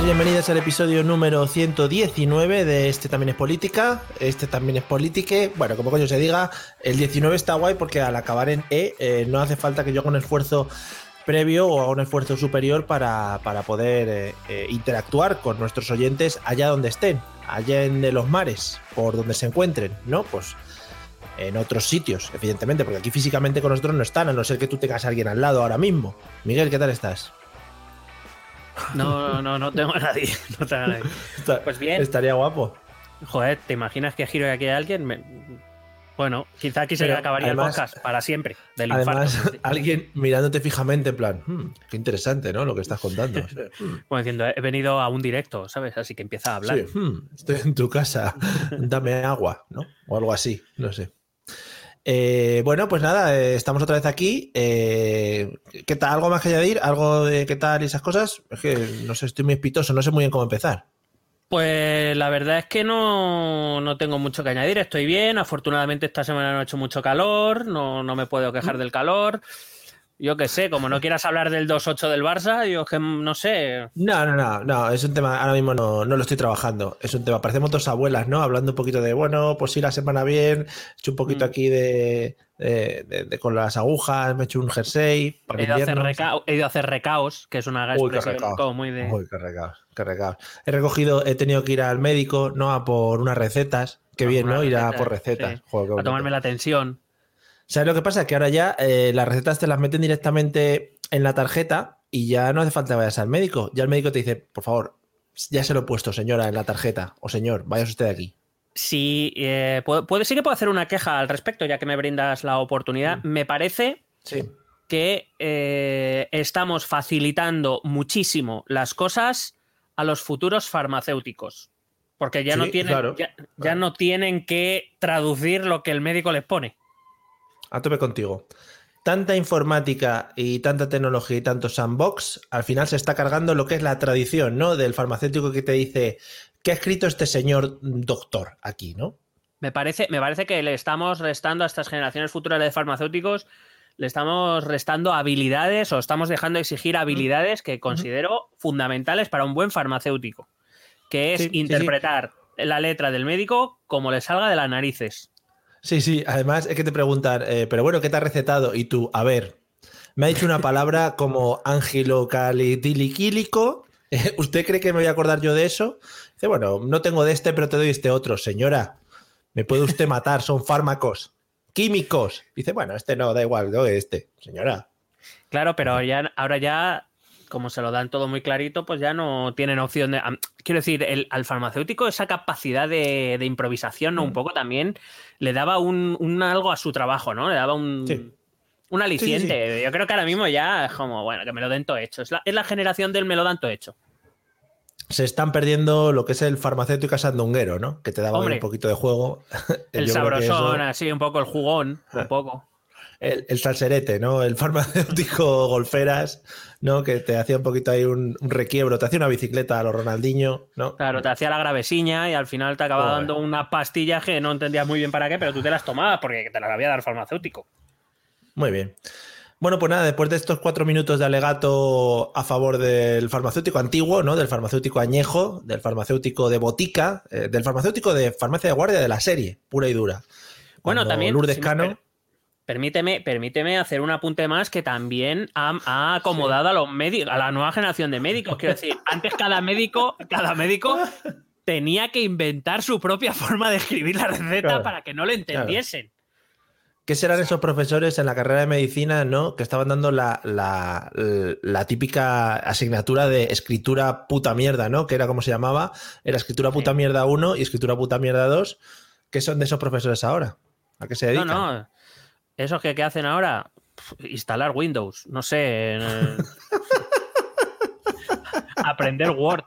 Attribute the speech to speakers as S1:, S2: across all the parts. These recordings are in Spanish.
S1: Bienvenidos al episodio número 119 de Este también es política, este también es politique, bueno, como coño se diga, el 19 está guay porque al acabar en E eh, no hace falta que yo haga un esfuerzo previo o haga un esfuerzo superior para, para poder eh, eh, interactuar con nuestros oyentes allá donde estén, allá en de los mares, por donde se encuentren, ¿no? Pues en otros sitios, evidentemente, porque aquí físicamente con nosotros no están, a no ser que tú tengas a alguien al lado ahora mismo. Miguel, ¿qué tal estás?
S2: No, no, no tengo a nadie. No tengo a nadie. Pues bien.
S1: Estaría guapo.
S2: Joder, ¿te imaginas que giro aquí a alguien? Me- Bueno, quizá aquí se
S1: Pero,
S2: acabaría
S1: además-
S2: el podcast para siempre. Del
S1: Además,
S2: infarto.
S1: alguien mirándote fijamente en plan, "Hmm, qué interesante, ¿no? Lo que estás contando.
S2: Como diciendo, he venido a un directo, ¿sabes? Así que empieza a hablar.
S1: sí, hmm, estoy en tu casa, dame agua, ¿no? O algo así, no sé. Eh, bueno, pues nada, eh, estamos otra vez aquí. Eh, ¿Qué tal? ¿Algo más que añadir? ¿Algo de qué tal y esas cosas? Es que no sé, estoy muy espitoso, no sé muy bien cómo empezar.
S2: Pues la verdad es que no, no tengo mucho que añadir. Estoy bien. Afortunadamente esta semana no ha hecho mucho calor. No, no me puedo
S1: Mm.
S2: quejar del calor. Yo qué sé, como no quieras hablar del 2-8 del Barça, yo que no sé.
S1: No, no, no, no, es un tema, ahora mismo no, no lo estoy trabajando. Es un tema, parecemos dos abuelas, ¿no? Hablando un poquito de, bueno, pues sí, la semana bien, he hecho un poquito
S2: Mm.
S1: aquí de, de- de- de- con las agujas, me he hecho un jersey para
S2: He ido, a hacer
S1: invierno.
S2: recao- he ido a hacer recaos, que es una
S1: Uy,
S2: expresión
S1: recaos.
S2: como muy de.
S1: Uy, qué recaos, qué recaos. He recogido, he tenido que ir al médico, ¿no? A por unas recetas. Qué
S2: A
S1: bien, ¿no? Ir a por recetas.
S2: sí.
S1: Joder,
S2: a tomarme la tensión.
S1: ¿Sabes lo que pasa? Que ahora ya eh, las recetas te las meten directamente en la tarjeta y ya no hace falta que vayas al médico. Ya el médico te dice, por favor, ya se lo he puesto, señora, en la tarjeta. O señor, vaya usted de aquí.
S2: Sí, eh, puedo, sí que puedo hacer una queja al respecto, ya que me brindas la oportunidad.
S1: Mm.
S2: Me parece
S1: Sí.
S2: que eh, estamos facilitando muchísimo las cosas a los futuros farmacéuticos. Porque ya,
S1: Sí,
S2: no tienen,
S1: claro.
S2: ya, ya no tienen que traducir lo que el médico les pone.
S1: A tope contigo. Tanta informática y tanta tecnología y tanto sandbox, al final se está cargando lo que es la tradición, ¿no? Del farmacéutico que te dice, ¿qué ha escrito este señor doctor aquí, ¿no?
S2: Me parece, me parece que le estamos restando a estas generaciones futuras de farmacéuticos, le estamos restando habilidades o estamos dejando de exigir habilidades que considero fundamentales para un buen farmacéutico, que es
S1: Sí, sí, sí.
S2: interpretar la letra del médico como le salga de las narices.
S1: Sí, sí, además es que te preguntan, eh, pero bueno, ¿qué te ha recetado? Y tú, a ver, me ha dicho una palabra como angilocalidiliquílico. Eh, ¿Usted cree que me voy a acordar yo de eso? Dice, bueno, no tengo de este, pero te doy este otro. Señora, me puede usted matar, son fármacos químicos. Dice, bueno, este no, da igual, doy este. Señora,
S2: Claro, pero ya, ahora ya, como se lo dan todo muy clarito, pues ya no tienen opción de. Quiero decir, el, al farmacéutico esa capacidad de, de improvisación, ¿no? Un
S1: Mm.
S2: poco también le daba un, un algo a su trabajo, ¿no? Le daba un.
S1: Sí.
S2: Un aliciente.
S1: Sí, sí,
S2: Yo creo que ahora mismo ya es como, bueno, que me lo den todo hecho. Es la, es la generación del me lo dan todo hecho.
S1: se están perdiendo lo que es el farmacéutico sandunguero, ¿no? Que te daba
S2: Hombre.
S1: un poquito de juego.
S2: El
S1: que eso-
S2: sabrosón, así, un poco el jugón, un poco.
S1: El, el salserete, ¿no? El farmacéutico golferas, ¿no? Que te hacía un poquito ahí un, un requiebro, te hacía una bicicleta a los Ronaldinho, ¿no?
S2: Claro, te hacía la gravesiña y al final te acababa dando unas pastillas que no entendías muy bien para qué, pero tú te las tomabas porque te las había dado el farmacéutico.
S1: Muy bien. Bueno, pues nada, después de estos cuatro minutos de alegato a favor del farmacéutico antiguo, ¿no? Del farmacéutico añejo, del farmacéutico de botica, eh, del farmacéutico de farmacia de guardia de la serie, pura y dura.
S2: Bueno, también,
S1: Lourdes
S2: si me
S1: Cano.
S2: per- Permíteme, permíteme hacer un apunte más que también ha, ha acomodado a los médicos, a la nueva generación de médicos. Quiero decir, antes cada médico, cada médico tenía que inventar su propia forma de escribir la receta
S1: Claro,
S2: para que no le entendiesen.
S1: ¿Qué serán esos profesores en la carrera de medicina, no? Que estaban dando la, la- la típica asignatura de escritura puta mierda, ¿no? Que era como se llamaba. Era escritura puta mierda 1 y escritura puta mierda 2. ¿Qué son de esos profesores ahora? ¿A qué se
S2: No,
S1: dedican?
S2: no. Esos que, que hacen ahora, instalar Windows, no sé. Aprender Word.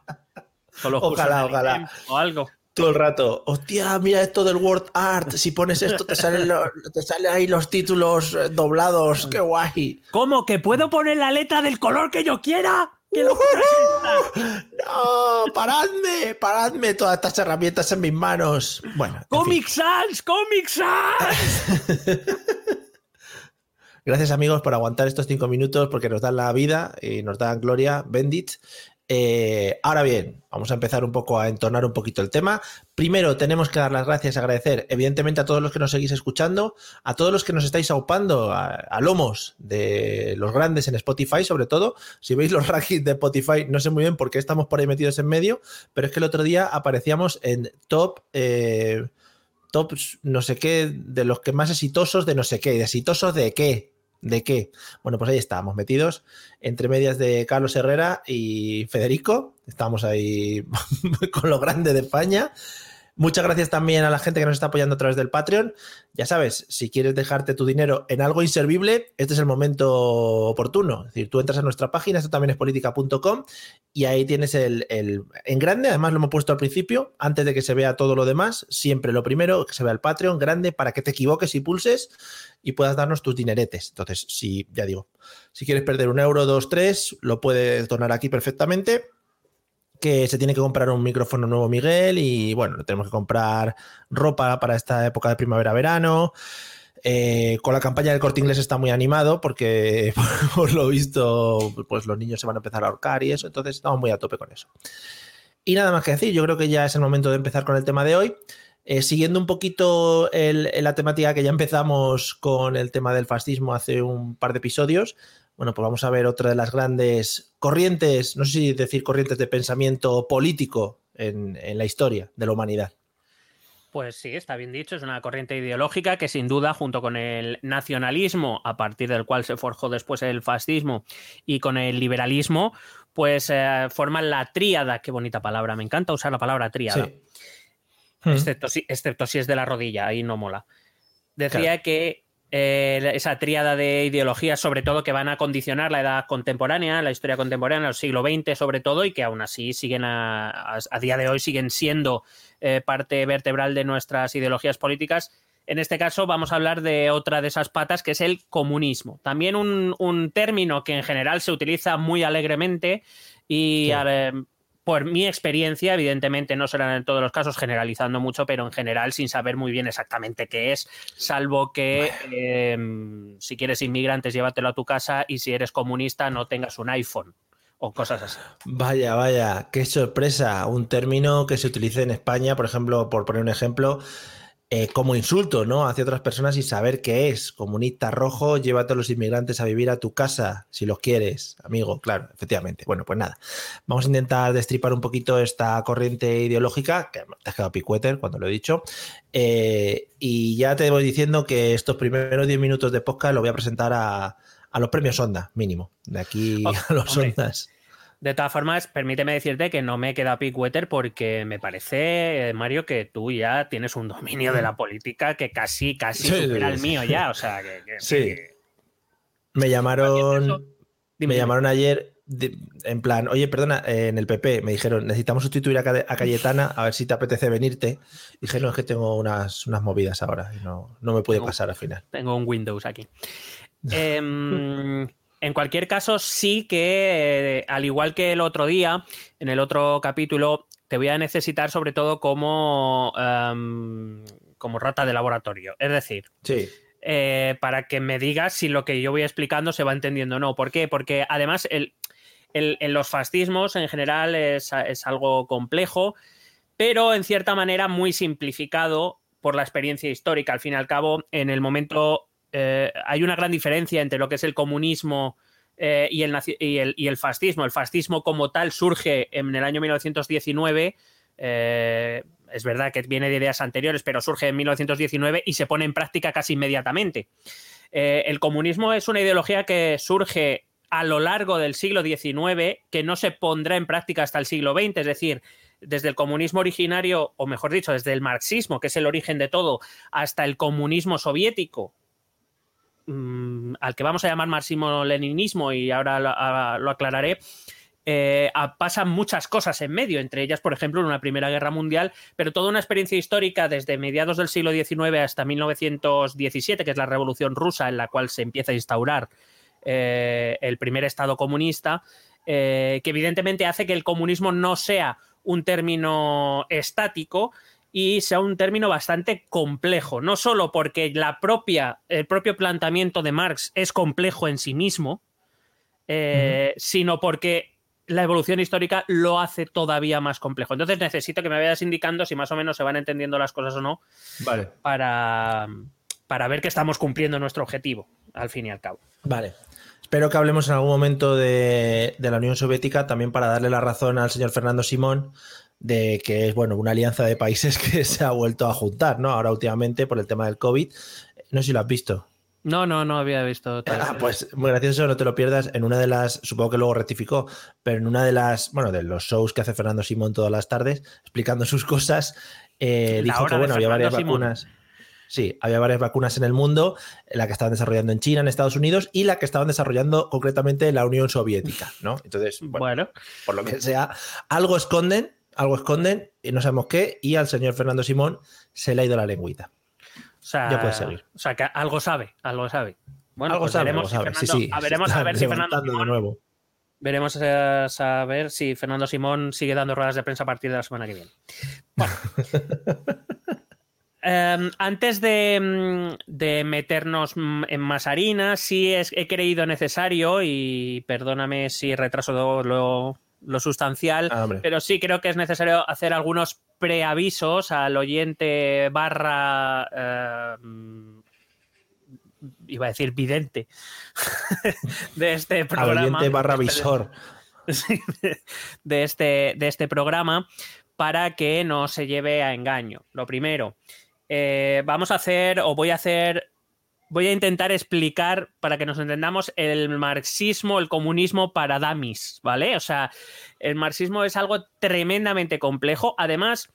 S2: con los
S1: Ojalá, ojalá.
S2: O algo.
S1: Todo el rato. Hostia, mira esto del Word Art. Si pones esto, te salen, lo- te salen ahí los títulos eh, doblados. ¡Qué guay!
S2: ¿Cómo? ¿Que puedo poner la letra del color que yo quiera? ¡Qué locura es esta!
S1: ¡No! ¡Paradme! ¡Paradme todas estas herramientas en mis manos! Bueno. en fin.
S2: ¡Comic Sans! ¡Comic Sans!
S1: Gracias amigos por aguantar estos cinco minutos porque nos dan la vida y nos dan gloria, bendit. Eh, ahora bien, vamos a empezar un poco a entonar un poquito el tema. Primero tenemos que dar las gracias, agradecer evidentemente a todos los que nos seguís escuchando, a todos los que nos estáis aupando a, lomos de los grandes en Spotify sobre todo. Si veis los rankings de Spotify, no sé muy bien por qué estamos por ahí metidos en medio, pero es que el otro día aparecíamos en top... eh, top no sé qué, de los que más exitosos de no sé qué, de exitosos de qué, de qué. Bueno, pues ahí estábamos metidos entre medias de Carlos Herrera y Federico. Estamos ahí con lo grande de España. Muchas gracias también a la gente que nos está apoyando a través del Patreon. Ya sabes, si quieres dejarte tu dinero en algo inservible, este es el momento oportuno. Es decir, tú entras a nuestra página, esto también es política.com, y ahí tienes el, en grande, además lo hemos puesto al principio, antes de que se vea todo lo demás, siempre lo primero, que se vea el Patreon grande para que te equivoques y pulses y puedas darnos tus dineretes. Entonces, si, ya digo, si quieres perder un euro, dos, tres, lo puedes donar aquí perfectamente que se tiene que comprar un micrófono nuevo Miguel y bueno, tenemos que comprar ropa para esta época de primavera-verano. Eh, con la campaña del corte inglés está muy animado porque por lo visto pues los niños se van a empezar a ahorcar y eso, entonces estamos muy a tope con eso. Y nada más que decir, yo creo que ya es el momento de empezar con el tema de hoy. Eh, siguiendo un poquito el- la temática que ya empezamos con el tema del fascismo hace un par de episodios, bueno, pues vamos a ver otra de las grandes corrientes, no sé si decir corrientes de pensamiento político en, en la historia de la humanidad.
S2: Pues sí, está bien dicho, es una corriente ideológica que sin duda, junto con el nacionalismo, a partir del cual se forjó después el fascismo, y con el liberalismo, pues eh, forman la tríada, qué bonita palabra, me encanta usar la palabra tríada,
S1: Sí.
S2: excepto, si, excepto si es de la rodilla, ahí no mola. Decía
S1: Claro.
S2: que eh, esa tríada de ideologías, sobre todo, que van a condicionar la edad contemporánea, la historia contemporánea, el siglo XX sobre todo, y que aún así siguen a, a- a día de hoy siguen siendo eh, parte vertebral de nuestras ideologías políticas. En este caso vamos a hablar de otra de esas patas, que es el comunismo. También un, un término que en general se utiliza muy alegremente y
S1: Sí.
S2: eh, por mi experiencia, evidentemente no serán en todos los casos generalizando mucho, pero en general sin saber muy bien exactamente qué es, salvo que eh, si quieres inmigrantes llévatelo a tu casa y si eres comunista no tengas un iPhone o cosas así.
S1: Vaya, vaya, qué sorpresa. Un término que se utilice en España, por ejemplo, por poner un ejemplo, eh, como insulto, ¿no? Hacia otras personas y saber qué es. Comunista rojo, llévate a los inmigrantes a vivir a tu casa, si los quieres, amigo, claro, efectivamente. Bueno, pues nada. Vamos a intentar destripar un poquito esta corriente ideológica, que te has quedado picueter cuando lo he dicho. Eh, y ya te voy diciendo que estos primeros 10 minutos de podcast lo voy a presentar a, a los premios Onda, mínimo. De aquí
S2: Oh,
S1: a los
S2: hombre.
S1: Ondas.
S2: De todas formas, permíteme decirte que no me queda pickwetter porque me parece, eh, Mario, que tú ya tienes un dominio de la política que casi, casi
S1: Sí,
S2: supera
S1: sí,
S2: el
S1: sí.
S2: mío ya. O sea, que, que-
S1: Sí.
S2: que-
S1: Me llamaron,
S2: Dime,
S1: me llamaron ayer de- en plan, oye, perdona, eh, en el PP me dijeron, necesitamos sustituir a, Cayetana, a ver si te apetece venirte. Dije, no, es que tengo unas, unas movidas ahora y no, no me puede
S2: Tengo-
S1: pasar al final.
S2: Tengo un Windows aquí. Em, en cualquier caso, sí que, eh, al igual que el otro día, en el otro capítulo, te voy a necesitar sobre todo como, em, como rata de laboratorio. Es decir,
S1: Sí,
S2: eh, para que me digas si lo que yo voy explicando se va entendiendo o no. ¿Por qué? Porque además el, el- en los fascismos en general es, es algo complejo, pero en cierta manera muy simplificado por la experiencia histórica. Al fin y al cabo, en el momento eh, hay una gran diferencia entre lo que es el comunismo eh, y, el, fascismo. El fascismo como tal surge en el año 1919. Eh, es verdad que viene de ideas anteriores, pero surge en 1919 y se pone en práctica casi inmediatamente. el comunismo es una ideología que surge a lo largo del siglo XIX, que no se pondrá en práctica hasta el siglo XX, es decir, desde el comunismo originario, o mejor dicho, desde el marxismo, que es el origen de todo, hasta el comunismo soviético, mm, al que vamos a llamar marxismo-leninismo, y ahora lo, aclararé, eh, pasan muchas cosas en medio, entre ellas, por ejemplo, una Primera Guerra Mundial, pero toda una experiencia histórica desde mediados del siglo XIX hasta 1917, que es la Revolución Rusa, en la cual se empieza a instaurar eh, el primer Estado comunista, eh, que evidentemente hace que el comunismo no sea un término estático y sea un término bastante complejo, no solo porque la propia, el propio planteamiento de Marx es complejo en sí mismo, eh, sino porque la evolución histórica lo hace todavía más complejo. Entonces necesito que me vayas indicando si más o menos se van entendiendo las cosas o no,
S1: vale.
S2: para, para ver que estamos cumpliendo nuestro objetivo, al fin y al cabo.
S1: Vale. Espero que hablemos en algún momento de, la Unión Soviética también para darle la razón al señor Fernando Simón de que es bueno una alianza de países que se ha vuelto a juntar, ¿no? Ahora últimamente por el tema del COVID. No sé si lo has visto.
S2: No, no, no había visto.
S1: Ah, pues muy gracioso, no te lo pierdas. En una de las, supongo que luego rectificó, pero en una de las, bueno, de los shows que hace Fernando Simón todas las tardes, explicando sus cosas, eh, dijo que bueno, había varias vacunas. Sí, había varias vacunas en el mundo, la que estaban desarrollando en China, en Estados Unidos y la que estaban desarrollando concretamente en la Unión Soviética, ¿no? Entonces, bueno, por lo que sea, algo esconden, algo esconden y no sabemos qué, y al señor Fernando Simón se le ha ido la lengüita.
S2: O sea,
S1: ya puede seguir.
S2: O sea, que algo sabe, algo sabe.
S1: Bueno, algo pues sabe, veremos algo sabe. sí, sí,
S2: veremos a ver si Fernando
S1: Simón, de nuevo.
S2: Veremos a saber si Fernando Simón sigue dando ruedas de prensa a partir de la semana que viene. Bueno. Em, antes mm, de, meternos en más harina, sí he creído necesario, y perdóname si retraso lo, sustancial, ah, pero sí creo que es necesario hacer algunos preavisos al oyente barra... Em, iba a decir vidente de este programa.
S1: Al oyente barra visor.
S2: de, este, de este programa para que no se lleve a engaño. Lo primero, eh, vamos a hacer, o voy a hacer, voy a intentar explicar, para que nos entendamos, el marxismo, el comunismo para damis, ¿vale? O sea, el marxismo es algo tremendamente complejo. Además,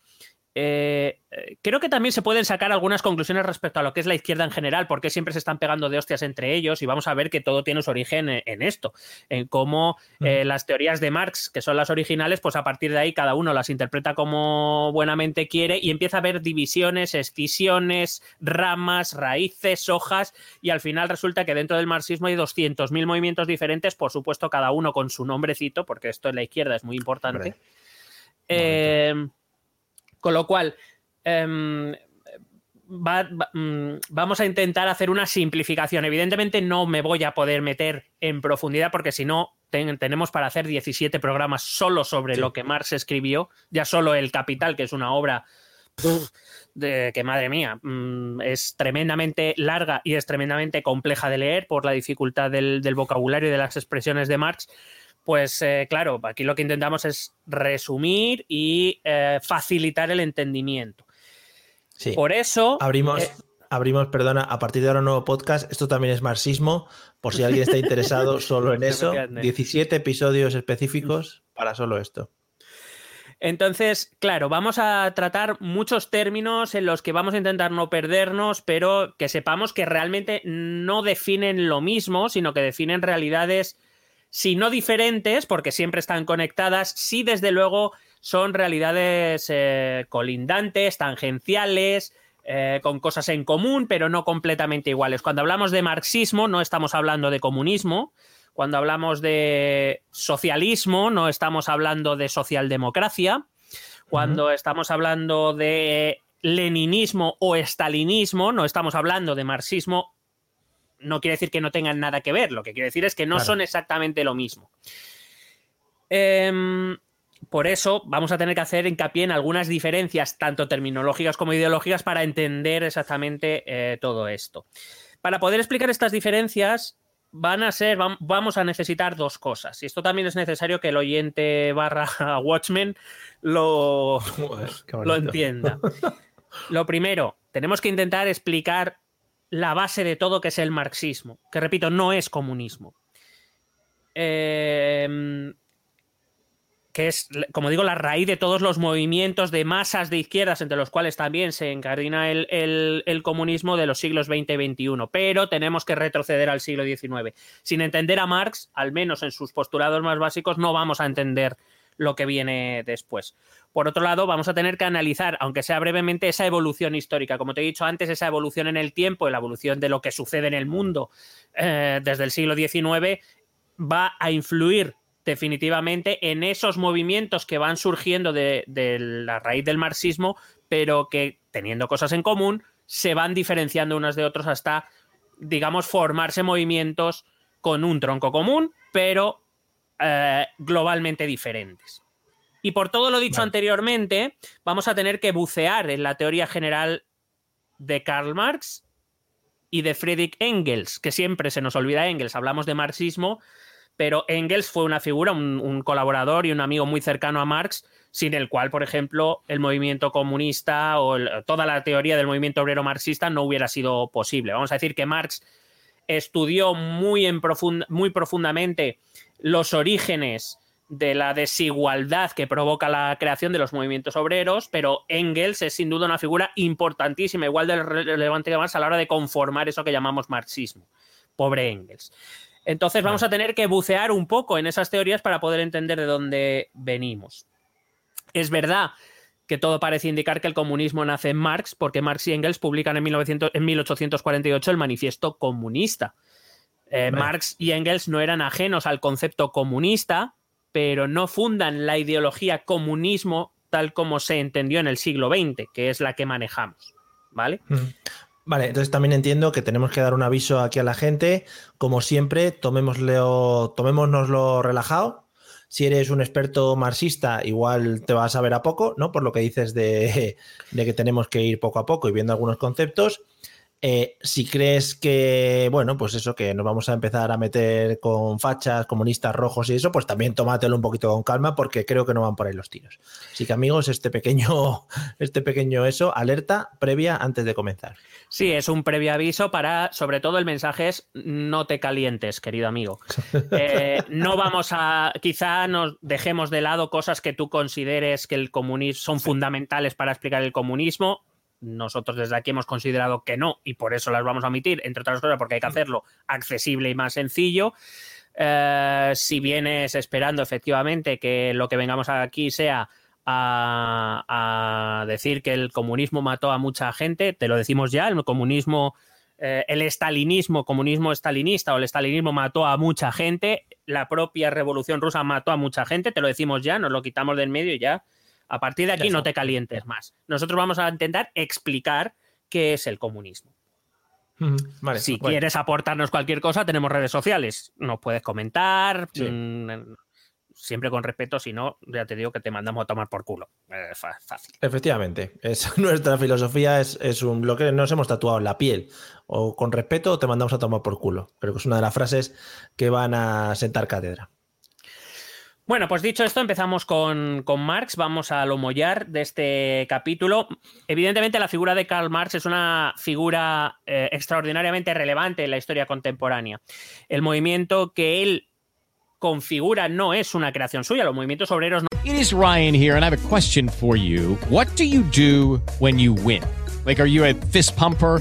S2: eh, creo que también se pueden sacar algunas conclusiones respecto a lo que es la izquierda en general, porque siempre se están pegando de hostias entre ellos y vamos a ver que todo tiene su origen en, esto, en cómo eh, las teorías de Marx, que son las originales, pues a partir de ahí cada uno las interpreta como buenamente quiere y empieza a haber divisiones, escisiones, ramas, raíces, hojas y al final resulta que dentro del marxismo hay 200.000 movimientos diferentes, por supuesto cada uno con su nombrecito, porque esto en la izquierda es muy importante. Eh, con lo cual, em, mm, vamos a intentar hacer una simplificación. Evidentemente no me voy a poder meter en profundidad porque si no, tenemos para hacer 17 programas solo sobre lo que Marx escribió, ya solo El Capital, que es una obra de que madre mía, mm, es tremendamente larga y es tremendamente compleja de leer por la dificultad del, del vocabulario y de las expresiones de Marx. Pues eh, claro, aquí lo que intentamos es resumir y eh, facilitar el entendimiento.
S1: Sí.
S2: Por eso.
S1: Abrimos,
S2: eh,
S1: abrimos, perdona, a partir de ahora un nuevo podcast. Esto también es marxismo, por si alguien está interesado solo en eso. 17 episodios específicos para solo esto.
S2: Entonces, claro, vamos a tratar muchos términos en los que vamos a intentar no perdernos, pero que sepamos que realmente no definen lo mismo, sino que definen realidades si no diferentes, porque siempre están conectadas, sí desde luego son realidades eh, colindantes, tangenciales, eh, con cosas en común, pero no completamente iguales. Cuando hablamos de marxismo, no estamos hablando de comunismo. Cuando hablamos de socialismo, no estamos hablando de socialdemocracia. Cuando estamos hablando de leninismo o estalinismo, no estamos hablando de marxismo no quiere decir que no tengan nada que ver, lo que quiere decir es que no son exactamente lo mismo. Em, por eso vamos a tener que hacer hincapié en algunas diferencias, tanto terminológicas como ideológicas, para entender exactamente eh, todo esto. Para poder explicar estas diferencias, van a ser, vamos a necesitar dos cosas. Y esto también es necesario que el oyente barra Watchmen lo, lo entienda. Lo primero, tenemos que intentar explicar la base de todo que es el marxismo, que repito, no es comunismo. Eh, que es, como digo, la raíz de todos los movimientos de masas de izquierdas, entre los cuales también se encardina el, comunismo de los siglos XX y XXI. Pero tenemos que retroceder al siglo XIX. Sin entender a Marx, al menos en sus postulados más básicos, no vamos a entender lo que viene después. Por otro lado, vamos a tener que analizar, aunque sea brevemente, esa evolución histórica. Como te he dicho antes, esa evolución en el tiempo, la evolución de lo que sucede en el mundo eh, desde el siglo XIX, va a influir definitivamente en esos movimientos que van surgiendo de, la raíz del marxismo, pero que teniendo cosas en común, se van diferenciando unos de otros hasta, digamos, formarse movimientos con un tronco común, pero eh, globalmente diferentes. Y por todo lo dicho anteriormente, vamos a tener que bucear en la teoría general de Karl Marx y de Friedrich Engels, que siempre se nos olvida Engels, hablamos de marxismo, pero Engels fue una figura, un, colaborador y un amigo muy cercano a Marx, sin el cual, por ejemplo, el movimiento comunista o toda la teoría del movimiento obrero marxista no hubiera sido posible. Vamos a decir que Marx estudió muy, en muy profundamente los orígenes de la desigualdad que provoca la creación de los movimientos obreros, pero Engels es sin duda una figura importantísima, igual de relevante que Marx a la hora de conformar eso que llamamos marxismo. Pobre Engels. Entonces vamos a tener que bucear un poco en esas teorías para poder entender de dónde venimos. Es verdad que todo parece indicar que el comunismo nace en Marx, porque Marx y Engels publican en, 1848 el manifiesto comunista. Eh, Marx y Engels no eran ajenos al concepto comunista, pero no fundan la ideología comunismo tal como se entendió en el siglo XX, que es la que manejamos. ¿Vale?
S1: Vale, entonces también entiendo que tenemos que dar un aviso aquí a la gente. Como siempre, tomémoslo, tomémonoslo relajado. Si eres un experto marxista, igual te vas a ver a poco, ¿no? Por lo que dices de, de que tenemos que ir poco a poco y viendo algunos conceptos. Eh, si crees que, bueno, pues eso, que nos vamos a empezar a meter con fachas, comunistas rojos y eso, pues también tómatelo un poquito con calma porque creo que no van por ahí los tiros. Así que amigos, este pequeño, este pequeño eso, alerta previa antes de comenzar.
S2: Sí, es un previo aviso para, sobre todo el mensaje es no te calientes, querido amigo. Eh, no vamos a, quizá nos dejemos de lado cosas que tú consideres que el comunismo son fundamentales para explicar el comunismo nosotros desde aquí hemos considerado que no y por eso las vamos a omitir, entre otras cosas porque hay que hacerlo accesible y más sencillo. Eh, si vienes esperando efectivamente que lo que vengamos aquí sea a, decir que el comunismo mató a mucha gente, te lo decimos ya, el comunismo, eh, el estalinismo, comunismo estalinista o el estalinismo mató a mucha gente, la propia revolución rusa mató a mucha gente, te lo decimos ya, nos lo quitamos del medio y ya a partir de aquí no te calientes más. Nosotros vamos a intentar explicar qué es el comunismo. si quieres aportarnos cualquier cosa, tenemos redes sociales. Nos puedes comentar, mm, siempre con respeto, si no, ya te digo que te mandamos a tomar por culo. fácil.
S1: Efectivamente, es, nuestra filosofía es, es, un, lo que nos hemos tatuado en la piel. O con respeto o te mandamos a tomar por culo. Creo que es una de las frases que van a sentar cátedra.
S2: Bueno, pues dicho esto, empezamos con, Marx. Vamos a lo mollar de este capítulo. Evidentemente, la figura de Karl Marx es una figura eh, extraordinariamente relevante en la historia contemporánea. El movimiento que él configura no es una creación suya. Los movimientos obreros no.
S3: It is Ryan here, and I have a question for you. What do you do when you win? Like, are you a fist pumper?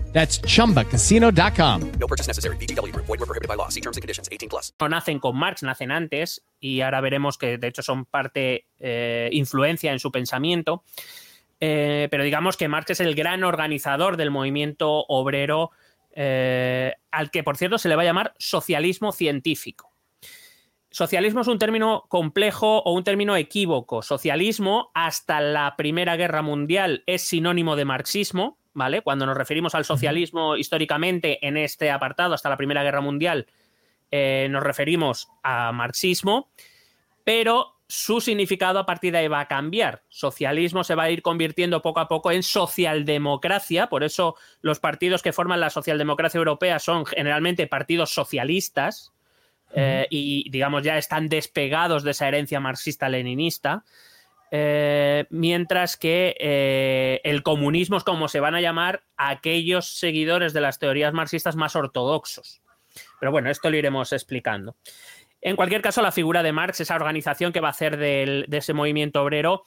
S3: That's chumbacasino.com.
S4: No purchase necessary. VGW Group. Void were prohibited by law. See terms and conditions. 18 plus.
S2: no nacen con Marx, nacen antes y ahora veremos que de hecho son parte eh, influencia en su pensamiento. Eh, pero digamos que Marx es el gran organizador del movimiento obrero, eh, al que por cierto se le va a llamar socialismo científico. Socialismo es un término complejo o un término equívoco. Socialismo hasta la Primera Guerra Mundial es sinónimo de marxismo, ¿vale? Cuando nos referimos al socialismo históricamente en este apartado hasta la Primera Guerra Mundial, eh, nos referimos a marxismo, pero su significado a partir de ahí va a cambiar. Socialismo se va a ir convirtiendo poco a poco en socialdemocracia, por eso los partidos que forman la socialdemocracia europea son generalmente partidos socialistas eh, y, digamos, ya están despegados de esa herencia marxista-leninista. Eh, mientras que eh, el comunismo es como se van a llamar a aquellos seguidores de las teorías marxistas más ortodoxos. Pero bueno, esto lo iremos explicando. En cualquier caso, la figura de Marx, esa organización que va a hacer de ese movimiento obrero,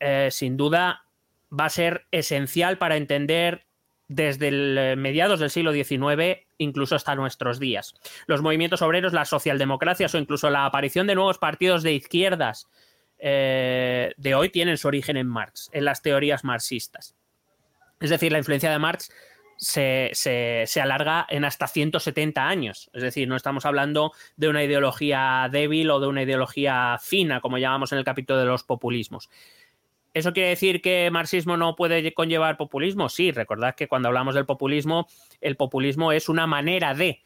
S2: eh, sin duda va a ser esencial para entender desde mediados del siglo XIX incluso hasta nuestros días. Los movimientos obreros, las socialdemocracias o incluso la aparición de nuevos partidos de izquierdas eh, de hoy tienen su origen en Marx, en las teorías marxistas. Es decir, la influencia de Marx se, se- se alarga en hasta 170 años. Es decir, no estamos hablando de una ideología débil o de una ideología fina, como llamamos en el capítulo de los populismos. ¿Eso quiere decir que marxismo no puede conllevar populismo? Sí, recordad que cuando hablamos del populismo, el populismo es una manera de,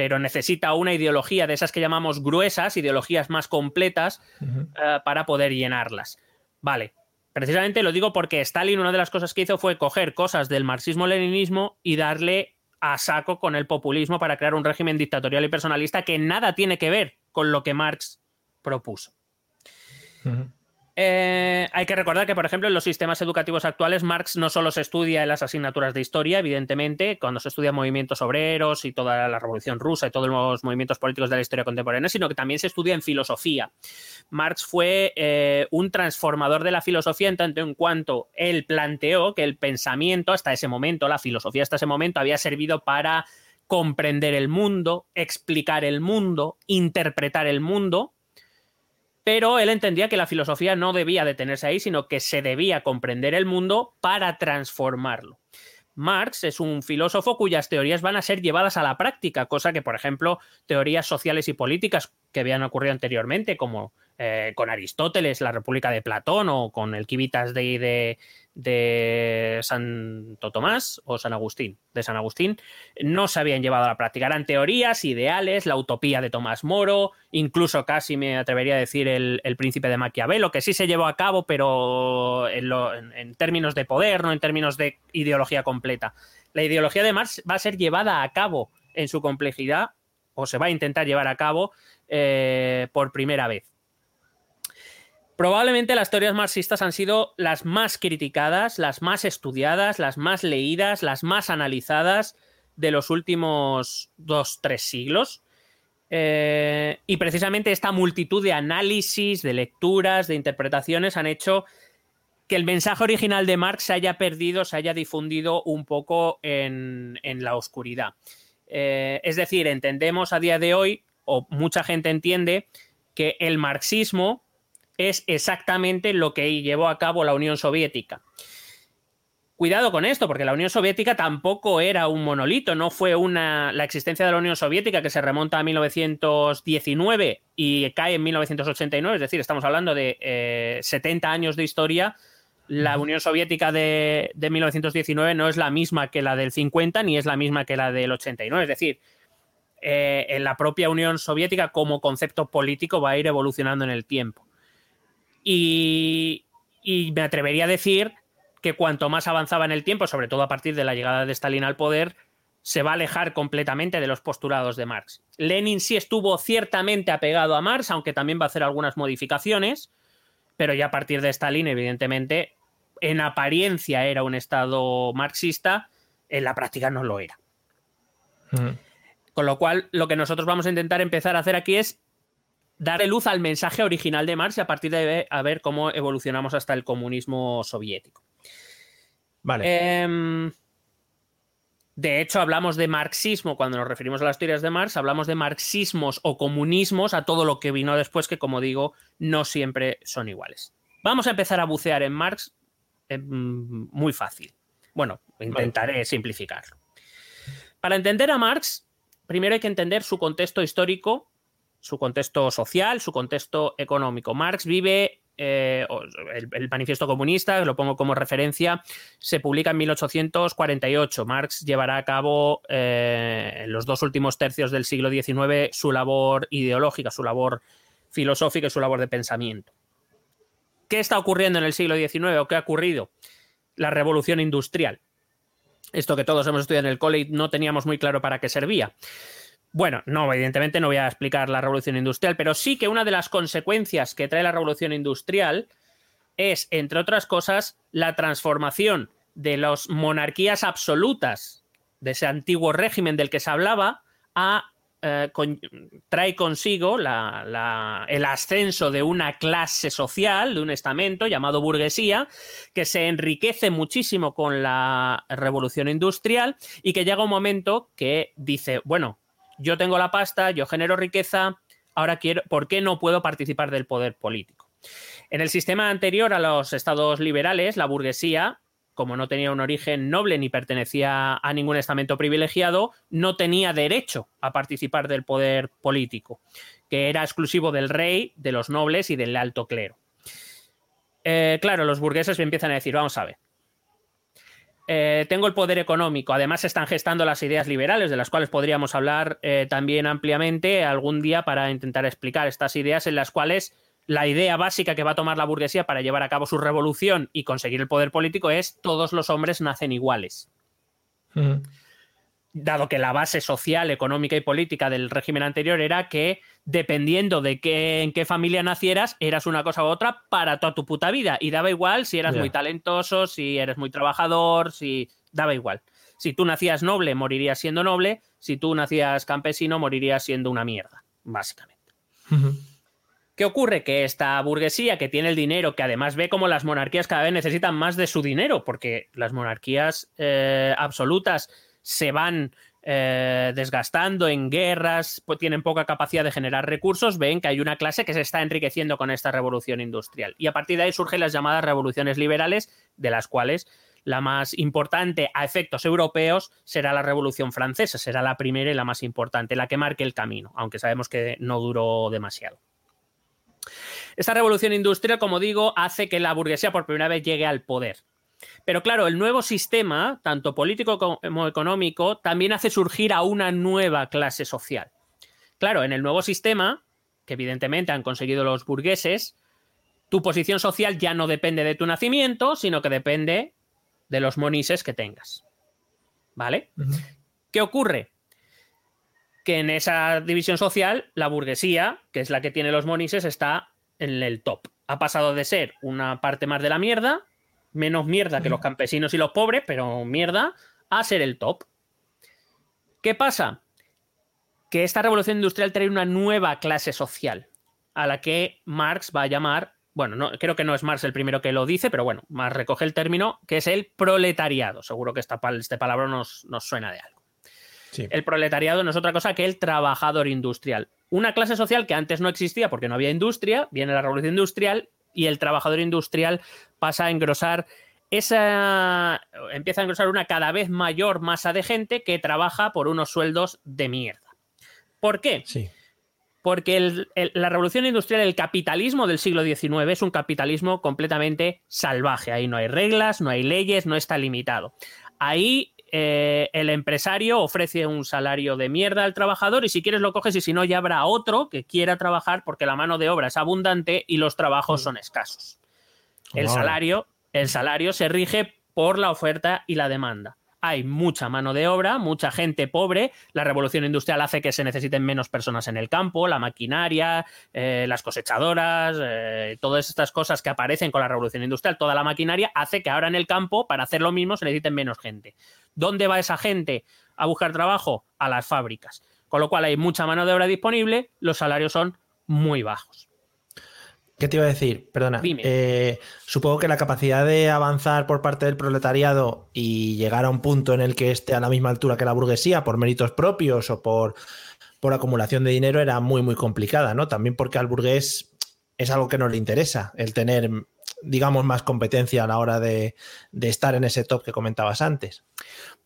S2: pero necesita una ideología de esas que llamamos gruesas, ideologías más completas, eh, para poder llenarlas. Vale, precisamente lo digo porque Stalin una de las cosas que hizo fue coger cosas del marxismo-leninismo y darle a saco con el populismo para crear un régimen dictatorial y personalista que nada tiene que ver con lo que Marx propuso. Eh, hay que recordar que, por ejemplo, en los sistemas educativos actuales, Marx no solo se estudia en las asignaturas de historia, evidentemente, cuando se estudian movimientos obreros y toda la revolución rusa y todos los movimientos políticos de la historia contemporánea, sino que también se estudia en filosofía. Marx fue eh, un transformador de la filosofía en tanto en cuanto él planteó que el pensamiento hasta ese momento, la filosofía hasta ese momento, había servido para comprender el mundo, explicar el mundo, interpretar el mundo, pero él entendía que la filosofía no debía detenerse ahí, sino que se debía comprender el mundo para transformarlo. Marx es un filósofo cuyas teorías van a ser llevadas a la práctica, cosa que, por ejemplo, teorías sociales y políticas que habían ocurrido anteriormente, como eh, con Aristóteles, la República de Platón, o con el Civitas Dei de, de Santo Tomás o San Agustín, de San Agustín, no se habían llevado a la práctica. Eran teorías, ideales, la utopía de Tomás Moro, incluso casi me atrevería a decir el, el príncipe de Maquiavelo, que sí se llevó a cabo, pero en, en términos de poder, no en términos de ideología completa. La ideología de Marx va a ser llevada a cabo en su complejidad, o se va a intentar llevar a cabo eh, por primera vez. Probablemente las teorías marxistas han sido las más criticadas, las más estudiadas, las más leídas, las más analizadas de los últimos dos, tres siglos. Eh, y precisamente esta multitud de análisis, de lecturas, de interpretaciones han hecho que el mensaje original de Marx se haya perdido, se haya difundido un poco en, la oscuridad. Eh, es decir, entendemos a día de hoy, o mucha gente entiende, que el marxismo es exactamente lo que llevó a cabo la Unión Soviética. Cuidado con esto, porque la Unión Soviética tampoco era un monolito, no fue una. La existencia de la Unión Soviética, que se remonta a 1919 y cae en 1989, es decir, estamos hablando de eh, 70 años de historia. La Unión Soviética de, de 1919 no es la misma que la del 50 ni es la misma que la del 89. Es decir, eh, en la propia Unión Soviética como concepto político va a ir evolucionando en el tiempo. Y, y me atrevería a decir que cuanto más avanzaba en el tiempo, sobre todo a partir de la llegada de Stalin al poder, se va a alejar completamente de los postulados de Marx. Lenin sí estuvo ciertamente apegado a Marx, aunque también va a hacer algunas modificaciones, pero ya a partir de Stalin, evidentemente, en apariencia era un Estado marxista, en la práctica no lo era. Con lo cual, lo que nosotros vamos a intentar empezar a hacer aquí es darle luz al mensaje original de Marx y a partir de a ver cómo evolucionamos hasta el comunismo soviético.
S1: Vale.
S2: Em, de hecho, hablamos de marxismo cuando nos referimos a las teorías de Marx, hablamos de marxismos o comunismos a todo lo que vino después, que como digo, no siempre son iguales. Vamos a empezar a bucear en Marx em, muy fácil. Bueno, intentaré simplificarlo. Para entender a Marx, primero hay que entender su contexto histórico, su contexto social, su contexto económico. Marx vive eh, el, manifiesto comunista, lo pongo como referencia, se publica en 1848. Marx llevará a cabo eh, en los dos últimos tercios del siglo XIX su labor ideológica, su labor filosófica y su labor de pensamiento. ¿Qué está ocurriendo en el siglo XIX o qué ha ocurrido? La revolución industrial. Esto que todos hemos estudiado en el college no teníamos muy claro para qué servía. Bueno, no, evidentemente no voy a explicar la revolución industrial, pero sí que una de las consecuencias que trae la revolución industrial es, entre otras cosas, la transformación de las monarquías absolutas de ese antiguo régimen del que se hablaba a eh, trae consigo la, la, el ascenso de una clase social, de un estamento llamado burguesía, que se enriquece muchísimo con la revolución industrial y que llega un momento que dice, bueno, yo tengo la pasta, yo genero riqueza, ahora quiero, ¿por qué no puedo participar del poder político? En el sistema anterior a los estados liberales, la burguesía, como no tenía un origen noble ni pertenecía a ningún estamento privilegiado, no tenía derecho a participar del poder político, que era exclusivo del rey, de los nobles y del alto clero. Eh, claro, los burgueses empiezan a decir, vamos a ver, eh, tengo el poder económico. Además, están gestando las ideas liberales, de las cuales podríamos hablar eh, también ampliamente algún día para intentar explicar estas ideas en las cuales la idea básica que va a tomar la burguesía para llevar a cabo su revolución y conseguir el poder político es todos los hombres nacen iguales. Dado que la base social, económica y política del régimen anterior era que dependiendo de qué, en qué familia nacieras, eras una cosa u otra para toda tu puta vida. Y daba igual si eras yeah. muy talentoso, si eres muy trabajador, si... daba igual. Si tú nacías noble, morirías siendo noble. Si tú nacías campesino, morirías siendo una mierda, básicamente. Uh -huh. ¿Qué ocurre? Que esta burguesía que tiene el dinero, que además ve como las monarquías cada vez necesitan más de su dinero, porque las monarquías eh, absolutas se van eh, desgastando en guerras, pues tienen poca capacidad de generar recursos, ven que hay una clase que se está enriqueciendo con esta revolución industrial. Y a partir de ahí surgen las llamadas revoluciones liberales, de las cuales la más importante a efectos europeos será la Revolución Francesa, será la primera y la más importante, la que marque el camino, aunque sabemos que no duró demasiado. Esta revolución industrial, como digo, hace que la burguesía por primera vez llegue al poder. Pero claro, el nuevo sistema, tanto político como económico, también hace surgir a una nueva clase social. Claro, en el nuevo sistema, que evidentemente han conseguido los burgueses, tu posición social ya no depende de tu nacimiento, sino que depende de los monises que tengas. ¿Vale? Uh -huh. ¿Qué ocurre? Que en esa división social, la burguesía, que es la que tiene los monises, está en el top. Ha pasado de ser una parte más de la mierda menos mierda que los campesinos y los pobres, pero mierda, a ser el top. ¿Qué pasa? Que esta revolución industrial trae una nueva clase social, a la que Marx va a llamar, bueno, no, creo que no es Marx el primero que lo dice, pero bueno, Marx recoge el término, que es el proletariado. Seguro que esta, este palabra nos, nos suena de algo. Sí. El proletariado no es otra cosa que el trabajador industrial. Una clase social que antes no existía porque no había industria, viene la revolución industrial y el trabajador industrial pasa a engrosar esa empieza a engrosar una cada vez mayor masa de gente que trabaja por unos sueldos de mierda. ¿Por qué?
S1: Sí.
S2: Porque el, el, la revolución industrial, el capitalismo del siglo XIX es un capitalismo completamente salvaje. Ahí no hay reglas, no hay leyes, no está limitado. Ahí eh, el empresario ofrece un salario de mierda al trabajador y si quieres lo coges y si no ya habrá otro que quiera trabajar porque la mano de obra es abundante y los trabajos son escasos. El salario, el salario se rige por la oferta y la demanda. Hay mucha mano de obra, mucha gente pobre. La revolución industrial hace que se necesiten menos personas en el campo, la maquinaria, eh, las cosechadoras, eh, todas estas cosas que aparecen con la revolución industrial, toda la maquinaria hace que ahora en el campo, para hacer lo mismo, se necesiten menos gente. ¿Dónde va esa gente a buscar trabajo? A las fábricas. Con lo cual hay mucha mano de obra disponible, los salarios son muy bajos.
S1: ¿Qué te iba a decir? Perdona. Eh, supongo que la capacidad de avanzar por parte del proletariado y llegar a un punto en el que esté a la misma altura que la burguesía por méritos propios o por, por acumulación de dinero era muy, muy complicada, ¿no? También porque al burgués es algo que no le interesa, el tener, digamos, más competencia a la hora de, de estar en ese top que comentabas antes.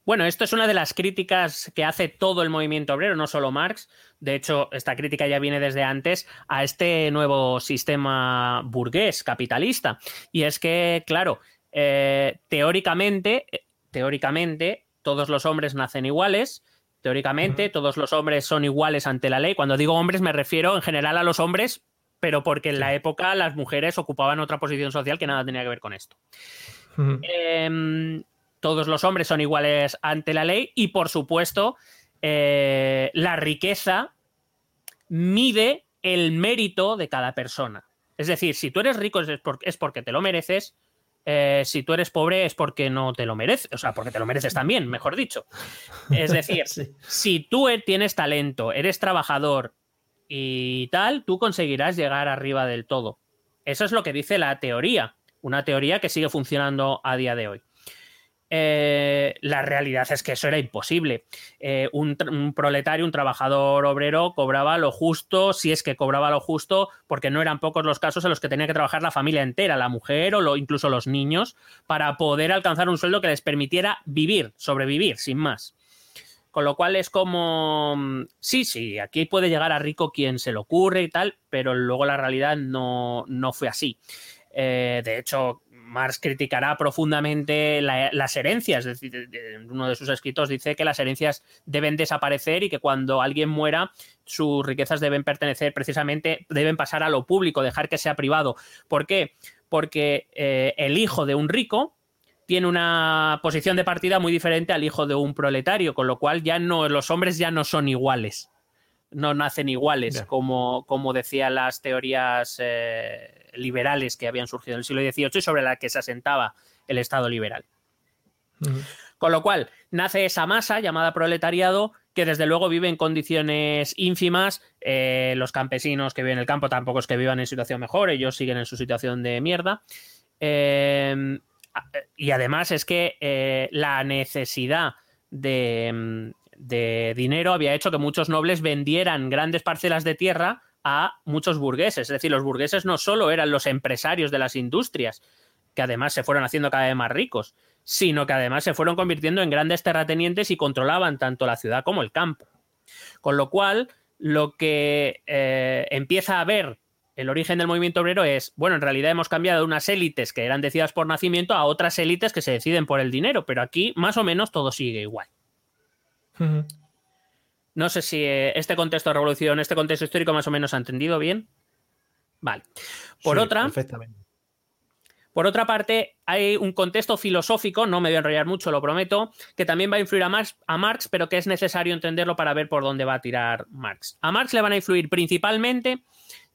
S2: Bueno, esto es una de las críticas que hace todo el movimiento obrero, no solo Marx. De hecho, esta crítica ya viene desde antes a este nuevo sistema burgués capitalista. Y es que, claro, eh, teóricamente, eh, teóricamente, todos los hombres nacen iguales. Teóricamente, todos los hombres son iguales ante la ley. Cuando digo hombres, me refiero en general a los hombres, pero porque en la época las mujeres ocupaban otra posición social que nada tenía que ver con esto. Todos los hombres son iguales ante la ley y, por supuesto, eh, la riqueza mide el mérito de cada persona. Es decir, si tú eres rico es, por- es porque te lo mereces, eh, si tú eres pobre es porque no te lo mereces, o sea, porque te lo mereces también, mejor dicho. Es decir,
S1: Sí.
S2: si tú e- tienes talento, eres trabajador y tal, tú conseguirás llegar arriba del todo. Eso es lo que dice la teoría, una teoría que sigue funcionando a día de hoy. Eh, la realidad es que eso era imposible. Eh, un, proletario, un trabajador obrero, cobraba lo justo, si es que cobraba lo justo, porque no eran pocos los casos en los que tenía que trabajar la familia entera, la mujer o lo- incluso los niños, para poder alcanzar un sueldo que les permitiera vivir, sobrevivir, sin más. Con lo cual es como, mm, sí, sí, aquí puede llegar a rico quien se le ocurre y tal, pero luego la realidad no, no fue así. Eh, de hecho, Marx criticará profundamente la- las herencias. Es decir, uno de sus escritos dice que las herencias deben desaparecer y que cuando alguien muera, sus riquezas deben pertenecer precisamente, deben pasar a lo público, dejar que sea privado. ¿Por qué? Porque eh, el hijo de un rico tiene una posición de partida muy diferente al hijo de un proletario, con lo cual ya no, los hombres ya no son iguales. No nacen iguales, como, como decían las teorías eh, liberales que habían surgido en el siglo XVIII y sobre las que se asentaba el Estado liberal. Con lo cual, nace esa masa llamada proletariado que desde luego vive en condiciones ínfimas. Eh, los campesinos que viven en el campo tampoco es que vivan en situación mejor, ellos siguen en su situación de mierda. Eh, y además es que eh, la necesidad de, mm, de dinero había hecho que muchos nobles vendieran grandes parcelas de tierra a muchos burgueses. Es decir, los burgueses no solo eran los empresarios de las industrias, que además se fueron haciendo cada vez más ricos, sino que además se fueron convirtiendo en grandes terratenientes y controlaban tanto la ciudad como el campo. Con lo cual, lo que eh, empieza a ver el origen del movimiento obrero es, bueno, en realidad hemos cambiado de unas élites que eran decididas por nacimiento a otras élites que se deciden por el dinero, pero aquí más o menos todo sigue igual. No sé si eh, este contexto de revolución, este contexto histórico más o menos ha entendido bien. Vale. Por
S1: Sí,
S2: otra,
S1: Perfectamente.
S2: por otra parte, hay un contexto filosófico, no me voy a enrollar mucho, lo prometo, que también va a influir a Marx, a Marx, pero que es necesario entenderlo para ver por dónde va a tirar Marx. A Marx le van a influir principalmente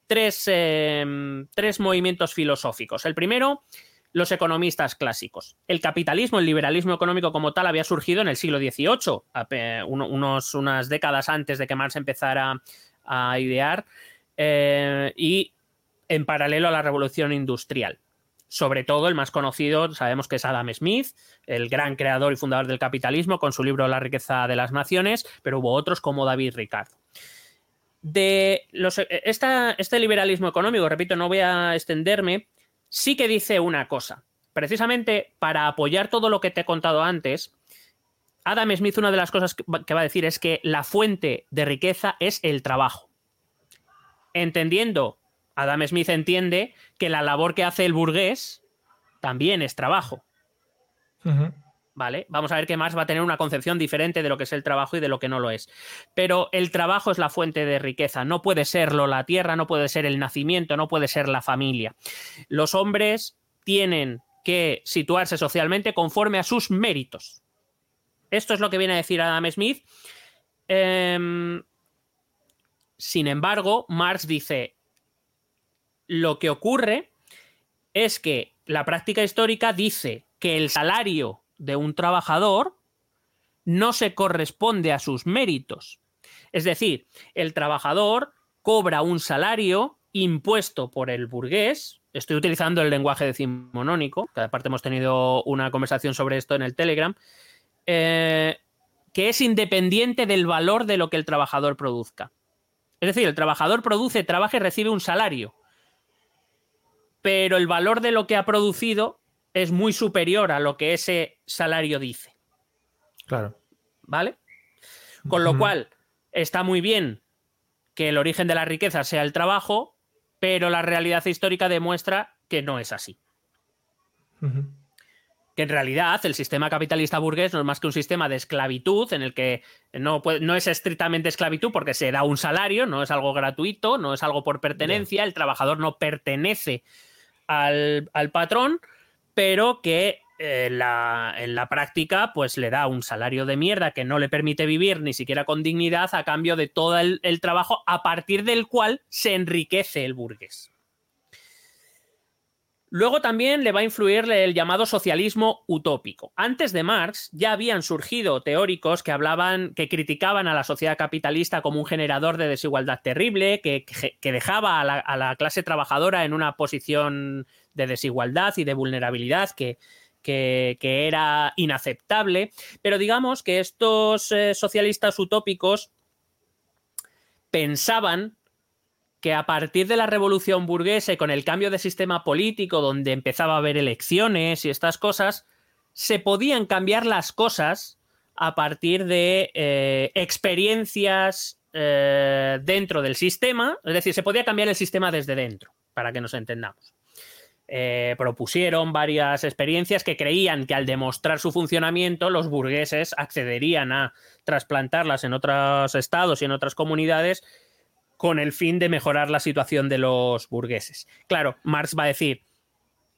S2: tres, eh, tres movimientos filosóficos. El primero, los economistas clásicos. El capitalismo, el liberalismo económico como tal, había surgido en el siglo XVIII, unos, unas décadas antes de que Marx empezara a idear, eh, y en paralelo a la revolución industrial. Sobre todo el más conocido, sabemos que es Adam Smith, el gran creador y fundador del capitalismo, con su libro La riqueza de las naciones, pero hubo otros como David Ricardo. De esta- este liberalismo económico, repito, no voy a extenderme, sí que dice una cosa. Precisamente para apoyar todo lo que te he contado antes, Adam Smith, una de las cosas que va a decir es que la fuente de riqueza es el trabajo. Entendiendo, Adam Smith entiende que la labor que hace el burgués también es trabajo. ¿Vale? Vamos a ver que Marx va a tener una concepción diferente de lo que es el trabajo y de lo que no lo es. Pero el trabajo es la fuente de riqueza. No puede serlo la tierra, no puede ser el nacimiento, no puede ser la familia. Los hombres tienen que situarse socialmente conforme a sus méritos. Esto es lo que viene a decir Adam Smith. Em, sin embargo, Marx dice, lo que ocurre es que la práctica histórica dice que el salario de un trabajador no se corresponde a sus méritos. Es decir, el trabajador cobra un salario impuesto por el burgués. Estoy utilizando el lenguaje decimonónico, que aparte hemos tenido una conversación sobre esto en el Telegram, eh, que es independiente del valor de lo que el trabajador produzca. Es decir, el trabajador produce, trabaja y recibe un salario, pero el valor de lo que ha producido es muy superior a lo que ese salario dice.
S1: Claro.
S2: ¿Vale? Con lo cual, está muy bien que el origen de la riqueza sea el trabajo, pero la realidad histórica demuestra que no es así. Que en realidad el sistema capitalista burgués no es más que un sistema de esclavitud en el que no, puede- no es estrictamente esclavitud porque se da un salario, no es algo gratuito, no es algo por pertenencia, el trabajador no pertenece al, al patrón, pero que eh, en la práctica pues le da un salario de mierda que no le permite vivir ni siquiera con dignidad a cambio de todo el, trabajo a partir del cual se enriquece el burgués. Luego también le va a influir el llamado socialismo utópico. Antes de Marx ya habían surgido teóricos que hablaban, que criticaban a la sociedad capitalista como un generador de desigualdad terrible, que, dejaba a la clase trabajadora en una posición de desigualdad y de vulnerabilidad que, que- era inaceptable. Pero digamos que estos eh, socialistas utópicos pensaban que a partir de la revolución burguesa y con el cambio de sistema político, donde empezaba a haber elecciones y estas cosas, se podían cambiar las cosas a partir de eh, experiencias eh, dentro del sistema, es decir, se podía cambiar el sistema desde dentro, para que nos entendamos. Eh, propusieron varias experiencias que creían que al demostrar su funcionamiento los burgueses accederían a trasplantarlas en otros estados y en otras comunidades con el fin de mejorar la situación de los burgueses. Claro, Marx va a decir,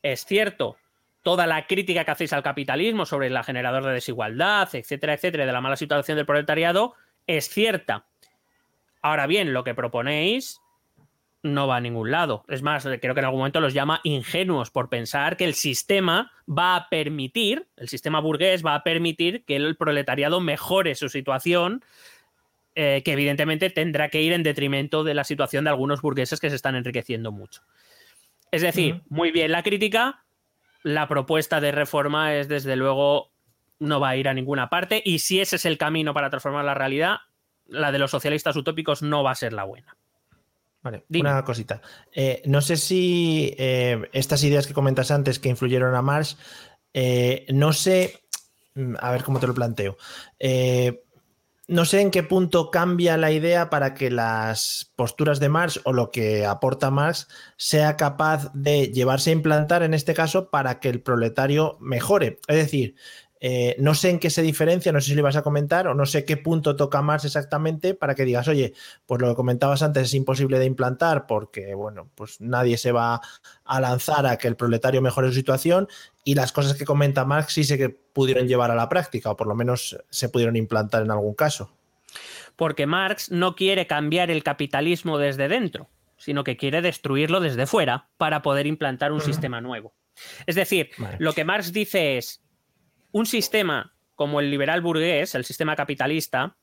S2: es cierto, toda la crítica que hacéis al capitalismo sobre la generador de desigualdad, etcétera, etcétera, de la mala situación del proletariado, es cierta. Ahora bien, lo que proponéis no va a ningún lado. Es más, creo que en algún momento los llama ingenuos por pensar que el sistema va a permitir, el sistema burgués va a permitir que el proletariado mejore su situación eh, que evidentemente tendrá que ir en detrimento de la situación de algunos burgueses que se están enriqueciendo mucho. Es decir, muy bien la crítica, la propuesta de reforma es desde luego no va a ir a ninguna parte y si ese es el camino para transformar la realidad, la de los socialistas utópicos no va a ser la buena.
S1: Vale,
S2: Dime.
S1: una cosita. Eh, no sé si eh, estas ideas que comentas antes que influyeron a Marx, eh, no sé, mm, a ver cómo te lo planteo. No sé en qué punto cambia la idea para que las posturas de Marx o lo que aporta Marx sea capaz de llevarse a implantar en este caso para que el proletario mejore. Es decir, eh, no sé en qué se diferencia, no sé si lo ibas a comentar o no sé qué punto toca Marx exactamente para que digas, oye, pues lo que comentabas antes es imposible de implantar porque, bueno, pues nadie se va a lanzar a que el proletario mejore su situación y las cosas que comenta Marx sí que pudieron llevar a la práctica o por lo menos se pudieron implantar en algún caso.
S2: Porque Marx no quiere cambiar el capitalismo desde dentro, sino que quiere destruirlo desde fuera para poder implantar un sistema nuevo. Es decir,
S1: Vale.
S2: lo que Marx dice es un sistema como el liberal burgués, el sistema capitalista,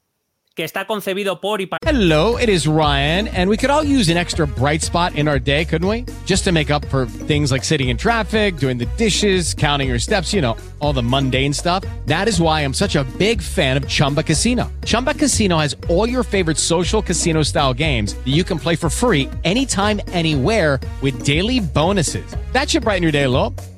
S2: que está concebido por y para
S3: Hello, it is Ryan, and we could all use an extra bright spot in our day, couldn't we? Just to make up for things like sitting in traffic, doing the dishes, counting your steps, you know, all the mundane stuff. That is why I'm such a big fan of Chumba Casino. Chumba Casino has all your favorite social casino style games that you can play for free anytime, anywhere with daily bonuses. That should brighten your day a little.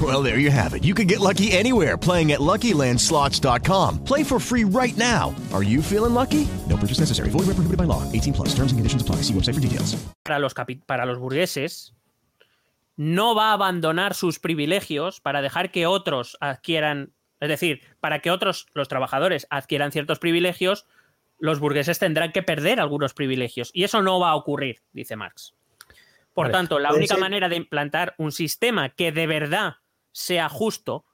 S5: Well, there you have it. You can get lucky anywhere playing at LuckyLandSlots.com. Play for free right now. Are you feeling lucky? No purchase necessary. Void where prohibited by law. 18 plus. Terms and conditions apply. See website for details.
S2: para los, para los burgueses no va a abandonar sus privilegios para dejar que otros adquieran, es decir, para que otros, los trabajadores, adquieran ciertos privilegios, los burgueses tendrán que perder algunos privilegios. Y eso no va a ocurrir, dice Marx. Por
S1: Vale.
S2: tanto, la única
S1: ser-
S2: manera de implantar un sistema que de verdad sea justo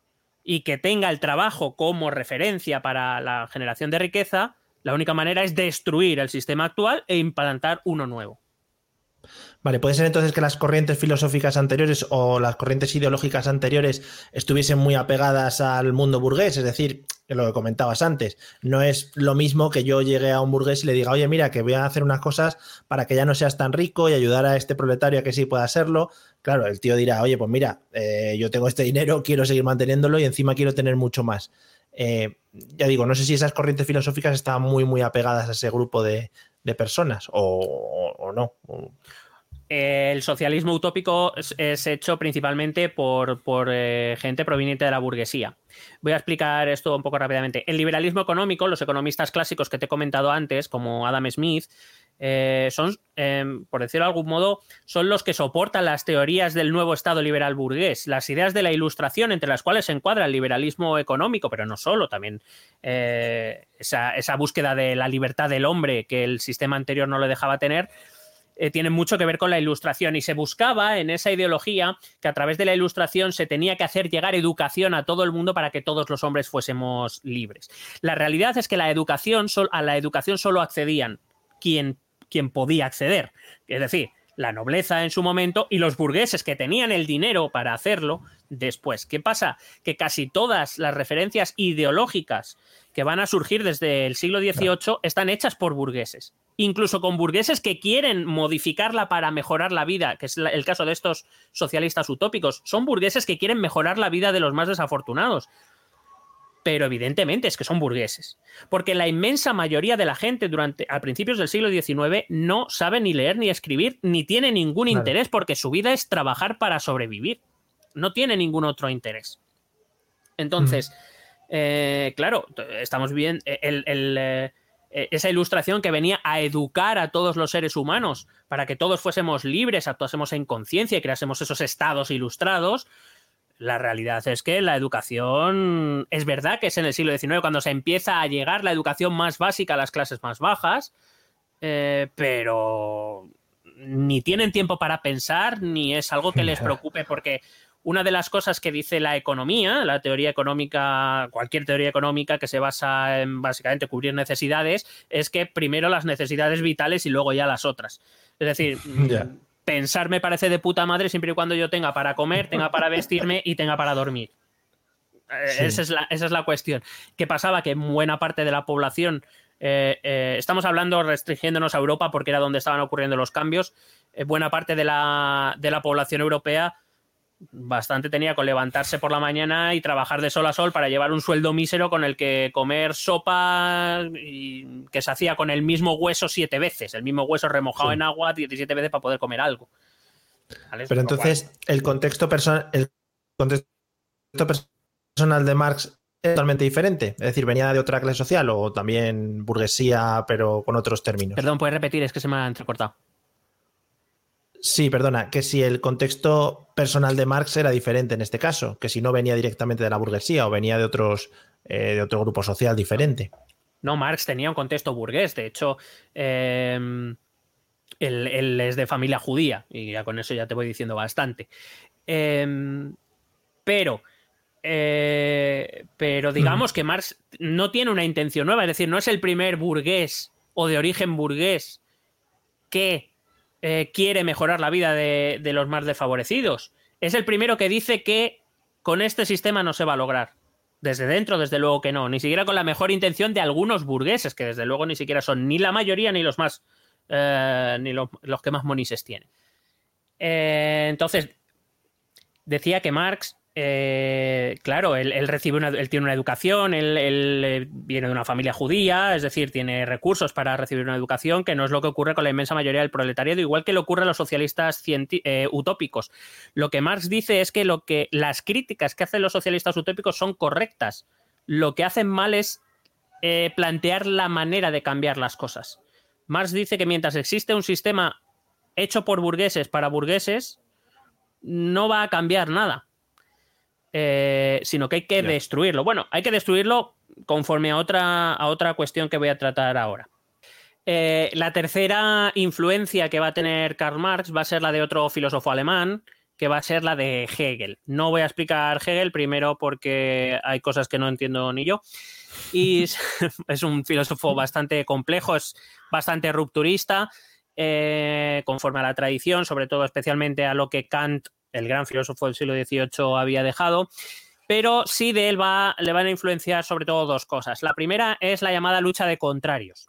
S2: y que tenga el trabajo como referencia para la generación de riqueza, la única manera es destruir el sistema actual e implantar uno nuevo.
S1: Vale, puede ser entonces que las corrientes filosóficas anteriores o las corrientes ideológicas anteriores estuviesen muy apegadas al mundo burgués, es decir, lo que comentabas antes, no es lo mismo que yo llegue a un burgués y le diga, oye, mira, que voy a hacer unas cosas para que ya no seas tan rico y ayudar a este proletario a que sí pueda hacerlo. Claro, el tío dirá, oye, pues mira, eh, yo tengo este dinero, quiero seguir manteniéndolo y encima quiero tener mucho más. Eh, ya digo, no sé si esas corrientes filosóficas estaban muy, muy apegadas a ese grupo de, de personas o, no.
S2: El socialismo utópico es, es hecho principalmente por, por, eh, gente proveniente de la burguesía. Voy a explicar esto un poco rápidamente. El liberalismo económico, los economistas clásicos que te he comentado antes, como Adam Smith, eh, son, eh, por decirlo de algún modo, son los que soportan las teorías del nuevo Estado liberal burgués, las ideas de la ilustración entre las cuales se encuadra el liberalismo económico, pero no solo, también eh, esa, búsqueda de la libertad del hombre que el sistema anterior no le dejaba tener, eh, tiene mucho que ver con la ilustración y se buscaba en esa ideología que a través de la ilustración se tenía que hacer llegar educación a todo el mundo para que todos los hombres fuésemos libres. La realidad es que la educación a la educación solo accedían quien, quien podía acceder, es decir, la nobleza en su momento y los burgueses que tenían el dinero para hacerlo después. ¿Qué pasa? Que casi todas las referencias ideológicas que van a surgir desde el siglo XVIII están hechas por burgueses. Incluso con burgueses que quieren modificarla para mejorar la vida, que es el caso de estos socialistas utópicos. Son burgueses que quieren mejorar la vida de los más desafortunados. Pero evidentemente es que son burgueses. Porque la inmensa mayoría de la gente durante a principios del siglo XIX no sabe ni leer ni escribir, ni tiene ningún
S1: Claro.
S2: interés, porque su vida es trabajar para sobrevivir. No tiene ningún otro interés. Entonces, eh, claro, estamos bien. El, el, eh, eh, esa ilustración que venía a educar a todos los seres humanos para que todos fuésemos libres, actuásemos en conciencia y creásemos esos estados ilustrados. La realidad es que la educación es verdad que es en el siglo XIX cuando se empieza a llegar la educación más básica a las clases más bajas, eh, pero ni tienen tiempo para pensar ni es algo que les preocupe porque una de las cosas que dice la economía, la teoría económica, cualquier teoría económica que se basa en básicamente cubrir necesidades, es que primero las necesidades vitales y luego ya las otras. Es decir. pensar me parece de puta madre siempre y cuando yo tenga para comer, tenga para vestirme y tenga para dormir. Eh,
S1: Sí.
S2: Esa, es la, esa es la cuestión. ¿Qué pasaba? Que buena parte de la población, eh, eh, estamos hablando restringiéndonos a Europa porque era donde estaban ocurriendo los cambios, eh, buena parte de la, de la población europea bastante tenía con levantarse por la mañana y trabajar de sol a sol para llevar un sueldo mísero con el que comer sopa y que se hacía con el mismo hueso siete veces, el mismo hueso remojado
S1: Sí.
S2: en agua 17 veces para poder comer algo. ¿Vale?
S1: Pero entonces, el contexto, el contexto personal de Marx es totalmente diferente. Es decir, venía de otra clase social o también burguesía, pero con otros términos.
S2: Perdón, puedes repetir, es que se me ha entrecortado.
S1: Sí, perdona, que si el contexto personal de Marx era diferente en este caso, que si no venía directamente de la burguesía o venía de otros eh, de otro grupo social diferente.
S2: No, Marx tenía un contexto burgués, de hecho, eh, él, él es de familia judía, y ya con eso ya te voy diciendo bastante. Eh, pero, eh, pero digamos que Marx no tiene una intención nueva, es decir, no es el primer burgués o de origen burgués que eh, quiere mejorar la vida de, los más desfavorecidos. Es el primero que dice que con este sistema no se va a lograr. Desde dentro, desde luego que no. Ni siquiera con la mejor intención de algunos burgueses, que desde luego ni siquiera son ni la mayoría ni los más. eh, ni los, los que más monises tienen. Eh, entonces, decía que Marx, eh, claro, él, recibe una, él tiene una educación, él, eh, viene de una familia judía, es decir, tiene recursos para recibir una educación, que no es lo que ocurre con la inmensa mayoría del proletariado, igual que le ocurre a los socialistas eh, utópicos. Lo que Marx dice es que, lo que las críticas que hacen los socialistas utópicos son correctas. Lo que hacen mal es plantear la manera de cambiar las cosas. Marx dice que mientras existe un sistema hecho por burgueses para burgueses, no va a cambiar nada. Eh, sino que hay que destruirlo. Bueno, hay que destruirlo conforme a otra, a otra cuestión que voy a tratar ahora. Eh, la tercera influencia que va a tener Karl Marx va a ser la de otro filósofo alemán, que va a ser la de Hegel. No voy a explicar Hegel primero porque hay cosas que no entiendo ni yo. Y es un filósofo bastante complejo, es bastante rupturista, eh, conforme a la tradición, sobre todo especialmente a lo que Kant, el gran filósofo del siglo XVIII, había dejado. Pero sí de él va, le van a influenciar sobre todo dos cosas. La primera es la llamada lucha de contrarios.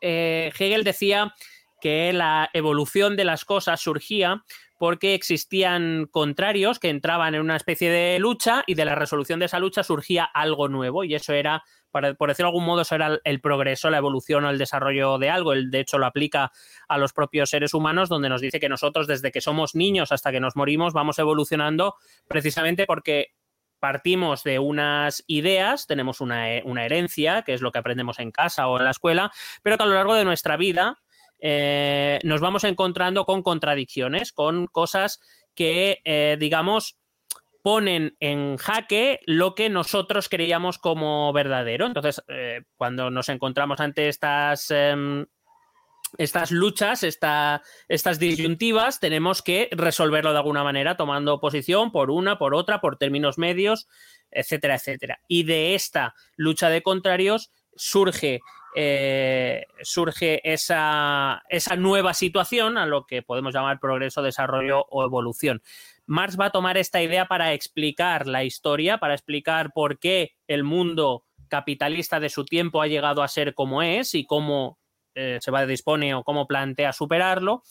S2: Eh, Hegel decía que la evolución de las cosas surgía porque existían contrarios que entraban en una especie de lucha y de la resolución de esa lucha surgía algo nuevo y eso era, por decirlo de algún modo, eso era el progreso, la evolución o el desarrollo de algo. Él, de hecho, lo aplica a los propios seres humanos, donde nos dice que nosotros, desde que somos niños hasta que nos morimos, vamos evolucionando precisamente porque partimos de unas ideas, tenemos una, una herencia, que es lo que aprendemos en casa o en la escuela, pero que a lo largo de nuestra vida eh, nos vamos encontrando con contradicciones, con cosas que, eh, digamos, ponen en jaque lo que nosotros creíamos como verdadero. Entonces, eh, cuando nos encontramos ante estas, em, estas luchas, estas disyuntivas, tenemos que resolverlo de alguna manera, tomando posición por una, por otra, por términos medios, etcétera, etcétera. Y de esta lucha de contrarios surge eh, surge esa, esa, nueva situación a lo que podemos llamar progreso, desarrollo o evolución. Marx va a tomar esta idea para explicar la historia, para explicar por qué el mundo capitalista de su tiempo ha llegado a ser como es y cómo eh, se va a dispone o cómo plantea superarlo.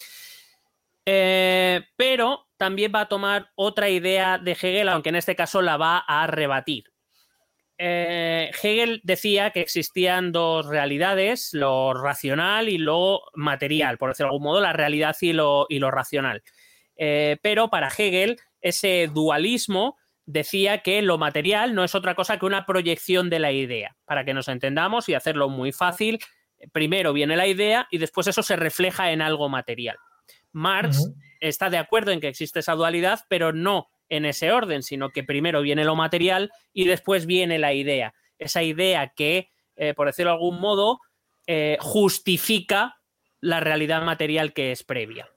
S2: Eh, pero también va a tomar otra idea de Hegel, aunque en este caso la va a rebatir. Eh, Hegel decía que existían dos realidades, lo racional y lo material, por decirlo de algún modo, la realidad y lo, y lo racional. Eh, pero para Hegel, ese dualismo decía que lo material no es otra cosa que una proyección de la idea. Para que nos entendamos y hacerlo muy fácil, primero viene la idea y después eso se refleja en algo material. Marx está de acuerdo en que existe esa dualidad, pero no en ese orden, sino que primero viene lo material y después viene la idea. Esa idea que, eh, por decirlo de algún modo, eh, justifica la realidad material que es previa.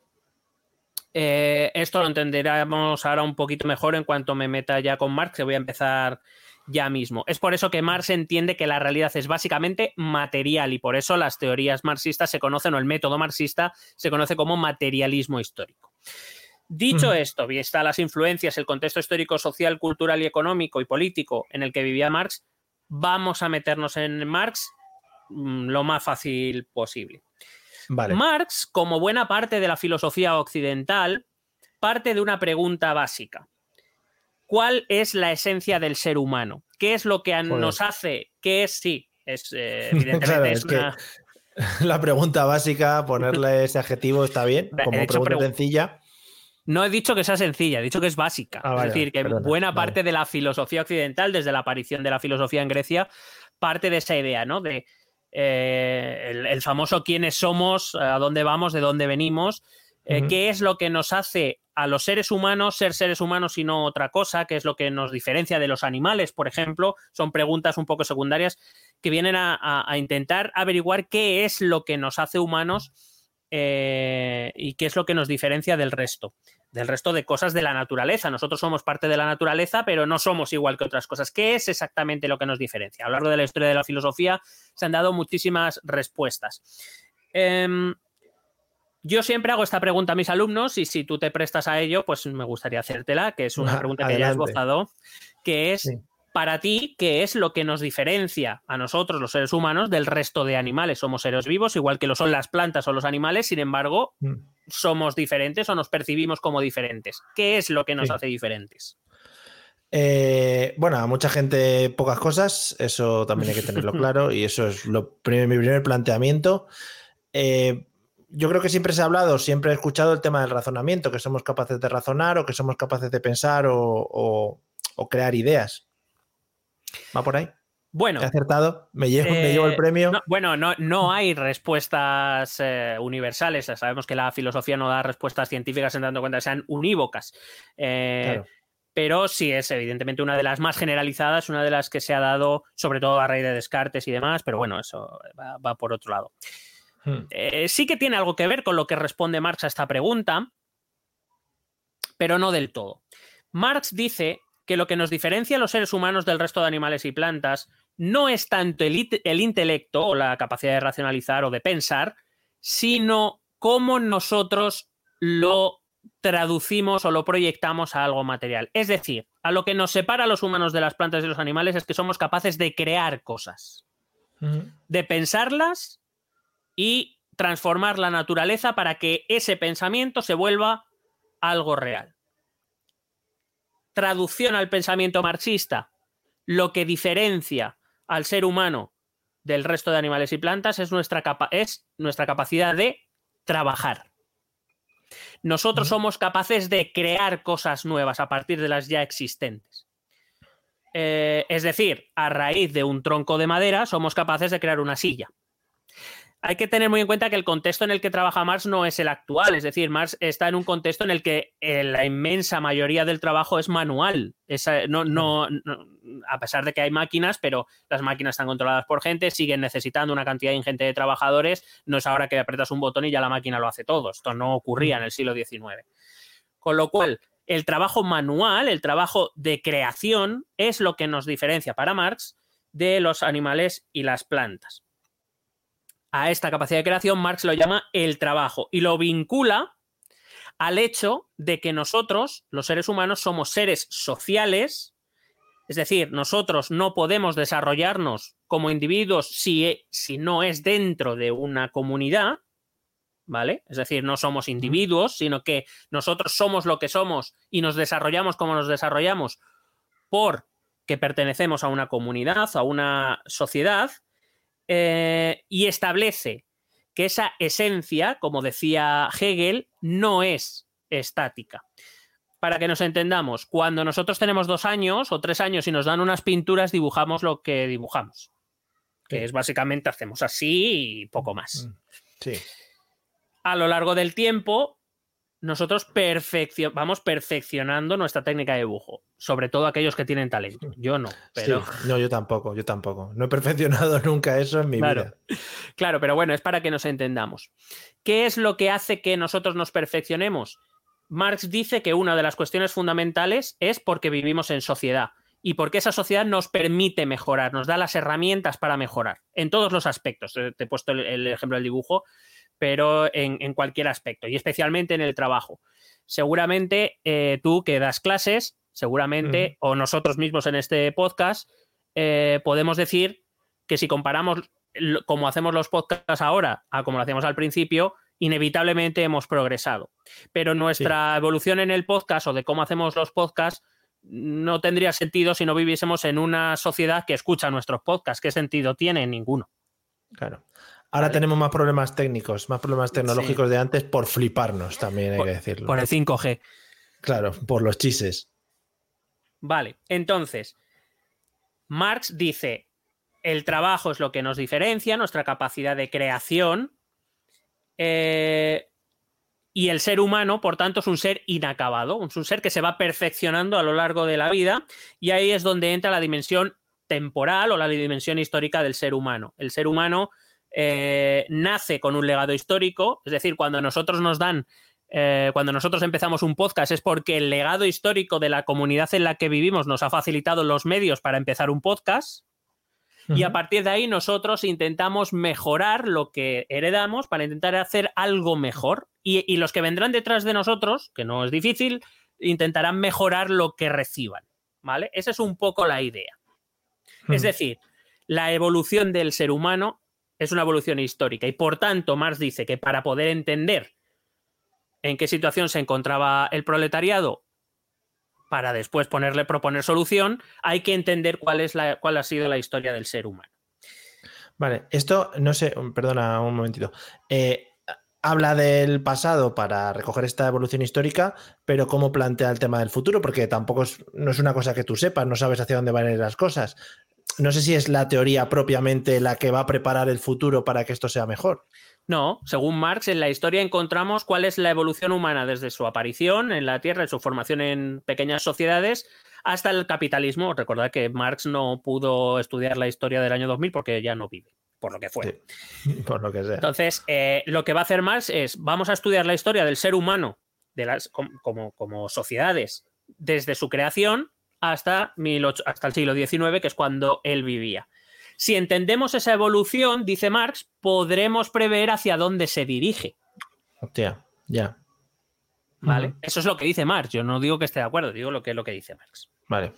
S2: Eh, esto lo entenderemos ahora un poquito mejor en cuanto me meta ya con Marx, que voy a empezar ya mismo. Es por eso que Marx entiende que la realidad es básicamente material y por eso las teorías marxistas se conocen, o el método marxista se conoce como materialismo histórico. Dicho esto, esto, las influencias, el contexto histórico, social, cultural y económico y político en el que vivía Marx, vamos a meternos en Marx mm, lo más fácil posible. Marx, como buena parte de la filosofía occidental, parte de una pregunta básica. ¿Cuál es la esencia del ser humano? ¿Qué es lo que nos hace? ¿Qué es? Sí, es eh, evidentemente es,
S1: La pregunta básica, ponerle ese adjetivo está bien, como pregunta sencilla.
S2: No he dicho que sea sencilla, he dicho que es básica. Ah, es decir, que buena parte de la filosofía occidental, desde la aparición de la filosofía en Grecia, parte de esa idea, ¿no? De eh, el, famoso quiénes somos, a dónde vamos, de dónde venimos, eh, qué es lo que nos hace a los seres humanos ser seres humanos y no otra cosa, qué es lo que nos diferencia de los animales, por ejemplo. Son preguntas un poco secundarias que vienen a intentar averiguar qué es lo que nos hace humanos eh, y qué es lo que nos diferencia del resto, del resto de cosas de la naturaleza. Nosotros somos parte de la naturaleza, pero no somos igual que otras cosas. ¿Qué es exactamente lo que nos diferencia? A lo largo de la historia de la filosofía se han dado muchísimas respuestas. Em, yo siempre hago esta pregunta a mis alumnos y si tú te prestas a ello, pues me gustaría hacértela, que es una pregunta que ya has esbozado, que es para ti, ¿qué es lo que nos diferencia a nosotros, los seres humanos, del resto de animales? Somos seres vivos, igual que lo son las plantas o los animales, sin embargo, mm. Somos diferentes o nos percibimos como diferentes. ¿Qué es lo que nos hace diferentes?
S1: Eh, bueno, a mucha gente pocas cosas, eso también hay que tenerlo claro y eso es lo mi primer planteamiento. Eh, yo creo que siempre se ha hablado, siempre he escuchado el tema del razonamiento, que somos capaces de razonar o que somos capaces de pensar o crear ideas. ¿Va por ahí?
S2: Bueno.
S1: He acertado, me llevo, el eh, premio.
S2: bueno, no, no, hay respuestas eh, universales. Sabemos que la filosofía no da respuestas científicas en dando cuenta que sean unívocas. Eh, pero sí es evidentemente una de las más generalizadas, una de las que se ha dado sobre todo a raíz de Descartes y demás, pero bueno, eso va, va por otro lado.
S1: Hmm.
S2: Sí que tiene algo que ver con lo que responde Marx a esta pregunta, pero no del todo. Marx dice que lo que nos diferencia a los seres humanos del resto de animales y plantas no es tanto el, intelecto o la capacidad de racionalizar o de pensar, sino cómo nosotros lo traducimos o lo proyectamos a algo material. Es decir, a lo que nos separa a los humanos de las plantas y los animales es que somos capaces de crear cosas, de pensarlas y transformar la naturaleza para que ese pensamiento se vuelva algo real. Traducción al pensamiento marxista. Lo que diferencia al ser humano del resto de animales y plantas es nuestra, capa- es nuestra capacidad de trabajar. Nosotros somos capaces de crear cosas nuevas a partir de las ya existentes. Eh, es decir, a raíz de un tronco de madera somos capaces de crear una silla. Hay que tener muy en cuenta que el contexto en el que trabaja Marx no es el actual, es decir, Marx está en un contexto en el que eh, la inmensa mayoría del trabajo es manual. No- a pesar de que hay máquinas, pero las máquinas están controladas por gente, siguen necesitando una cantidad ingente de trabajadores. No es ahora que apretas un botón y ya la máquina lo hace todo. Esto no ocurría en el siglo XIX. Con lo cual, el trabajo manual, el trabajo de creación, es lo que nos diferencia para Marx de los animales y las plantas. A esta capacidad de creación Marx lo llama el trabajo y lo vincula al hecho de que nosotros, los seres humanos, somos seres sociales, es decir, nosotros no podemos desarrollarnos como individuos si, si no es dentro de una comunidad, ¿vale? Es decir, no somos individuos, sino que nosotros somos lo que somos y nos desarrollamos como nos desarrollamos porque pertenecemos a una comunidad, a una sociedad, eh, y establece que esa esencia, como decía Hegel, no es estática. Para que nos entendamos, cuando nosotros tenemos dos años o tres años y nos dan unas pinturas, dibujamos lo que dibujamos. Que es básicamente hacemos así y poco más.
S1: Sí.
S2: A lo largo del tiempo, nosotros perfeccio- vamos perfeccionando nuestra técnica de dibujo. Sobre todo aquellos que tienen talento. Yo no, pero.
S1: Sí. No, yo tampoco, yo tampoco. No he perfeccionado nunca eso en mi
S2: Claro.
S1: vida.
S2: Claro, pero bueno, es para que nos entendamos. ¿Qué es lo que hace que nosotros nos perfeccionemos? Marx dice que una de las cuestiones fundamentales es porque vivimos en sociedad y porque esa sociedad nos permite mejorar, nos da las herramientas para mejorar en todos los aspectos. Te he puesto el, el ejemplo del dibujo, pero en, en cualquier aspecto y especialmente en el trabajo. Seguramente eh, tú que das clases, seguramente, o nosotros mismos en este podcast, eh, podemos decir que si comparamos lo- como hacemos los podcasts ahora a como lo hacíamos al principio, inevitablemente hemos progresado. Pero nuestra evolución en el podcast o de cómo hacemos los podcasts no tendría sentido si no viviésemos en una sociedad que escucha nuestros podcasts. ¿Qué sentido tiene? Ninguno.
S1: Claro. Ahora tenemos más problemas técnicos, más problemas tecnológicos de antes por fliparnos, también hay
S2: Por-
S1: que decirlo.
S2: Por el 5G.
S1: Claro, por los chises.
S2: Vale, entonces, Marx dice, el trabajo es lo que nos diferencia, nuestra capacidad de creación, eh, y el ser humano, por tanto, es un ser inacabado, es un ser que se va perfeccionando a lo largo de la vida, y ahí es donde entra la dimensión temporal o la dimensión histórica del ser humano. El ser humano eh, nace con un legado histórico, es decir, cuando nosotros nos dan eh, cuando nosotros empezamos un podcast es porque el legado histórico de la comunidad en la que vivimos nos ha facilitado los medios para empezar un podcast. Y a partir de ahí nosotros intentamos mejorar lo que heredamos para intentar hacer algo mejor. Y, y los que vendrán detrás de nosotros, que no es difícil, intentarán mejorar lo que reciban. ¿Vale? Esa es un poco la idea. Es decir, la evolución del ser humano es una evolución histórica y por tanto Marx dice que para poder entender en qué situación se encontraba el proletariado para después ponerle proponer solución, hay que entender cuál es la, cuál ha sido la historia del ser humano.
S1: Vale, esto, no sé, perdona un momentito. Eh, habla del pasado para recoger esta evolución histórica, pero ¿cómo plantea el tema del futuro? Porque tampoco es, no es una cosa que tú sepas, no sabes hacia dónde van a ir las cosas. No sé si es la teoría propiamente la que va a preparar el futuro para que esto sea mejor.
S2: No, según Marx, en la historia encontramos cuál es la evolución humana desde su aparición en la Tierra, y su formación en pequeñas sociedades, hasta el capitalismo. Recordad que Marx no pudo estudiar la historia del año 2000 porque ya no vive, por lo que fue.
S1: Sí, por lo que sea.
S2: Entonces, eh, lo que va a hacer Marx es, vamos a estudiar la historia del ser humano de las, como, como sociedades desde su creación hasta, 18, hasta el siglo XIX, que es cuando él vivía. Si entendemos esa evolución, dice Marx, podremos prever hacia dónde se dirige.
S1: Hostia, ya.
S2: ¿Vale? Eso es lo que dice Marx. Yo no digo que esté de acuerdo, digo lo que es lo que dice Marx.
S1: Vale.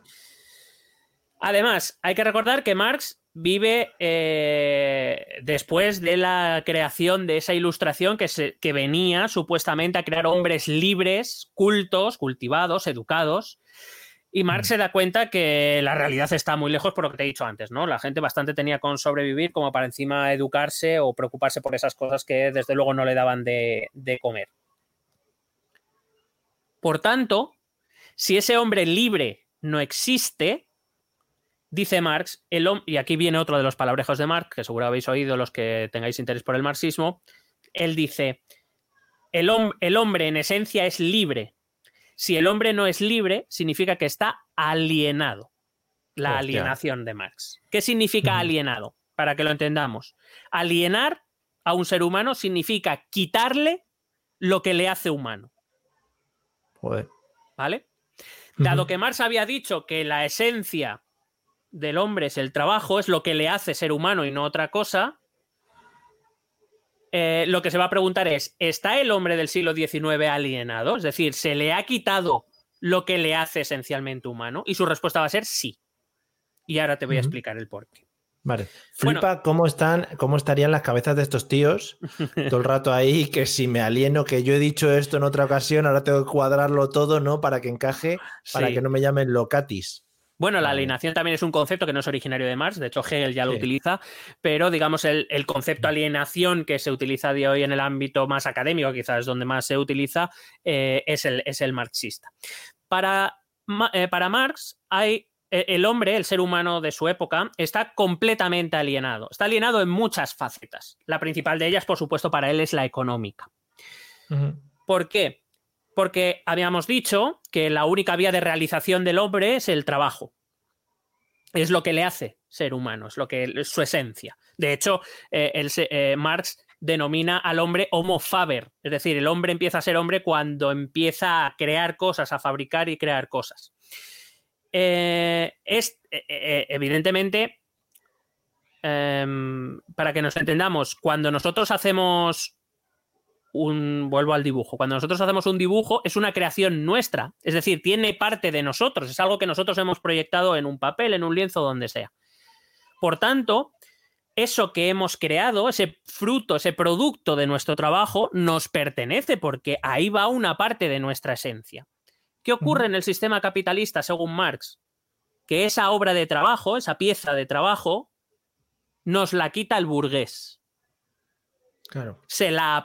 S2: Además, hay que recordar que Marx vive eh, después de la creación de esa ilustración que, se- que venía supuestamente a crear hombres libres, cultos, cultivados, educados. Y Marx se da cuenta que la realidad está muy lejos por lo que te he dicho antes, ¿no? La gente bastante tenía con sobrevivir como para encima educarse o preocuparse por esas cosas que desde luego no le daban de, de comer. Por tanto, si ese hombre libre no existe, dice Marx, el y aquí viene otro de los palabrejos de Marx, que seguro habéis oído los que tengáis interés por el marxismo, él dice, el, hom- el hombre en esencia es libre. Si el hombre no es libre, significa que está alienado. La
S1: Hostia.
S2: alienación de Marx. ¿Qué significa alienado? Para que lo entendamos. Alienar a un ser humano significa quitarle lo que le hace humano.
S1: Joder.
S2: ¿Vale? Dado que Marx había dicho que la esencia del hombre es el trabajo, es lo que le hace ser humano y no otra cosa, eh, lo que se va a preguntar es, ¿está el hombre del siglo XIX alienado? Es decir, ¿se le ha quitado lo que le hace esencialmente humano? Y su respuesta va a ser sí. Y ahora te voy a explicar el porqué.
S1: Vale.
S2: Bueno.
S1: Flipa cómo están, cómo estarían las cabezas de estos tíos todo el rato ahí, que si me alieno, que yo he dicho esto en otra ocasión, ahora tengo que cuadrarlo todo, ¿no? Para que encaje, para
S2: Sí.
S1: que no me llamen locatis.
S2: Bueno, la alienación también es un concepto que no es originario de Marx, de hecho Hegel ya lo
S1: Sí.
S2: utiliza, pero digamos el, el concepto alienación que se utiliza de hoy en el ámbito más académico, quizás es donde más se utiliza, eh, es, el, es el marxista. Para, eh, para Marx hay eh, el hombre, el ser humano de su época, está completamente alienado. Está alienado en muchas facetas. La principal de ellas, por supuesto, para él es la económica. ¿Por qué? Porque habíamos dicho que la única vía de realización del hombre es el trabajo. Es lo que le hace ser humano, es lo que es su esencia. De hecho, eh, eh, Marx denomina al hombre homo faber, es decir, el hombre empieza a ser hombre cuando empieza a crear cosas, a fabricar y crear cosas. Eh, es evidentemente, em, para que nos entendamos, cuando nosotros hacemos un. Vuelvo al dibujo. Cuando nosotros hacemos un dibujo, es una creación nuestra. Es decir, tiene parte de nosotros. Es algo que nosotros hemos proyectado en un papel, en un lienzo, donde sea. Por tanto, eso que hemos creado, ese fruto, ese producto de nuestro trabajo, nos pertenece porque ahí va una parte de nuestra esencia. ¿Qué ocurre en el sistema capitalista, según Marx? Que esa obra de trabajo, esa pieza de trabajo, nos la quita el burgués.
S1: Claro.
S2: Se la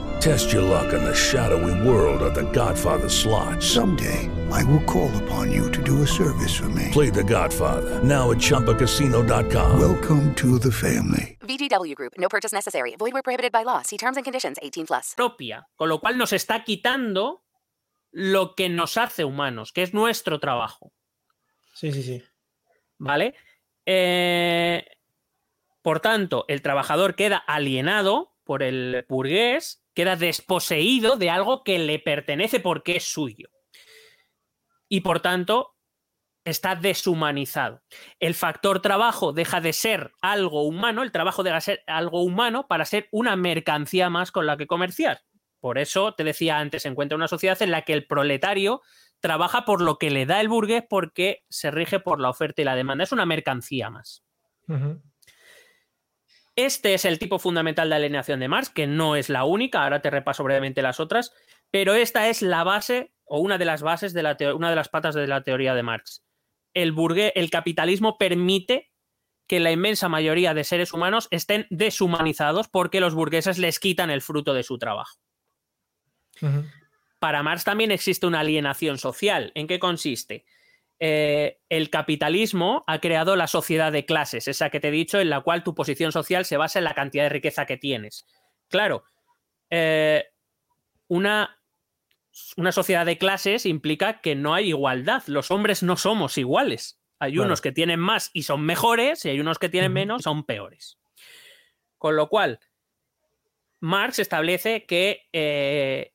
S6: Test your luck in the shadowy world of The Godfather slot.
S7: Someday, I will call upon you to do a service for me.
S6: Play The Godfather now at ChumbaCasino.com.
S7: Welcome to the family.
S8: VGW Group. No purchase necessary. Void where prohibited by law. See terms and conditions. 18 plus.
S2: propia, con lo cual nos está quitando lo que nos hace humanos, que es nuestro trabajo,
S1: Sí, sí, sí.
S2: ¿vale? Eh, por tanto, el trabajador queda alienado por el burgués, queda desposeído de algo que le pertenece porque es suyo. Y por tanto, está deshumanizado. El factor trabajo deja de ser algo humano, el trabajo deja de ser algo humano para ser una mercancía más con la que comerciar. Por eso te decía antes, se encuentra una sociedad en la que el proletario trabaja por lo que le da el burgués porque se rige por la oferta y la demanda. Es una mercancía más. Este es el tipo fundamental de alienación de Marx, que no es la única, ahora te repaso brevemente las otras, pero esta es la base o una de las bases de la una de las patas de la teoría de Marx. El burgués, el capitalismo permite que la inmensa mayoría de seres humanos estén deshumanizados porque los burgueses les quitan el fruto de su trabajo. Para Marx también existe una alienación social. ¿En qué consiste? Eh, el capitalismo ha creado la sociedad de clases, esa que te he dicho, en la cual tu posición social se basa en la cantidad de riqueza que tienes. Claro, eh, una, una sociedad de clases implica que no hay igualdad. Los hombres no somos iguales. Hay unos que tienen más y son mejores y hay unos que tienen menos y son peores. Con lo cual, Marx establece que eh,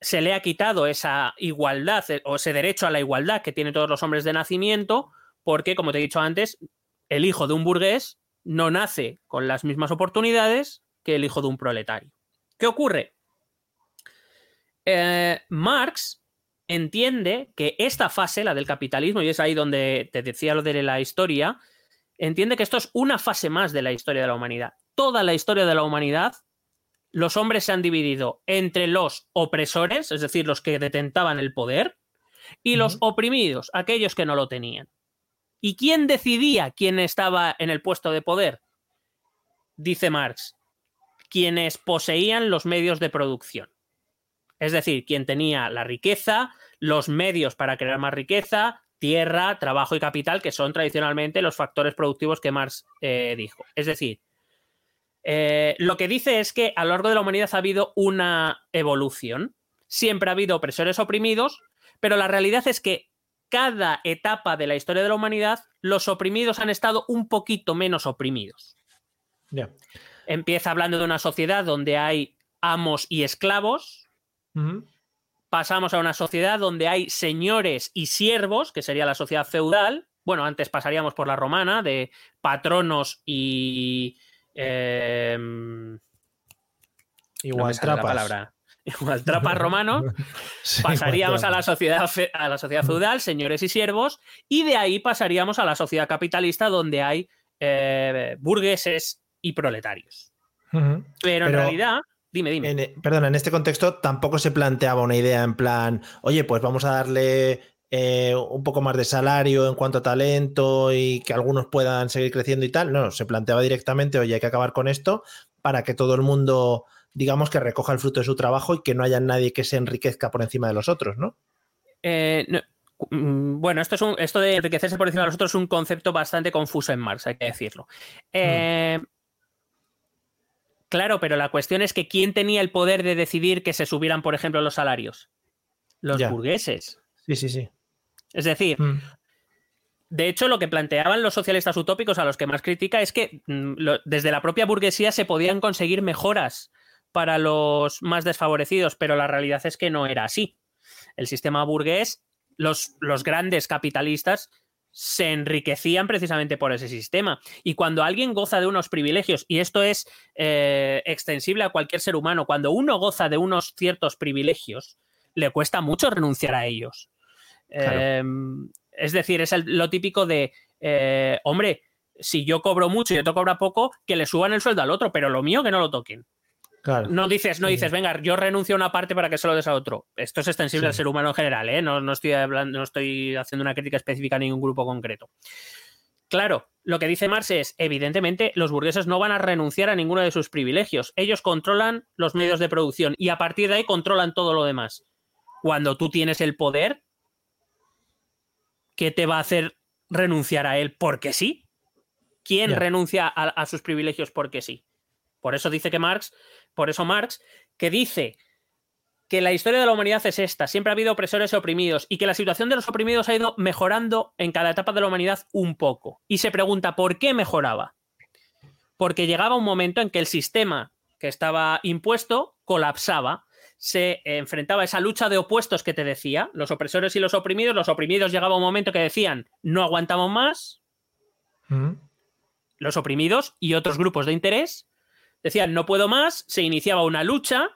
S2: se le ha quitado esa igualdad eh, o ese derecho a la igualdad que tienen todos los hombres de nacimiento, porque, como te he dicho antes, el hijo de un burgués no nace con las mismas oportunidades que el hijo de un proletario. ¿Qué ocurre? Eh, Marx entiende que esta fase, la del capitalismo, y es ahí donde te decía lo de la historia, entiende que esto es una fase más de la historia de la humanidad. Toda la historia de la humanidad los hombres se han dividido entre los opresores, es decir, los que detentaban el poder, y los oprimidos, aquellos que no lo tenían. ¿Y quién decidía quién estaba en el puesto de poder? Dice Marx, quienes poseían los medios de producción. Es decir, quien tenía la riqueza, los medios para crear más riqueza, tierra, trabajo y capital, que son tradicionalmente los factores productivos que Marx eh, dijo. Es decir, eh, lo que dice es que a lo largo de la humanidad ha habido una evolución. Siempre ha habido opresores oprimidos, pero la realidad es que cada etapa de la historia de la humanidad, los oprimidos han estado un poquito menos oprimidos. Empieza hablando de una sociedad donde hay amos y esclavos. Pasamos a una sociedad donde hay señores y siervos, que sería la sociedad feudal. Bueno, antes pasaríamos por la romana, de patronos y, Em,
S1: igual trapas.
S2: Igual trapas romano. pasaríamos a la, sociedad a la sociedad feudal, señores y siervos, y de ahí pasaríamos a la sociedad capitalista donde hay eh, burgueses y proletarios. Pero, en realidad, dime, dime.
S1: En, perdona, en este contexto tampoco se planteaba una idea en plan, oye, pues vamos a darle eh, un poco más de salario en cuanto a talento y que algunos puedan seguir creciendo y tal. No, se planteaba directamente, oye, hay que acabar con esto para que todo el mundo, digamos, que recoja el fruto de su trabajo y que no haya nadie que se enriquezca por encima de los otros, ¿no?
S2: Eh, mm, bueno, esto, es un, esto de enriquecerse por encima de los otros es un concepto bastante confuso en Marx, hay que decirlo. Eh, claro, pero la cuestión es que ¿quién tenía el poder de decidir que se subieran, por ejemplo, los salarios? Los burgueses.
S1: Sí, sí, sí.
S2: Es decir, mm. de hecho, lo que planteaban los socialistas utópicos a los que más critica es que mm, desde la propia burguesía se podían conseguir mejoras para los más desfavorecidos, pero la realidad es que no era así. El sistema burgués, los, los grandes capitalistas, se enriquecían precisamente por ese sistema. Y cuando alguien goza de unos privilegios, y esto es eh, extensible a cualquier ser humano, cuando uno goza de unos ciertos privilegios, le cuesta mucho renunciar a ellos. Em, es decir, es lo típico de, eh, hombre, si yo cobro mucho y otro cobra poco, que le suban el sueldo al otro, pero lo mío que no lo toquen. No dices, no dices, venga, yo renuncio a una parte para que se lo des a otro. Esto es extensible al ser humano en general, ¿eh? no, estoy hablando, no estoy haciendo una crítica específica a ningún grupo concreto. Claro, lo que dice Marx es, evidentemente, los burgueses no van a renunciar a ninguno de sus privilegios. Ellos controlan los medios de producción y a partir de ahí controlan todo lo demás. Cuando tú tienes el poder, ¿qué te va a hacer renunciar a él porque sí? ¿Quién renuncia a, sus privilegios porque sí? Por eso dice que Marx, por eso Marx, que dice que la historia de la humanidad es esta, siempre ha habido opresores y oprimidos, y que la situación de los oprimidos ha ido mejorando en cada etapa de la humanidad un poco. Y se pregunta, ¿por qué mejoraba? Porque llegaba un momento en que el sistema que estaba impuesto colapsaba. Se enfrentaba a esa lucha de opuestos que te decía, los opresores y los oprimidos. Los oprimidos llegaba un momento que decían, no aguantamos más.
S1: Mm.
S2: Los oprimidos y otros grupos de interés decían, no puedo más. Se iniciaba una lucha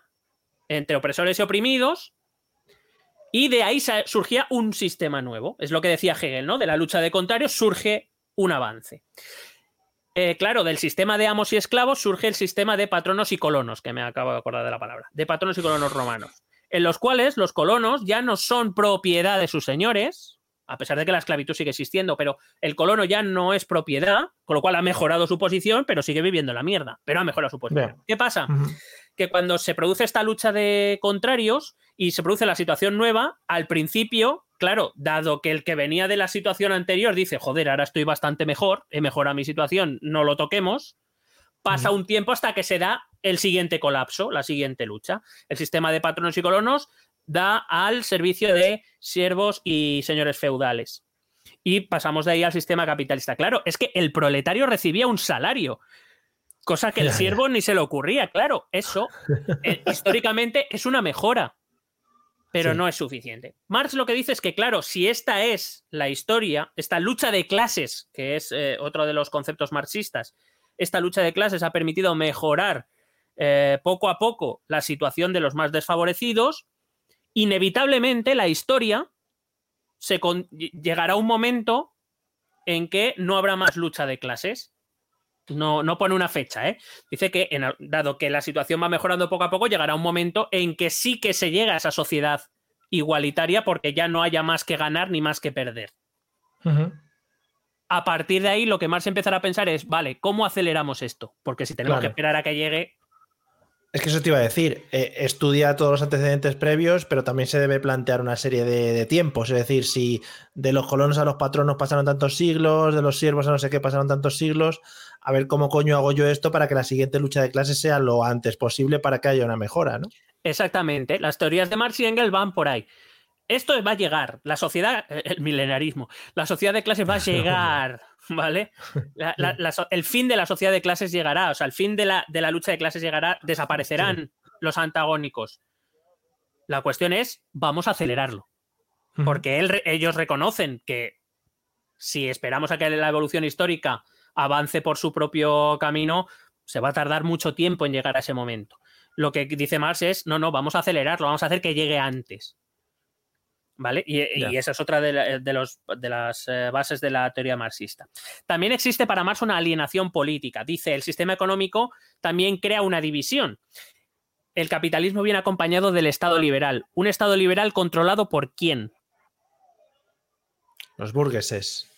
S2: entre opresores y oprimidos. Y de ahí surgía un sistema nuevo. Es lo que decía Hegel, ¿no? De la lucha de contrarios surge un avance. Eh, claro, del sistema de amos y esclavos surge el sistema de patronos y colonos, que me acabo de acordar de la palabra, de patronos y colonos romanos, en los cuales los colonos ya no son propiedad de sus señores, a pesar de que la esclavitud sigue existiendo, pero el colono ya no es propiedad, con lo cual ha mejorado su posición, pero sigue viviendo en la mierda, pero ha mejorado su posición.
S1: Bien.
S2: ¿Qué pasa? Que cuando se produce esta lucha de contrarios y se produce la situación nueva, al principio, claro, dado que el que venía de la situación anterior dice, joder, ahora estoy bastante mejor, he mejorado mi situación, no lo toquemos, pasa un tiempo hasta que se da el siguiente colapso, la siguiente lucha. El sistema de patronos y colonos da al servicio de siervos y señores feudales. Y pasamos de ahí al sistema capitalista. Claro, es que el proletario recibía un salario. Cosa que el siervo ni se le ocurría, claro. Eso eh, históricamente es una mejora, pero
S1: Sí.
S2: no es suficiente. Marx lo que dice es que, claro, si esta es la historia, esta lucha de clases, que es eh, otro de los conceptos marxistas, esta lucha de clases ha permitido mejorar eh, poco a poco la situación de los más desfavorecidos, inevitablemente la historia se con- llegará a un momento en que no habrá más lucha de clases. No, no pone una fecha, ¿eh? Dice que, en- dado que la situación va mejorando poco a poco, llegará un momento en que sí que se llega a esa sociedad igualitaria porque ya no haya más que ganar ni más que perder. A partir de ahí, lo que Marx empezará a pensar es, vale, ¿cómo aceleramos esto? Porque si tenemos
S1: Claro.
S2: que esperar a que llegue,
S1: Es que eso te iba a decir. eh, estudia todos los antecedentes previos, pero también se debe plantear una serie de, de tiempos. Es decir, si de los colonos a los patronos pasaron tantos siglos, de los siervos a no sé qué pasaron tantos siglos, a ver cómo coño hago yo esto para que la siguiente lucha de clases sea lo antes posible para que haya una mejora, ¿no?
S2: Exactamente, las teorías de Marx y Engels van por ahí. Esto va a llegar, la sociedad, el milenarismo, la sociedad de clases va a llegar, ¿vale? La- la- la so- el fin de la sociedad de clases llegará, o sea, el fin de la, de la lucha de clases llegará, desaparecerán los antagónicos. La cuestión es, vamos a acelerarlo, porque él ellos reconocen que si esperamos a que la evolución histórica avance por su propio camino, se va a tardar mucho tiempo en llegar a ese momento. Lo que dice Marx es, no, no, vamos a acelerarlo, vamos a hacer que llegue antes. ¿Vale? Y, esa es otra de, la- de los, de las eh, bases de la teoría marxista. También existe para Marx una alienación política. Dice, el sistema económico también crea una división. El capitalismo viene acompañado del Estado liberal. ¿Un Estado liberal controlado por quién?
S1: Los burgueses.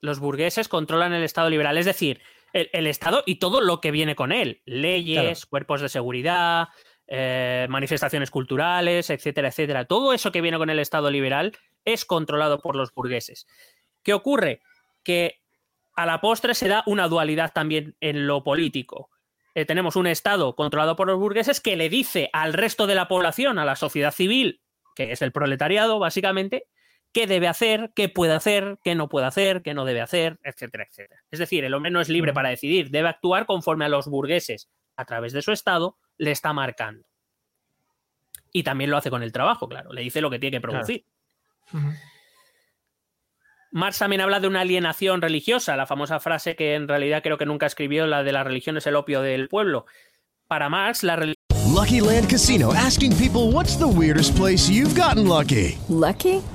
S2: los burgueses controlan el Estado liberal, es decir, el, el Estado y todo lo que viene con él, leyes,
S1: Claro.
S2: cuerpos de seguridad, eh, manifestaciones culturales, etcétera, etcétera. Todo eso que viene con el Estado liberal es controlado por los burgueses. ¿Qué ocurre? Que a la postre se da una dualidad también en lo político. Eh, tenemos un Estado controlado por los burgueses que le dice al resto de la población, a la sociedad civil, que es el proletariado, básicamente, qué debe hacer, qué puede hacer, qué no puede hacer, qué no debe hacer, etcétera, etcétera. Es decir, el hombre no es libre para decidir, debe actuar conforme a los burgueses, a través de su Estado, le está marcando. Y también lo hace con el trabajo, claro, le dice lo que tiene que producir. Marx también habla de una alienación religiosa, la famosa frase que en realidad creo que nunca escribió, la de la religión es el opio del pueblo. Para Marx, la religión
S5: Lucky Land Casino asking people what's the weirdest place you've gotten lucky?
S9: Lucky?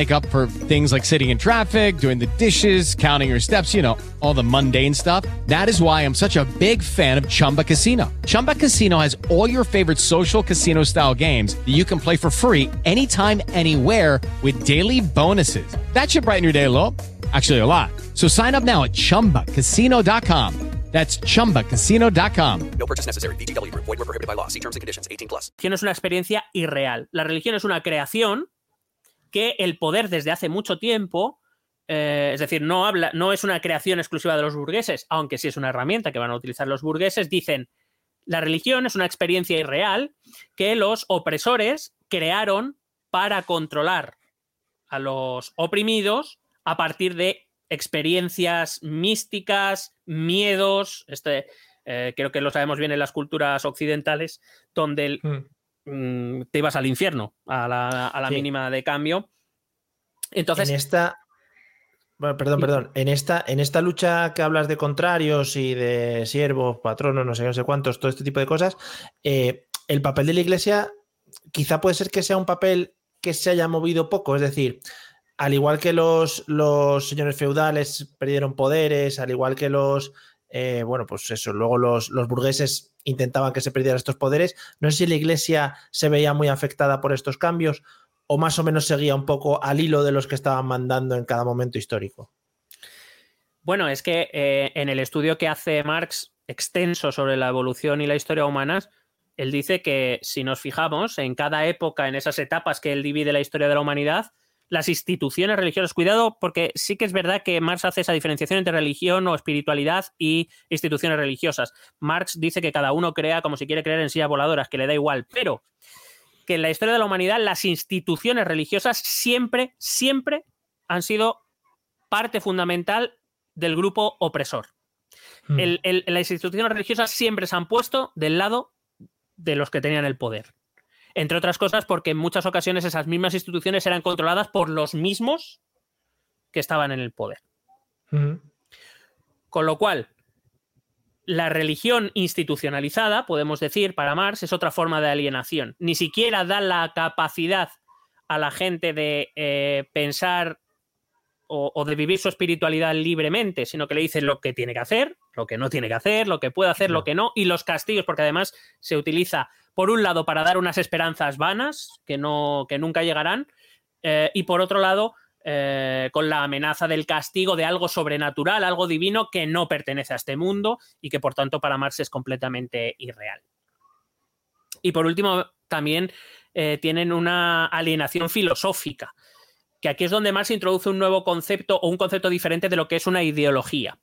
S3: make up for things like sitting in traffic, doing the dishes, counting your steps, you know, all the mundane stuff. That is why I'm such a big fan of Chumba Casino. Chumba Casino has all your favorite social casino style games that you can play for free anytime, anywhere with daily bonuses. That should brighten your day a little. Actually, a lot. So sign up now at chumbacasino.com. That's chumbacasino.com.
S4: No purchase necessary. VGW Group. Void were prohibited by law. See terms and conditions. 18 plus.
S2: religión es una experiencia irreal. La religión es una creación que el poder desde hace mucho tiempo, eh, es decir, no, habla, no es una creación exclusiva de los burgueses, aunque sí es una herramienta que van a utilizar los burgueses, dicen, la religión es una experiencia irreal que los opresores crearon para controlar a los oprimidos a partir de experiencias místicas, miedos, este, eh, creo que lo sabemos bien en las culturas occidentales, donde el, mm, te ibas al infierno a la, a la
S1: Sí.
S2: mínima de cambio. Entonces,
S1: en esta. Bueno, perdón, perdón. En esta, en esta lucha que hablas de contrarios y de siervos, patronos, no sé, no sé cuántos, todo este tipo de cosas, eh, el papel de la iglesia quizá puede ser que sea un papel que se haya movido poco. Es decir, al igual que los, los señores feudales perdieron poderes, al igual que los. eh, bueno, pues eso, luego los, los burgueses intentaban que se perdieran estos poderes. No sé si la iglesia se veía muy afectada por estos cambios o más o menos seguía un poco al hilo de los que estaban mandando en cada momento histórico.
S2: Bueno, es que eh, en el estudio que hace Marx extenso sobre la evolución y la historia humanas, él dice que si nos fijamos en cada época, en esas etapas que él divide la historia de la humanidad, las instituciones religiosas, cuidado, porque sí que es verdad que Marx hace esa diferenciación entre religión o espiritualidad y instituciones religiosas. Marx dice que cada uno crea como si quiere creer en sillas voladoras, que le da igual, pero que en la historia de la humanidad las instituciones religiosas siempre, siempre han sido parte fundamental del grupo opresor.
S1: Mm.
S2: El- el- las instituciones religiosas siempre se han puesto del lado de los que tenían el poder. Entre otras cosas porque en muchas ocasiones esas mismas instituciones eran controladas por los mismos que estaban en el poder. Con lo cual, la religión institucionalizada, podemos decir, para Marx, es otra forma de alienación. Ni siquiera da la capacidad a la gente de eh, pensar o, o de vivir su espiritualidad libremente, sino que le dice lo que tiene que hacer, lo que no tiene que hacer, lo que puede hacer, lo que no, y los castigos, porque además se utiliza, por un lado, para dar unas esperanzas vanas que, no, que nunca llegarán, eh, y por otro lado, eh, con la amenaza del castigo de algo sobrenatural, algo divino que no pertenece a este mundo y que por tanto para Marx es completamente irreal. Y por último, también eh, tienen una alienación filosófica, que aquí es donde Marx introduce un nuevo concepto o un concepto diferente de lo que es una ideología.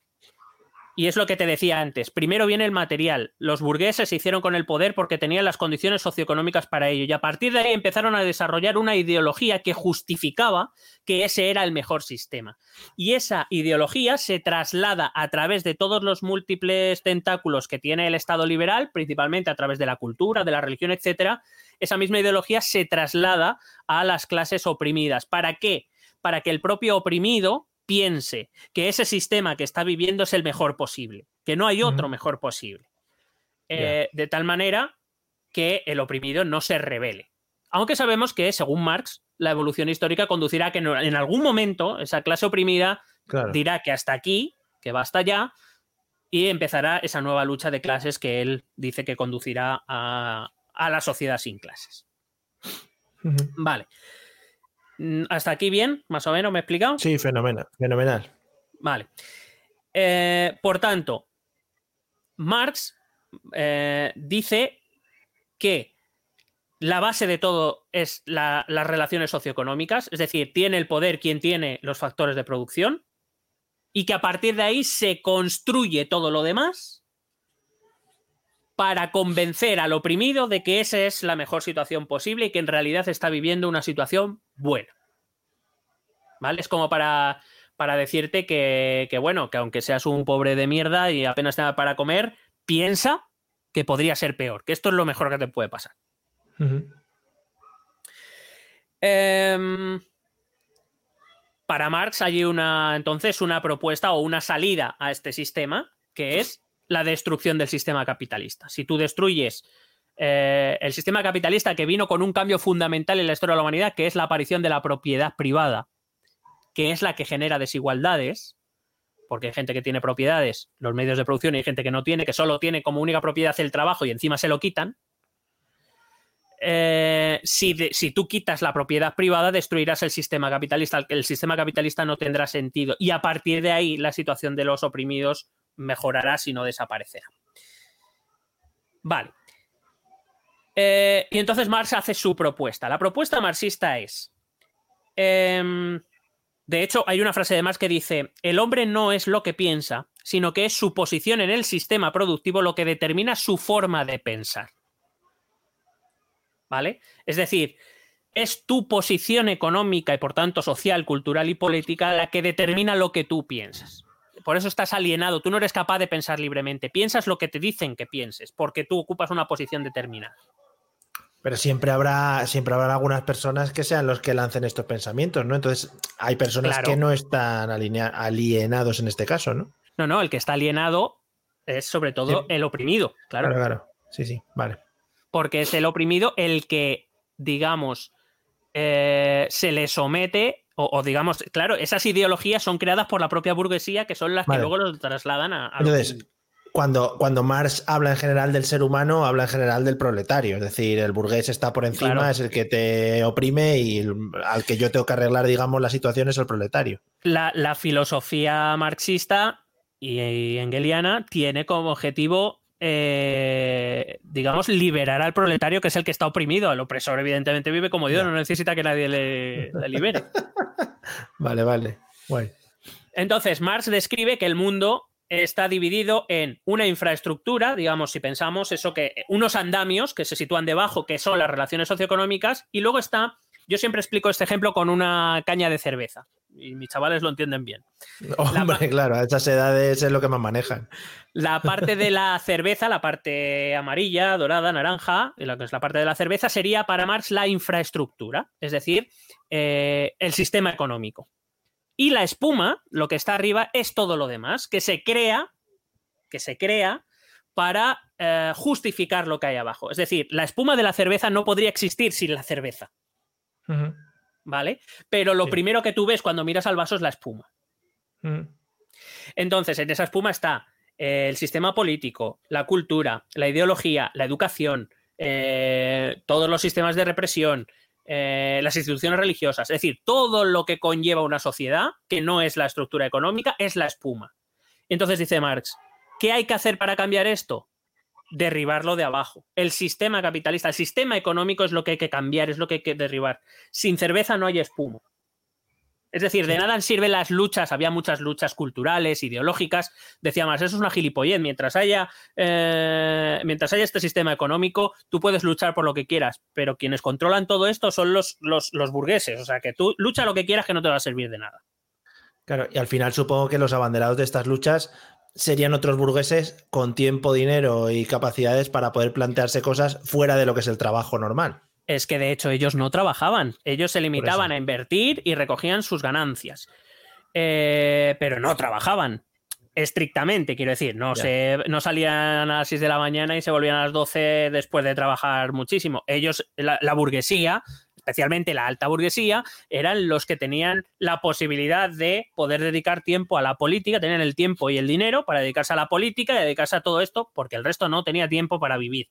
S2: Y es lo que te decía antes. Primero viene el material. Los burgueses se hicieron con el poder porque tenían las condiciones socioeconómicas para ello. Y a partir de ahí empezaron a desarrollar una ideología que justificaba que ese era el mejor sistema. Y esa ideología se traslada a través de todos los múltiples tentáculos que tiene el Estado liberal, principalmente a través de la cultura, de la religión, etcétera. Esa misma ideología se traslada a las clases oprimidas. ¿Para qué? Para que el propio oprimido piense que ese sistema que está viviendo es el mejor posible, que no hay otro mejor posible. Eh, de tal manera que el oprimido no se revele. Aunque sabemos que, según Marx, la evolución histórica conducirá a que en algún momento esa clase oprimida
S1: Claro.
S2: dirá que hasta aquí, que basta ya, y empezará esa nueva lucha de clases que él dice que conducirá a, a la sociedad sin clases. Vale. Mm, ¿Hasta aquí bien? ¿Más o menos me he explicado?
S1: Sí, fenomenal. fenomenal.
S2: Vale. Eh, por tanto, Marx eh, dice que la base de todo es la- las relaciones socioeconómicas, es decir, tiene el poder quien tiene los factores de producción y que a partir de ahí se construye todo lo demás para convencer al oprimido de que esa es la mejor situación posible y que en realidad está viviendo una situación buena. ¿Vale? Es como para, para decirte que, que, bueno, que aunque seas un pobre de mierda y apenas tenga para comer, piensa que podría ser peor, que esto es lo mejor que te puede pasar. Em, para Marx hay una entonces una propuesta o una salida a este sistema que es la destrucción del sistema capitalista. Si tú destruyes eh, el sistema capitalista que vino con un cambio fundamental en la historia de la humanidad, que es la aparición de la propiedad privada, que es la que genera desigualdades, porque hay gente que tiene propiedades, los medios de producción, y hay gente que no tiene, que solo tiene como única propiedad el trabajo y encima se lo quitan. Eh, si, si tú quitas la propiedad privada, destruirás el sistema capitalista. El sistema capitalista no tendrá sentido. Y a partir de ahí, la situación de los oprimidos mejorará si no desaparecerá. Vale. Eh, y entonces Marx hace su propuesta. La propuesta marxista es. em, de hecho, hay una frase de Marx que dice: El hombre no es lo que piensa, sino que es su posición en el sistema productivo lo que determina su forma de pensar. ¿Vale? Es decir, es tu posición económica y por tanto social, cultural y política la que determina lo que tú piensas. Por eso estás alienado, tú no eres capaz de pensar libremente, piensas lo que te dicen que pienses, porque tú ocupas una posición determinada.
S1: Pero siempre habrá, siempre habrá algunas personas que sean los que lancen estos pensamientos, ¿no? Entonces, hay personas
S2: Claro.
S1: que no están alienados en este caso, ¿no?
S2: No, no, el que está alienado es sobre todo
S1: Sí.
S2: el oprimido, claro.
S1: Claro, claro. Sí, sí, vale.
S2: porque es el oprimido el que, digamos, eh, se le somete, o, o digamos, claro, esas ideologías son creadas por la propia burguesía, que son las
S1: Vale.
S2: que luego los trasladan a... a
S1: Entonces, cuando, cuando Marx habla en general del ser humano, habla en general del proletario. Es decir, el burgués está por encima,
S2: Claro.
S1: es el que te oprime y el- al que yo tengo que arreglar, digamos, la situación es el proletario.
S2: la, la filosofía marxista y, y engeliana tiene como objetivo, eh, digamos, liberar al proletario, que es el que está oprimido. El opresor, evidentemente, vive como Dios, no necesita que nadie le- le libere.
S1: Vale, vale. Guay.
S2: Entonces, Marx describe que el mundo está dividido en una infraestructura, digamos, si pensamos eso que unos andamios que se sitúan debajo, que son las relaciones socioeconómicas, y luego está, yo siempre explico este ejemplo con una caña de cerveza, y mis chavales lo entienden bien.
S1: Hombre, claro, a esas edades es lo que más manejan.
S2: La parte de la cerveza, la parte amarilla, dorada, naranja, y lo que es la parte de la cerveza, sería para Marx la infraestructura, es decir, eh, el sistema económico. Y la espuma, lo que está arriba, es todo lo demás, que se crea, que se crea para eh, justificar lo que hay abajo. Es decir, la espuma de la cerveza no podría existir sin la cerveza, ¿vale? Pero lo primero que tú ves cuando miras al vaso es la espuma. Entonces, en esa espuma está eh, el sistema político, la cultura, la ideología, la educación, eh, todos los sistemas de represión, eh, las instituciones religiosas, es decir, todo lo que conlleva una sociedad, que no es la estructura económica, es la espuma. Entonces dice Marx, ¿qué hay que hacer para cambiar esto? Derribarlo de abajo. El sistema capitalista, el sistema económico es lo que hay que cambiar, es lo que hay que derribar. Sin cerveza no hay espuma. Es decir, de nada sirven las luchas, había muchas luchas culturales, ideológicas. Decía más, eso es una gilipollez. Mientras haya, eh, mientras haya este sistema económico, tú puedes luchar por lo que quieras, pero quienes controlan todo esto son los, los, los burgueses. O sea, que tú lucha lo que quieras que no te va a servir de nada.
S1: Claro, y al final supongo que los abanderados de estas luchas serían otros burgueses con tiempo, dinero y capacidades para poder plantearse cosas fuera de lo que es el trabajo normal.
S2: Es que de hecho ellos no trabajaban, ellos se limitaban a invertir y recogían sus ganancias. Eh, pero no trabajaban estrictamente, quiero decir, no, se, no salían a las 6 de la mañana y se volvían a las 12 después de trabajar muchísimo. Ellos, la, la burguesía, especialmente la alta burguesía, eran los que tenían la posibilidad de poder dedicar tiempo a la política, tenían el tiempo y el dinero para dedicarse a la política y dedicarse a todo esto, porque el resto no tenía tiempo para vivir.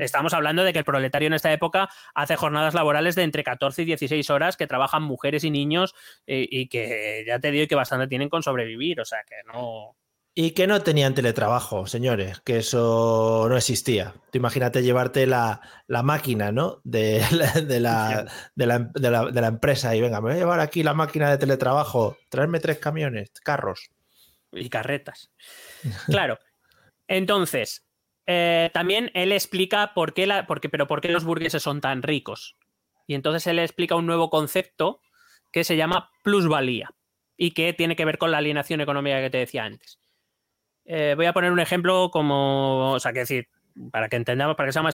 S2: Estamos hablando de que el proletario en esta época hace jornadas laborales de entre 14 y 16 horas que trabajan mujeres y niños eh, y que ya te digo que bastante tienen con sobrevivir, o sea que no...
S1: Y que no tenían teletrabajo, señores, que eso no existía. Tú imagínate llevarte la, la máquina, ¿no? De la, de, la, de, la, de la- de la empresa y venga, me voy a llevar aquí la máquina de teletrabajo, traerme tres camiones, carros.
S2: Y carretas. Claro. Entonces, eh, también él explica por qué, la, por qué- pero por qué los burgueses son tan ricos. Y entonces él explica un nuevo concepto que se llama plusvalía y que tiene que ver con la alienación económica que te decía antes. Eh, voy a poner un ejemplo como, o sea, que decir, para que entendamos, para que sea más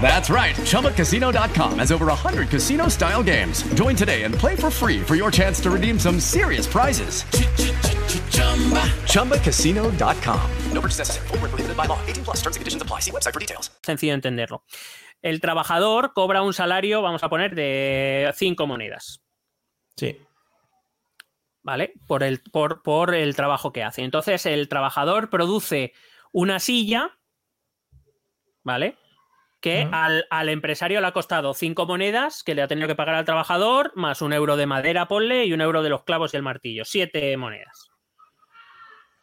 S10: That's right. ChumbaCasino.com has over 100 casino style games. Join today and play for free for your chance to redeem some serious prizes. ChumbaCasino.com.
S4: No purchase necessary. Where prohibited by law. 18 plus terms and conditions apply. See website for details.
S2: Sencillo entenderlo. El trabajador cobra un salario, vamos a poner, de 5 monedas.
S1: Sí.
S2: ¿Vale? Por el, por, por el trabajo que hace. Entonces, el trabajador produce una silla, ¿vale? Que al, al empresario le ha costado 5 monedas que le ha tenido que pagar al trabajador, más un euro de madera, ponle, y un euro de los clavos y el martillo. 7 monedas.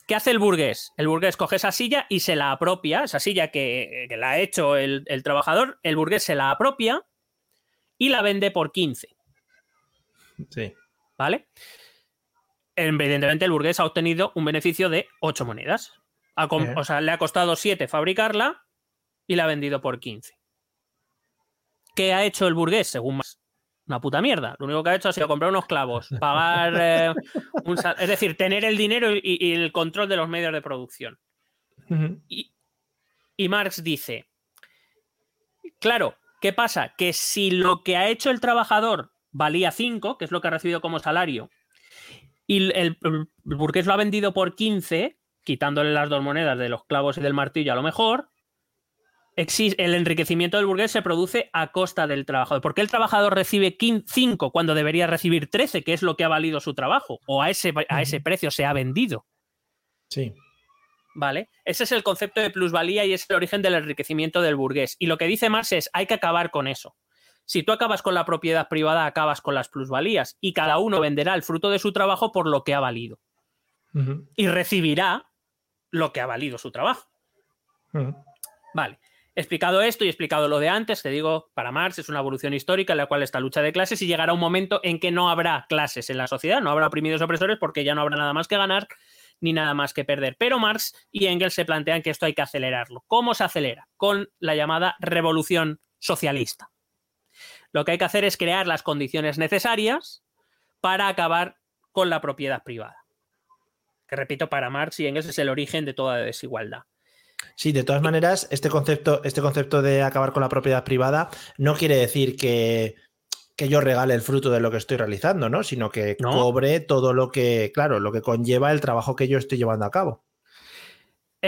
S2: ¿Qué hace el burgués? El burgués coge esa silla y se la apropia, esa silla que, que la ha hecho el, el, trabajador, el burgués se la apropia y la vende por 15.
S1: Sí.
S2: ¿Vale? Evidentemente el burgués ha obtenido un beneficio de 8 monedas. Ha. O sea, le ha costado 7 fabricarla y la ha vendido por 15. ¿Qué ha hecho el burgués? Según más una puta mierda. Lo único que ha hecho ha sido comprar unos clavos, pagar. Eh, un es decir, tener el dinero y, y, el control de los medios de producción. Uh -huh. y, y Marx dice: Claro, ¿qué pasa? Que si lo que ha hecho el trabajador valía 5, que es lo que ha recibido como salario, y el burgués lo ha vendido por 15, quitándole las dos monedas de los clavos y del martillo a lo mejor, el enriquecimiento del burgués se produce a costa del trabajador. ¿Por qué el trabajador recibe 5 cuando debería recibir 13, que es lo que ha valido su trabajo? O a ese, a ese precio se ha vendido.
S1: Sí.
S2: ¿Vale? Ese es el concepto de plusvalía y es el origen del enriquecimiento del burgués. Y lo que dice Marx es, hay que acabar con eso. Si tú acabas con la propiedad privada, acabas con las plusvalías y cada uno venderá el fruto de su trabajo por lo que ha valido. Uh -huh. Y recibirá lo que ha valido su trabajo. Uh -huh. Vale. Explicado esto y explicado lo de antes, te digo, para Marx es una evolución histórica en la cual está lucha de clases y llegará un momento en que no habrá clases en la sociedad, no habrá oprimidos opresores porque ya no habrá nada más que ganar ni nada más que perder. Pero Marx y Engels se plantean que esto hay que acelerarlo. ¿Cómo se acelera? Con la llamada revolución socialista. Lo que hay que hacer es crear las condiciones necesarias para acabar con la propiedad privada. Que repito, para Marx y Engels es el origen de toda desigualdad.
S1: Sí, de todas maneras, este concepto, este concepto de acabar con la propiedad privada no quiere decir que, que yo regale el fruto de lo que estoy realizando, ¿no? Sino que ¿No? cobre todo lo que, claro, lo que conlleva el trabajo que yo estoy llevando a cabo.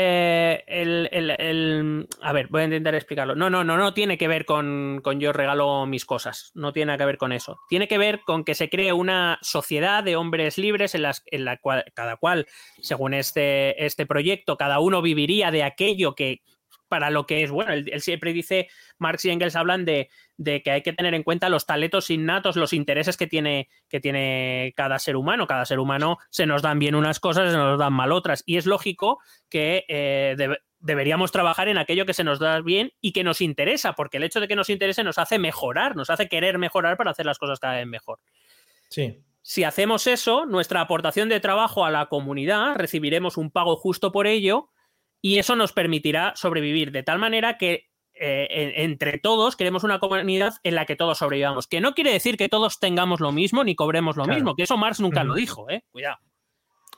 S2: Eh, el, el, el, a ver, voy a intentar explicarlo. No, no, no, no tiene que ver con, con, yo regalo mis cosas. No tiene que ver con eso. Tiene que ver con que se cree una sociedad de hombres libres en, las, en la cual cada cual, según este, este proyecto, cada uno viviría de aquello que para lo que es bueno. Él, él siempre dice, Marx y Engels hablan de, de, que hay que tener en cuenta los talentos innatos, los intereses que tiene, que tiene cada ser humano. Cada ser humano se nos dan bien unas cosas, se nos dan mal otras. Y es lógico que eh, de, deberíamos trabajar en aquello que se nos da bien y que nos interesa, porque el hecho de que nos interese nos hace mejorar, nos hace querer mejorar para hacer las cosas cada vez mejor.
S1: Sí.
S2: Si hacemos eso, nuestra aportación de trabajo a la comunidad, recibiremos un pago justo por ello y eso nos permitirá sobrevivir de tal manera que eh, entre todos queremos una comunidad en la que todos sobrevivamos. Que no quiere decir que todos tengamos lo mismo ni cobremos lo claro. mismo, que eso Marx nunca lo dijo, ¿eh? Cuidado.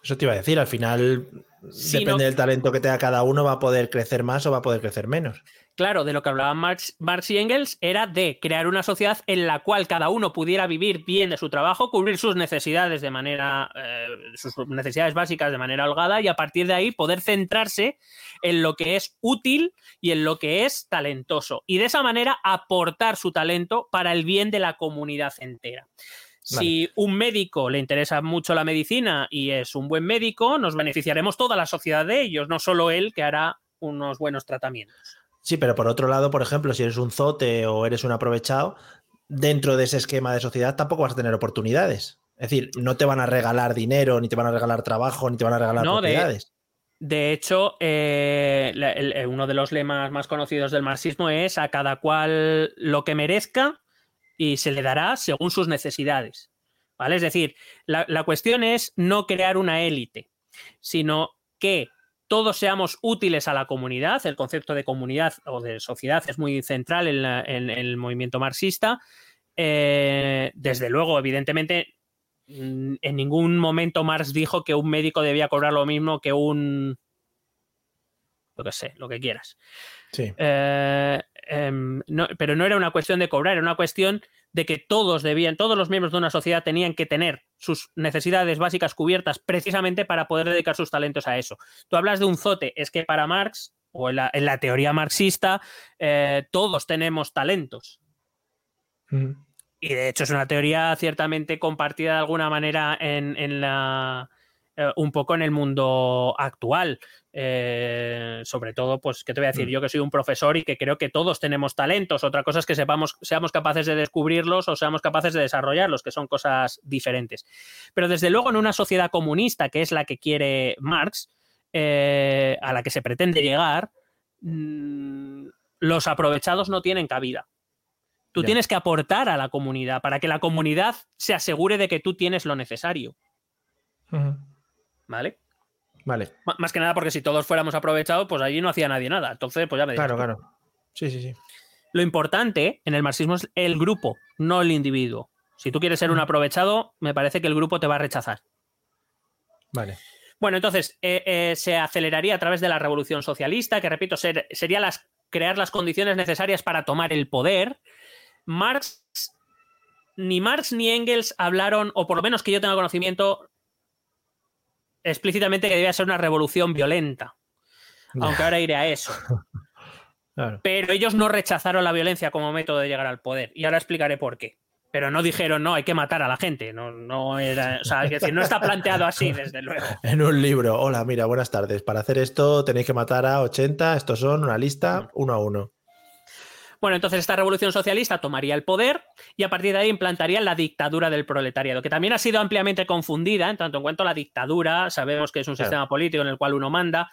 S1: Eso te iba a decir, al final depende no... del talento que tenga cada uno, va a poder crecer más o va a poder crecer menos.
S2: Claro, de lo que hablaban Marx, Marx, y Engels era de crear una sociedad en la cual cada uno pudiera vivir bien de su trabajo, cubrir sus necesidades de manera, eh, sus necesidades básicas de manera holgada y a partir de ahí poder centrarse en lo que es útil y en lo que es talentoso y de esa manera aportar su talento para el bien de la comunidad entera. Si un médico le interesa mucho la medicina y es un buen médico, nos beneficiaremos toda la sociedad de ellos, no solo él que hará unos buenos tratamientos.
S1: Sí, pero por otro lado, por ejemplo, si eres un zote o eres un aprovechado, dentro de ese esquema de sociedad tampoco vas a tener oportunidades. Es decir, no te van a regalar dinero, ni te van a regalar trabajo, ni te van a regalar no, propiedades.
S2: De, de hecho, eh, el, uno de los lemas más conocidos del marxismo es a cada cual lo que merezca y se le dará según sus necesidades. ¿Vale? Es decir, la, la cuestión es no crear una élite, sino que todos seamos útiles a la comunidad. El concepto de comunidad o de sociedad es muy central en, la, en, en el movimiento marxista. Eh, desde luego, evidentemente, mm, en ningún momento Marx dijo que un médico debía cobrar lo mismo que un... Lo que sé, lo que quieras.
S1: Sí.
S2: Eh, em, no- pero no era una cuestión de cobrar, era una cuestión de que todos debían, todos los miembros de una sociedad tenían que tener sus necesidades básicas cubiertas precisamente para poder dedicar sus talentos a eso. Tú hablas de un zote, es que para Marx, o en la, en la teoría marxista, eh, todos tenemos talentos. Y de hecho es una teoría ciertamente compartida de alguna manera en, en la eh, un poco en el mundo actual. Eh, sobre todo, pues, ¿qué te voy a decir? Yo que soy un profesor y que creo que todos tenemos talentos. Otra cosa es que sepamos, seamos capaces de descubrirlos o seamos capaces de desarrollarlos, que son cosas diferentes. Pero desde luego, en una sociedad comunista, que es la que quiere Marx, eh, a la que se pretende llegar, mm, los aprovechados no tienen cabida. Tú
S1: Ya.
S2: tienes que aportar a la comunidad para que la comunidad se asegure de que tú tienes lo necesario. ¿Vale?
S1: Vale.
S2: M- Más que nada porque si todos fuéramos aprovechados, pues allí no hacía nadie nada. Entonces, pues ya me dirás
S1: Claro, claro. Sí, sí, sí.
S2: Lo importante en el marxismo es el grupo, no el individuo. Si tú quieres ser un aprovechado, me parece que el grupo te va a rechazar.
S1: Vale.
S2: Bueno, entonces eh, eh, se aceleraría a través de la revolución socialista, que repito, ser- sería las, crear las condiciones necesarias para tomar el poder. Marx, ni Marx ni Engels hablaron, o por lo menos que yo tenga conocimiento, explícitamente que debía ser una revolución violenta. Aunque ahora iré a eso.
S1: Claro.
S2: Pero ellos no rechazaron la violencia como método de llegar al poder. Y ahora explicaré por qué. Pero no dijeron, no, hay que matar a la gente. No, no era. O sea, es decir, no está planteado así, desde luego.
S1: En un libro. Hola, mira, buenas tardes. Para hacer esto tenéis que matar a 80. Estos son una lista uno a uno.
S2: Bueno, entonces esta revolución socialista tomaría el poder y a partir de ahí implantaría la dictadura del proletariado, que también ha sido ampliamente confundida, en tanto en cuanto la dictadura, sabemos que es un
S1: Claro.
S2: sistema político en el cual uno manda.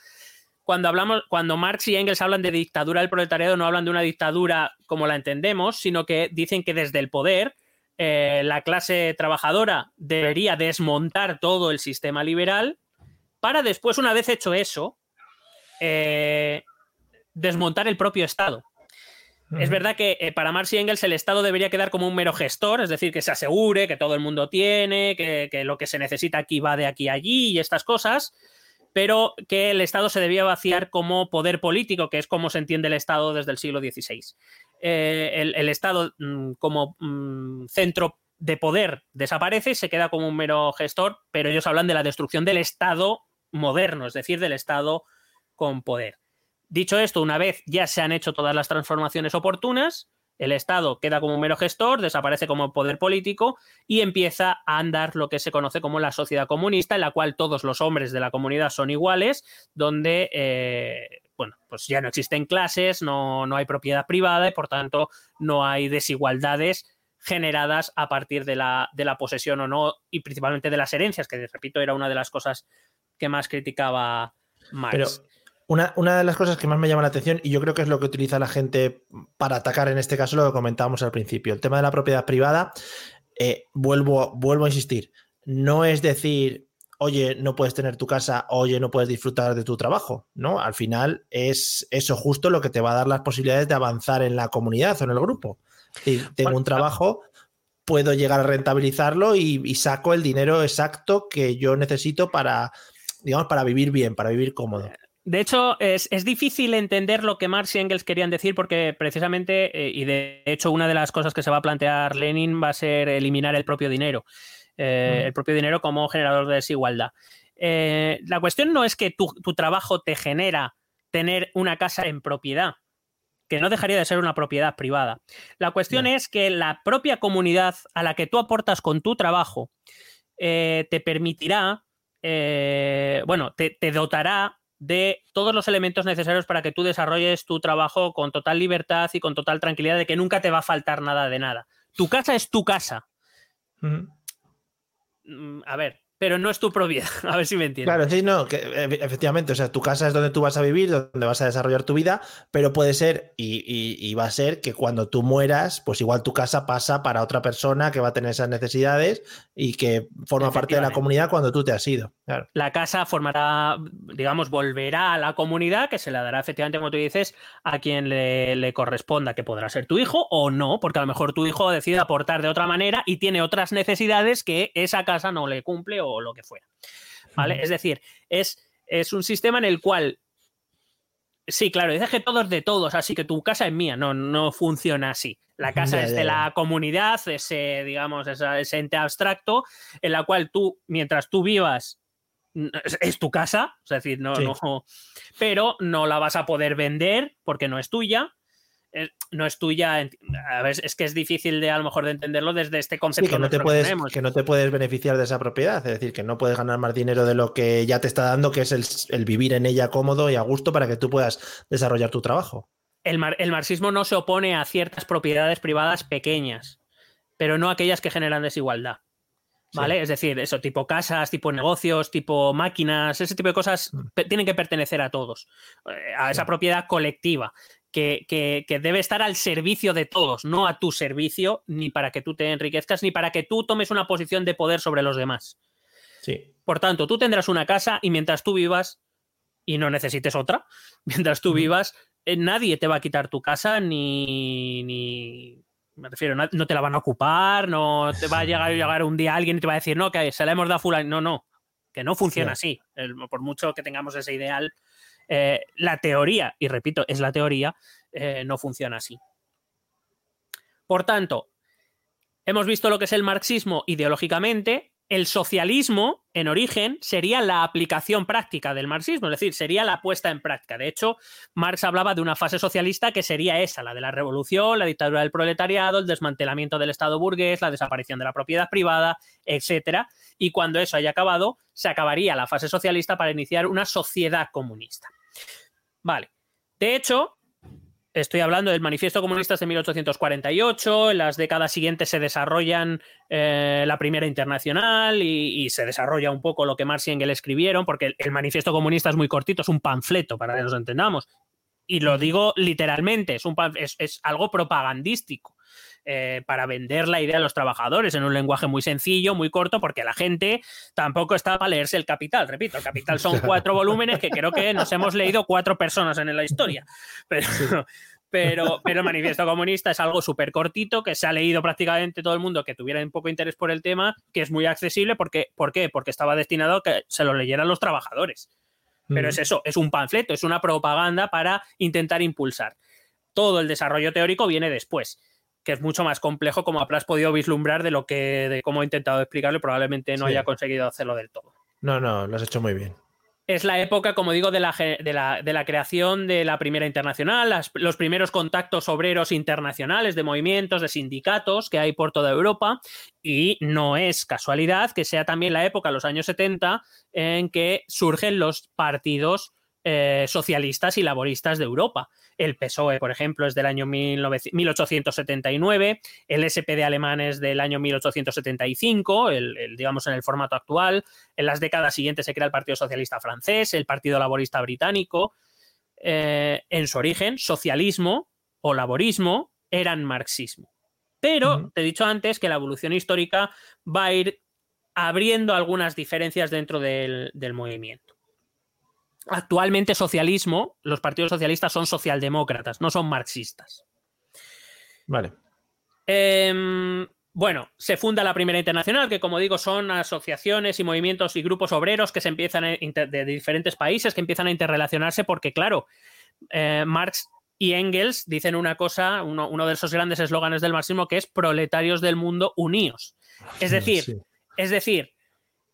S2: Cuando hablamos, cuando Marx y Engels hablan de dictadura del proletariado, no hablan de una dictadura como la entendemos, sino que dicen que desde el poder eh, la clase trabajadora debería desmontar todo el sistema liberal para después, una vez hecho eso, eh, desmontar el propio Estado. Es verdad que eh, para Marx y Engels el Estado debería quedar como un mero gestor, es decir, que se asegure que todo el mundo tiene, que, que lo que se necesita aquí va de aquí a allí y estas cosas, pero que el Estado se debía vaciar como poder político, que es como se entiende el Estado desde el siglo XVI. Eh, el, el Estado mm, como mm, centro de poder desaparece y se queda como un mero gestor, pero ellos hablan de la destrucción del Estado moderno, es decir, del Estado con poder. Dicho esto, una vez ya se han hecho todas las transformaciones oportunas, el Estado queda como un mero gestor, desaparece como poder político y empieza a andar lo que se conoce como la sociedad comunista, en la cual todos los hombres de la comunidad son iguales, donde, eh, bueno, pues ya no existen clases, no, no hay propiedad privada y por tanto no hay desigualdades generadas a partir de la, de la posesión o no, y principalmente de las herencias, que repito, era una de las cosas que más criticaba Marx.
S1: Una, una de las cosas que más me llama la atención, y yo creo que es lo que utiliza la gente para atacar en este caso, lo que comentábamos al principio, el tema de la propiedad privada, eh, vuelvo, vuelvo a insistir, no es decir, oye, no puedes tener tu casa, oye, no puedes disfrutar de tu trabajo, ¿no? Al final es eso justo lo que te va a dar las posibilidades de avanzar en la comunidad o en el grupo. Decir, tengo un trabajo, puedo llegar a rentabilizarlo y, y saco el dinero exacto que yo necesito para, digamos, para vivir bien, para vivir cómodo.
S2: De hecho, es, es, difícil entender lo que Marx y Engels querían decir porque precisamente, eh, y de hecho una de las cosas que se va a plantear Lenin va a ser eliminar el propio dinero, eh, mm. el propio dinero como generador de desigualdad. Eh, la cuestión no es que tu, tu, trabajo te genera tener una casa en propiedad, que no dejaría de ser una propiedad privada. La cuestión no. es que la propia comunidad a la que tú aportas con tu trabajo te permitirá, bueno, te, te dotará de todos los elementos necesarios para que tú desarrolles tu trabajo con total libertad y con total tranquilidad de que nunca te va a faltar nada de nada. Tu casa es tu casa. Uh -huh. A ver, pero no es tu propiedad. A ver si me entiendes.
S1: Claro, sí, no, que e- efectivamente, o sea, tu casa es donde tú vas a vivir, donde vas a desarrollar tu vida, pero puede ser y, y- y va a ser que cuando tú mueras, pues igual tu casa pasa para otra persona que va a tener esas necesidades y que forma parte de la comunidad cuando tú te has ido. Claro.
S2: La casa formará, digamos, volverá a la comunidad, que se la dará efectivamente, como tú dices, a quien le, le corresponda, que podrá ser tu hijo o no, porque a lo mejor tu hijo decide aportar de otra manera y tiene otras necesidades que esa casa no le cumple o lo que fuera. ¿Vale? Es decir, es, es un sistema en el cual. Sí, claro, dices que todo es de todos, así que tu casa es mía. No, no funciona así. La casa
S1: Ya,
S2: es de
S1: ya.
S2: la comunidad, ese, digamos, ese ente abstracto, en la cual tú, mientras tú vivas, es, es tu casa, es decir, no,
S1: Sí.
S2: no, pero no la vas a poder vender porque no es tuya. Eh, No es tuya, a ver, es que es difícil de a lo mejor de entenderlo desde este
S1: Sí,
S2: concepto
S1: que no, te puedes, que no te puedes beneficiar de esa propiedad, es decir, que no puedes ganar más dinero de lo que ya te está dando, que es el, el vivir en ella cómodo y a gusto para que tú puedas desarrollar tu trabajo.
S2: el, mar- el marxismo no se opone a ciertas propiedades privadas pequeñas, pero no aquellas que generan desigualdad. ¿Vale? Es decir, eso, tipo casas, tipo negocios, tipo máquinas, ese tipo de cosas pe- tienen que pertenecer a todos, eh, a esa propiedad colectiva, que, que- que debe estar al servicio de todos, no a tu servicio, ni para que tú te enriquezcas, ni para que tú tomes una posición de poder sobre los demás.
S1: Sí.
S2: Por tanto, tú tendrás una casa y mientras tú vivas, y no necesites otra, mientras tú vivas, eh, nadie te va a quitar tu casa ni. ni me refiero, no te la van a ocupar, no te va a llegar, llegar un día alguien y te va a decir, no, que se la hemos dado a fulano. No, no, que no funciona así. El- por mucho que tengamos ese ideal, eh, la teoría, y repito, es la teoría, eh, no funciona así. Por tanto, hemos visto lo que es el marxismo ideológicamente. El socialismo, en origen, sería la aplicación práctica del marxismo, es decir, sería la puesta en práctica. De hecho, Marx hablaba de una fase socialista que sería esa, la de la revolución, la dictadura del proletariado, el desmantelamiento del Estado burgués, la desaparición de la propiedad privada, etcétera. Y cuando eso haya acabado, se acabaría la fase socialista para iniciar una sociedad comunista. Vale. De hecho, Estoy hablando del Manifiesto Comunista de 1848. En las décadas siguientes se desarrollan eh, la Primera Internacional y, se desarrolla un poco lo que Marx y Engels escribieron, porque el, Manifiesto Comunista es muy cortito, es un panfleto, para que nos entendamos. Y lo digo literalmente, es, un es, es algo propagandístico. Eh, para vender la idea a los trabajadores en un lenguaje muy sencillo, muy corto, porque la gente tampoco está para leerse el Capital. Repito, el Capital son cuatro volúmenes que creo que nos hemos leído cuatro personas en la historia. Pero, pero, pero el manifiesto comunista es algo súper cortito que se ha leído prácticamente todo el mundo que tuviera un poco interés por el tema, que es muy accesible. Porque, ¿Por qué? Porque estaba destinado a que se lo leyeran los trabajadores. Pero
S1: Mm.
S2: es eso, es un panfleto, es una propaganda para intentar impulsar. Todo el desarrollo teórico viene después, que es mucho más complejo, como habrás podido vislumbrar de lo que, de cómo he intentado explicarlo y probablemente no
S1: Sí.
S2: haya conseguido hacerlo del todo.
S1: No, no, lo has hecho muy bien.
S2: Es la época, como digo, de la, de la, de la creación de la Primera Internacional, las- los primeros contactos obreros internacionales de movimientos, de sindicatos que hay por toda Europa. Y no es casualidad que sea también la época, los años 70, en que surgen los partidos eh, socialistas y laboristas de Europa. El PSOE, por ejemplo, es del año 19 1879, el SPD alemán es del año 1875, el, el, digamos en el formato actual. En las décadas siguientes se crea el Partido Socialista francés, el Partido Laborista británico. Eh, en su origen, socialismo o laborismo eran marxismo. Pero te he dicho antes que la evolución histórica va a ir abriendo algunas diferencias dentro del, del movimiento. Actualmente socialismo, los partidos socialistas son socialdemócratas, no son marxistas.
S1: Vale.
S2: Eh, bueno, se funda la Primera Internacional, que como digo son asociaciones y movimientos y grupos obreros que se empiezan a de diferentes países que empiezan a interrelacionarse porque, claro, eh, Marx y Engels dicen una cosa, uno, uno de esos grandes eslóganes del marxismo que es proletarios del mundo unidos. Es decir,
S1: Sí.
S2: es decir,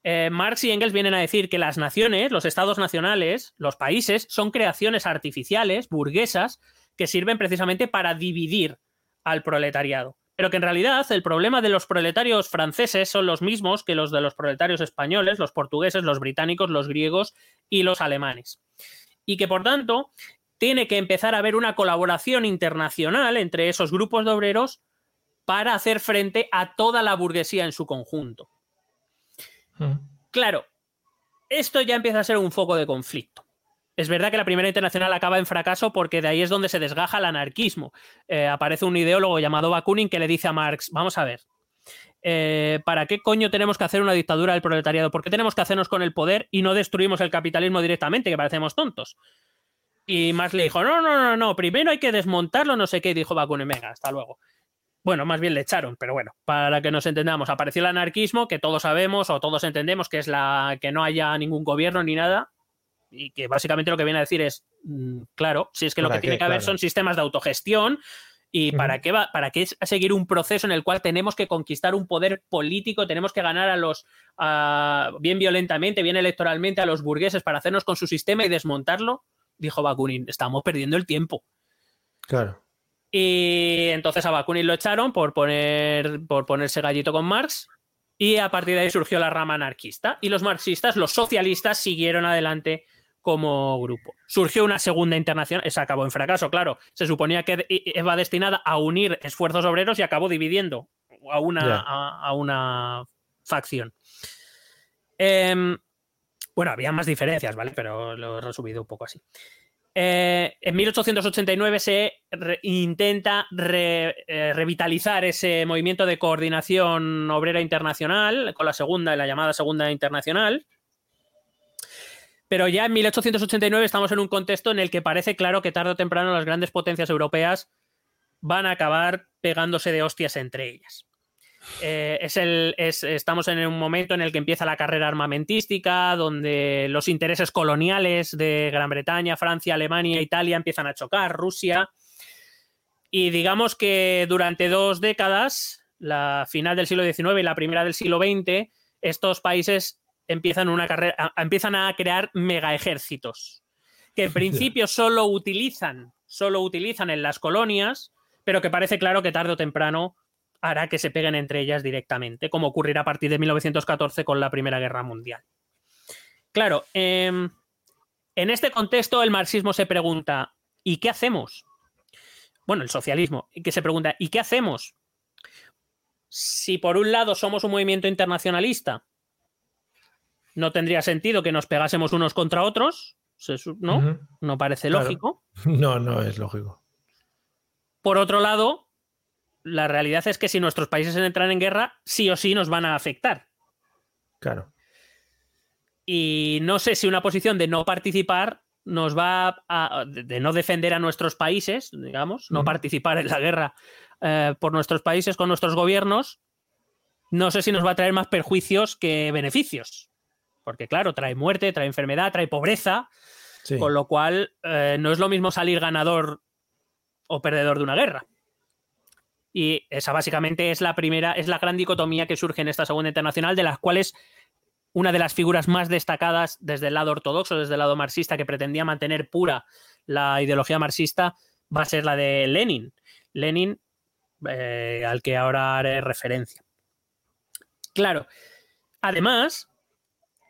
S2: eh, Marx y Engels vienen a decir que las naciones, los estados nacionales, los países, son creaciones artificiales, burguesas, que sirven precisamente para dividir al proletariado. Pero que en realidad el problema de los proletarios franceses son los mismos que los de los proletarios españoles, los portugueses, los británicos, los griegos y los alemanes. Y que por tanto tiene que empezar a haber una colaboración internacional entre esos grupos de obreros para hacer frente a toda la burguesía en su conjunto. Claro, esto ya empieza a ser un foco de conflicto. Es verdad que la Primera Internacional acaba en fracaso porque de ahí es donde se desgaja el anarquismo. Eh, aparece un ideólogo llamado Bakunin que le dice a Marx, vamos a ver, eh, ¿para qué coño tenemos que hacer una dictadura del proletariado? ¿Por qué tenemos que hacernos con el poder y no destruimos el capitalismo directamente, que parecemos tontos? Y Marx le dijo, no, no, no, no, primero hay que desmontarlo, no sé qué, y dijo Bakunin, venga, hasta luego. Bueno, más bien le echaron, pero bueno, para que nos entendamos, apareció el anarquismo, que todos sabemos o todos entendemos que es la que no haya ningún gobierno ni nada, y que básicamente lo que viene a decir es, mm, claro, si es que lo que
S1: ¿Para
S2: tiene que haber
S1: Claro.
S2: son sistemas de autogestión, ¿Y para qué va? ¿Para qué es seguir un proceso en el cual tenemos que conquistar un poder político, tenemos que ganar a los a- bien violentamente, bien electoralmente a los burgueses para hacernos con su sistema y desmontarlo? Dijo Bakunin, estamos perdiendo el tiempo.
S1: Claro.
S2: Y entonces a Bakunin lo echaron por poner por ponerse gallito con Marx y a partir de ahí surgió la rama anarquista y los marxistas, los socialistas siguieron adelante como grupo. Surgió una segunda internacional, esa acabó en fracaso, claro. Se suponía que iba destinada a unir esfuerzos obreros y acabó dividiendo a una, a una facción. Em, bueno, había más diferencias, ¿vale? Pero lo he resumido un poco así. Eh, en 1889 se re- intenta re- eh, revitalizar ese movimiento de coordinación obrera internacional con la segunda, la llamada Segunda Internacional. Pero ya en 1889 estamos en un contexto en el que parece claro que tarde o temprano las grandes potencias europeas van a acabar pegándose de hostias entre ellas. Eh, es el, es- estamos en un momento en el que empieza la carrera armamentística, donde los intereses coloniales de Gran Bretaña, Francia, Alemania, Italia empiezan a chocar, Rusia. Y digamos que durante dos décadas, la final del siglo XIX y la primera del siglo XX, estos países empiezan, una carrera, a- empiezan a crear mega ejércitos, que en principio solo utilizan, solo utilizan en las colonias, pero que parece claro que tarde o temprano hará que se peguen entre ellas directamente, como ocurrirá a partir de 1914 con la Primera Guerra Mundial. Claro, em, en este contexto el marxismo se pregunta, ¿y qué hacemos? Bueno, el socialismo, que se pregunta, ¿y qué hacemos? Si por un lado somos un movimiento internacionalista, no tendría sentido que nos pegásemos unos contra otros, ¿no? No parece
S1: Claro.
S2: lógico.
S1: No, no es lógico.
S2: Por otro lado, la realidad es que si nuestros países entran en guerra, sí o sí nos van a afectar.
S1: Claro.
S2: Y no sé si una posición de no participar nos va a, de no defender a nuestros países, digamos, no participar en la guerra eh, por nuestros países con nuestros gobiernos, no sé si nos va a traer más perjuicios que beneficios. Porque claro, trae muerte, trae enfermedad, trae pobreza,
S1: Sí.
S2: con lo cual eh, no es lo mismo salir ganador o perdedor de una guerra. Y esa básicamente es la primera, es la gran dicotomía que surge en esta Segunda Internacional, de las cuales una de las figuras más destacadas desde el lado ortodoxo, desde el lado marxista, que pretendía mantener pura la ideología marxista, va a ser la de Lenin. Lenin, eh, al que ahora haré referencia. Claro, además,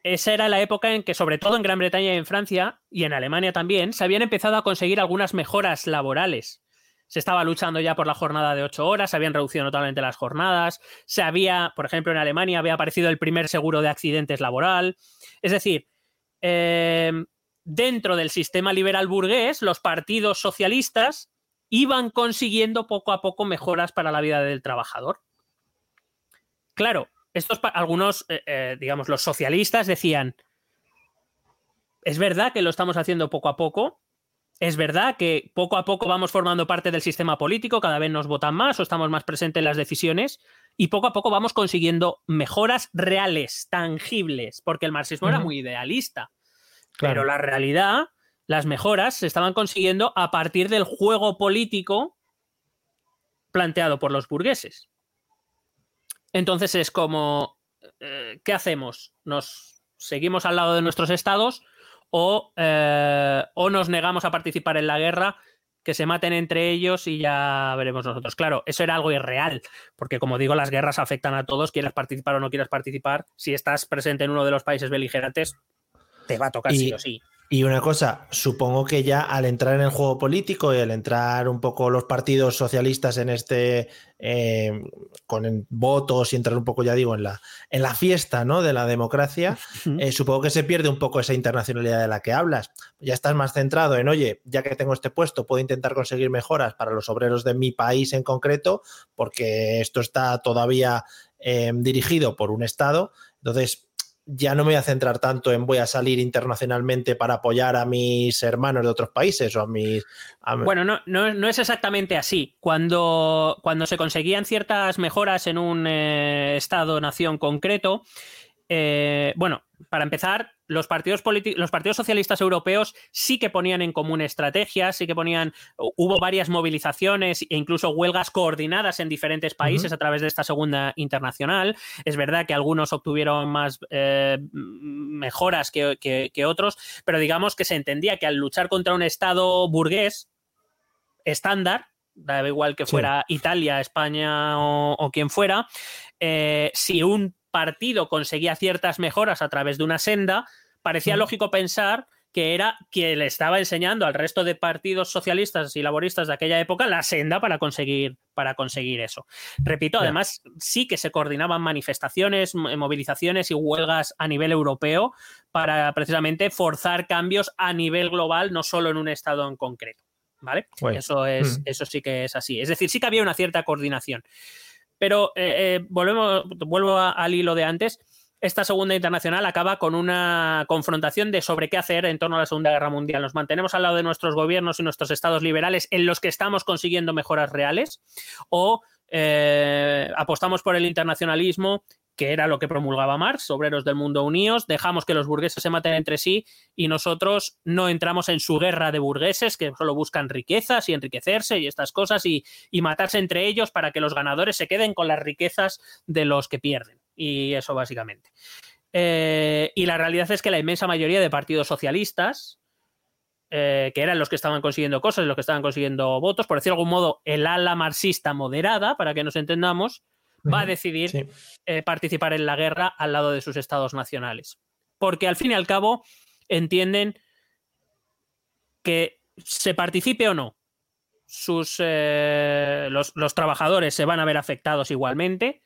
S2: esa era la época en que, sobre todo en Gran Bretaña y en Francia, y en Alemania también, se habían empezado a conseguir algunas mejoras laborales. Se estaba luchando ya por la jornada de ocho horas, se habían reducido notablemente las jornadas, se había, por ejemplo, en Alemania había aparecido el primer seguro de accidentes laboral. Es decir, eh, dentro del sistema liberal burgués, los partidos socialistas iban consiguiendo poco a poco mejoras para la vida del trabajador. Claro, estos algunos, eh, eh, digamos, los socialistas decían, es verdad que lo estamos haciendo poco a poco, es verdad que poco a poco vamos formando parte del sistema político, cada vez nos votan más o estamos más presentes en las decisiones y poco a poco vamos consiguiendo mejoras reales, tangibles, porque el marxismo era muy idealista.
S1: Claro.
S2: Pero la realidad, las mejoras se estaban consiguiendo a partir del juego político planteado por los burgueses. Entonces es como, eh, ¿qué hacemos? ¿Nos seguimos al lado de nuestros estados o, eh, o nos negamos a participar en la guerra? Que se maten entre ellos y ya veremos nosotros. Claro, eso era algo irreal, porque como digo, las guerras afectan a todos, quieras participar o no quieras participar. Si estás presente en uno de los países beligerantes, te va a tocar
S1: Y-
S2: sí o sí.
S1: Y una cosa, supongo que ya al entrar en el juego político y al entrar un poco los partidos socialistas en este, eh, con votos y entrar un poco, ya digo, en la, en la fiesta ¿no? de la democracia, eh, supongo que se pierde un poco esa internacionalidad de la que hablas. Ya estás más centrado en, oye, ya que tengo este puesto, puedo intentar conseguir mejoras para los obreros de mi país en concreto, porque esto está todavía eh, dirigido por un Estado. Entonces, ya no me voy a centrar tanto en voy a salir internacionalmente para apoyar a mis hermanos de otros países o a mis...
S2: Bueno, no, no, es exactamente así. Cuando, cuando se conseguían ciertas mejoras en un eh, Estado-nación concreto, eh, bueno, para empezar, los partidos, los partidos socialistas europeos sí que ponían en común estrategias, sí que ponían, hubo varias movilizaciones e incluso huelgas coordinadas en diferentes países a través de esta segunda internacional. Es verdad que algunos obtuvieron más eh, mejoras que, otros, pero digamos que se entendía que al luchar contra un Estado burgués estándar, da igual que fuera Italia, España o, quien fuera, eh, si un partido conseguía ciertas mejoras a través de una senda, parecía lógico pensar que era quien le estaba enseñando al resto de partidos socialistas y laboristas de aquella época la senda para conseguir, para conseguir eso. Repito, además sí que se coordinaban manifestaciones, movilizaciones y huelgas a nivel europeo para precisamente forzar cambios a nivel global, no solo en un estado en concreto. ¿Vale? Eso, es, mm. eso sí que es así. Es decir, sí que había una cierta coordinación. Pero eh, eh, volvemos, vuelvo al hilo de antes. Esta segunda internacional acaba con una confrontación de sobre qué hacer en torno a la Segunda Guerra Mundial. ¿Nos mantenemos al lado de nuestros gobiernos y nuestros estados liberales en los que estamos consiguiendo mejoras reales? ¿O eh, apostamos por el internacionalismo que era lo que promulgaba Marx, obreros del mundo unidos, dejamos que los burgueses se maten entre sí y nosotros no entramos en su guerra de burgueses que solo buscan riquezas y enriquecerse y estas cosas y, matarse entre ellos para que los ganadores se queden con las riquezas de los que pierden. Y eso básicamente. Eh, y la realidad es que la inmensa mayoría de partidos socialistas, eh, que eran los que estaban consiguiendo cosas, los que estaban consiguiendo votos, por decir de algún modo, el ala marxista moderada, para que nos entendamos, va a decidir eh, participar en la guerra al lado de sus estados nacionales. Porque al fin y al cabo entienden que se participe o no, sus, eh, los, los trabajadores se van a ver afectados igualmente.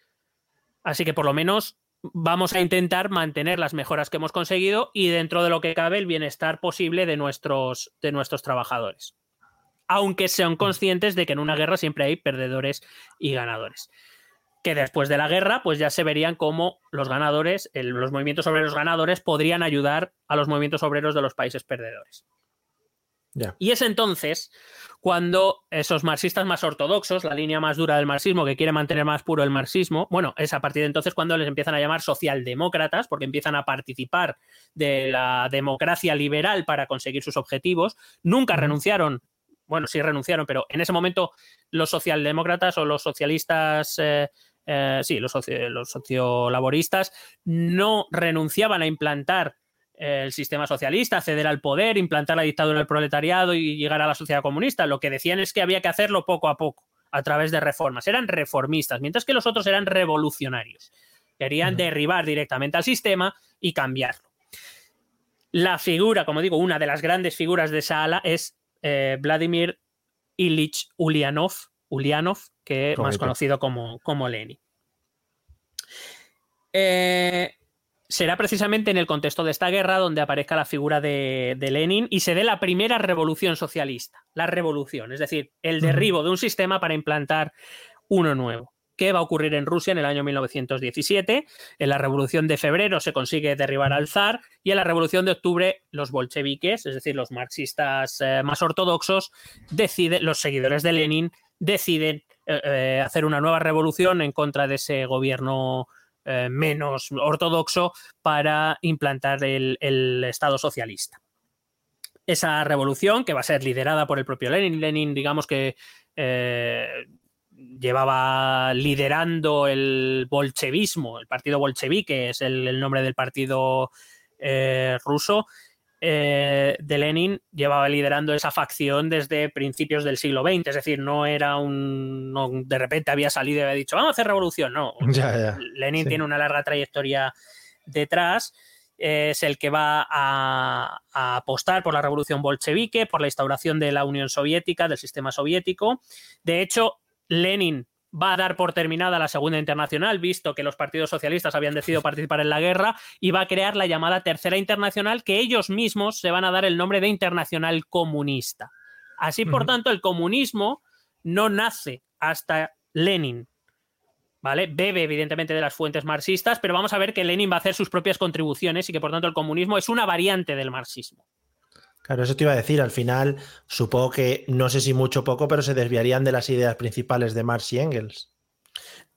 S2: Así que por lo menos vamos a intentar mantener las mejoras que hemos conseguido y dentro de lo que cabe el bienestar posible de nuestros, de nuestros trabajadores. Aunque sean conscientes de que en una guerra siempre hay perdedores y ganadores que después de la guerra, pues ya se verían como los ganadores, los movimientos obreros ganadores podrían ayudar a los movimientos obreros de los países perdedores. Y es entonces cuando esos marxistas más ortodoxos, la línea más dura del marxismo, que quiere mantener más puro el marxismo, bueno, es a partir de entonces cuando les empiezan a llamar socialdemócratas, porque empiezan a participar de la democracia liberal para conseguir sus objetivos. Nunca renunciaron bueno, sí renunciaron, pero en ese momento los socialdemócratas o los socialistas, eh, eh, sí, los, los sociolaboristas no renunciaban a implantar el sistema socialista, ceder al poder, implantar la dictadura del proletariado y llegar a la sociedad comunista. Lo que decían es que había que hacerlo poco a poco, a través de reformas. Eran reformistas, mientras que los otros eran revolucionarios. Querían derribar directamente al sistema y cambiarlo. La figura, como digo, una de las grandes figuras de esa ala es eh, Vladimir Ilich Ulyanov, Ulyanov que es más conocido como, como Lenin. Eh, será precisamente en el contexto de esta guerra donde aparezca la figura de, Lenin y se dé la primera revolución socialista, la revolución, es decir, el derribo de un sistema para implantar uno nuevo. ¿Qué va a ocurrir en Rusia en el año 1917? En la Revolución de Febrero se consigue derribar al zar y en la Revolución de Octubre los bolcheviques, es decir, los marxistas eh, más ortodoxos, deciden, los seguidores de Lenin deciden eh, eh, hacer una nueva revolución en contra de ese gobierno menos ortodoxo para implantar el, Estado socialista esa revolución que va a ser liderada por el propio Lenin. Lenin, digamos que llevaba liderando el bolchevismo, el partido bolchevique, es el, nombre del partido eh, ruso, eh, de Lenin llevaba liderando esa facción desde principios del siglo XX, es decir, no era un... de repente había salido y había dicho, vamos a hacer revolución, no. Lenin tiene una larga trayectoria detrás es el que va a, a, apostar por la revolución bolchevique, por la instauración de la Unión Soviética, del sistema soviético. De hecho, Lenin va a dar por terminada la Segunda Internacional, visto que los partidos socialistas habían decidido participar en la guerra, y va a crear la llamada Tercera Internacional, que ellos mismos se van a dar el nombre de Internacional Comunista. Así, por tanto, el comunismo no nace hasta Lenin. ¿Vale? Bebe, evidentemente, de las fuentes marxistas, pero vamos a ver que Lenin va a hacer sus propias contribuciones y que, por tanto, el comunismo es una variante del marxismo.
S1: Claro, eso te iba a decir. Al final, supongo que, no sé si mucho o poco, pero se desviarían de las ideas principales de Marx y Engels.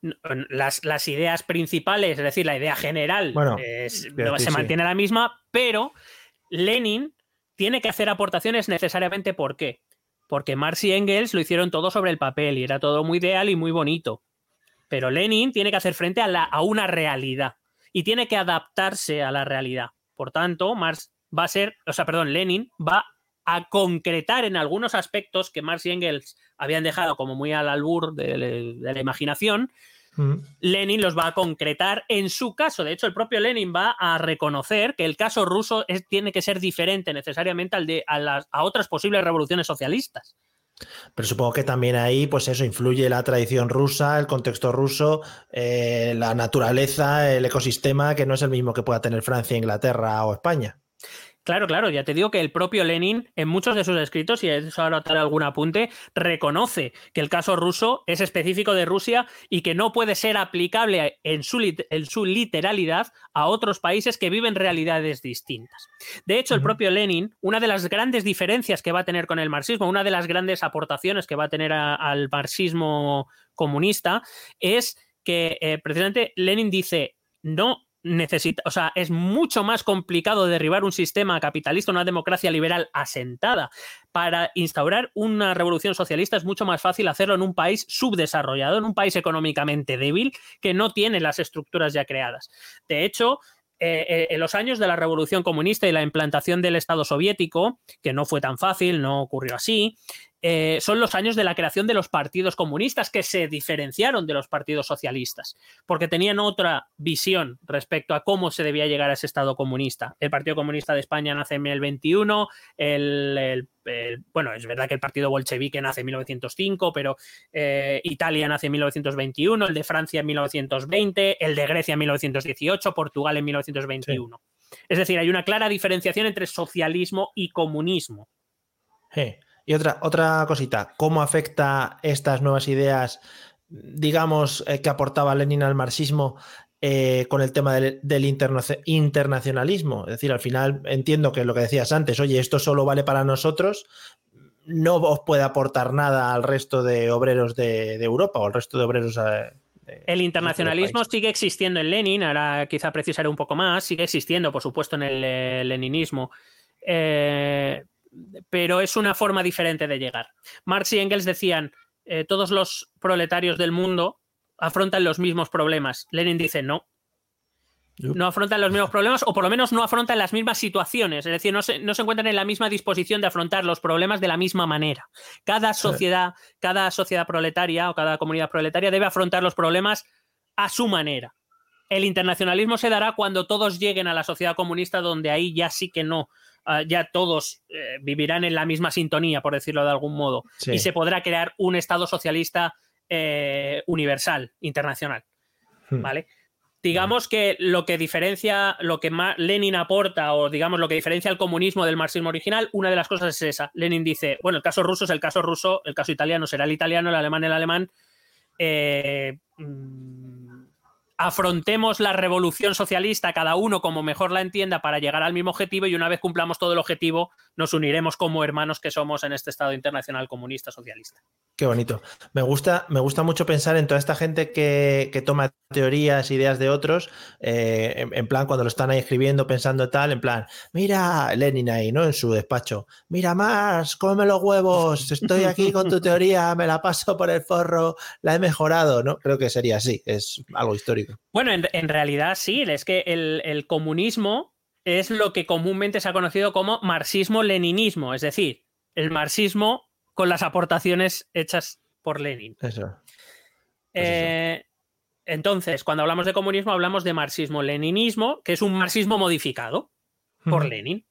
S2: Las, las ideas principales, es decir, la idea general,
S1: bueno,
S2: es, se mantiene sí. la misma, pero Lenin tiene que hacer aportaciones necesariamente. ¿Por qué? Porque Marx y Engels lo hicieron todo sobre el papel y era todo muy ideal y muy bonito. Pero Lenin tiene que hacer frente a, la, a una realidad y tiene que adaptarse a la realidad. Por tanto, Marx va a ser, o sea, perdón, Lenin va a concretar en algunos aspectos que Marx y Engels habían dejado como muy al albur de, de la imaginación, mm. Lenin los va a concretar en su caso. De hecho, el propio Lenin va a reconocer que el caso ruso es, tiene que ser diferente necesariamente al de, a, las, a otras posibles revoluciones socialistas.
S1: Pero supongo que también ahí, pues eso, influye la tradición rusa, el contexto ruso, eh, la naturaleza, el ecosistema, que no es el mismo que pueda tener Francia, Inglaterra o España.
S2: Claro, claro, ya te digo que el propio Lenin, en muchos de sus escritos, y eso ahora te algún apunte, reconoce que el caso ruso es específico de Rusia y que no puede ser aplicable en su, en su literalidad a otros países que viven realidades distintas. De hecho, el propio Lenin, una de las grandes diferencias que va a tener con el marxismo, una de las grandes aportaciones que va a tener a, al marxismo comunista, es que eh, precisamente Lenin dice, no necesita, o sea, es mucho más complicado derribar un sistema capitalista, una democracia liberal asentada. Para instaurar una revolución socialista es mucho más fácil hacerlo en un país subdesarrollado, en un país económicamente débil que no tiene las estructuras ya creadas. De hecho, eh, en los años de la revolución comunista y la implantación del Estado soviético, que no fue tan fácil, no ocurrió así, eh, son los años de la creación de los partidos comunistas que se diferenciaron de los partidos socialistas, porque tenían otra visión respecto a cómo se debía llegar a ese Estado comunista. El Partido Comunista de España nace en el 21, el, el, el, bueno, es verdad que el Partido Bolchevique nace en 1905, pero eh, Italia nace en 1921, el de Francia en 1920, el de Grecia en 1918, Portugal en 1921. Sí. Es decir, hay una clara diferenciación entre socialismo y comunismo.
S1: Hey. Y otra, otra cosita, ¿cómo afecta estas nuevas ideas, digamos, eh, que aportaba Lenin al marxismo eh, con el tema del, del interna internacionalismo? Es decir, al final entiendo que lo que decías antes, oye, esto solo vale para nosotros, no os puede aportar nada al resto de obreros de, de Europa o al resto de obreros. Eh, de,
S2: el internacionalismo sigue existiendo en Lenin, ahora quizá precisaré un poco más, sigue existiendo, por supuesto, en el eh, leninismo. Eh, pero es una forma diferente de llegar. Marx y Engels decían, eh, todos los proletarios del mundo afrontan los mismos problemas. Lenin dice, no. No afrontan los mismos problemas o por lo menos no afrontan las mismas situaciones, es decir, no se, no se encuentran en la misma disposición de afrontar los problemas de la misma manera. Cada sociedad, cada sociedad proletaria o cada comunidad proletaria debe afrontar los problemas a su manera. El internacionalismo se dará cuando todos lleguen a la sociedad comunista, donde ahí ya sí que no, uh, ya todos eh, vivirán en la misma sintonía, por decirlo de algún modo, sí. y se podrá crear un Estado socialista eh, universal, internacional. Hmm. ¿Vale? Digamos que lo que diferencia, lo que Lenin aporta, o digamos lo que diferencia el comunismo del marxismo original, una de las cosas es esa. Lenin dice, bueno, el caso ruso es el caso ruso, el caso italiano será el italiano, el alemán el alemán. Eh, afrontemos la revolución socialista cada uno como mejor la entienda para llegar al mismo objetivo y una vez cumplamos todo el objetivo nos uniremos como hermanos que somos en este Estado internacional comunista socialista.
S1: Qué bonito. Me gusta, me gusta mucho pensar en toda esta gente que, toma teorías, ideas de otros, eh, en, plan cuando lo están ahí escribiendo, pensando tal, en plan, mira, Lenin ahí, ¿no? En su despacho, mira más, cómeme los huevos, estoy aquí con tu teoría, me la paso por el forro, la he mejorado, ¿no? Creo que sería así, es algo histórico.
S2: Bueno, en, en realidad sí, es que el, el comunismo es lo que comúnmente se ha conocido como marxismo-leninismo, es decir, el marxismo con las aportaciones hechas por Lenin.
S1: Eso.
S2: Pues eh, eso. Entonces, cuando hablamos de comunismo, hablamos de marxismo-leninismo, que es un marxismo modificado por Lenin,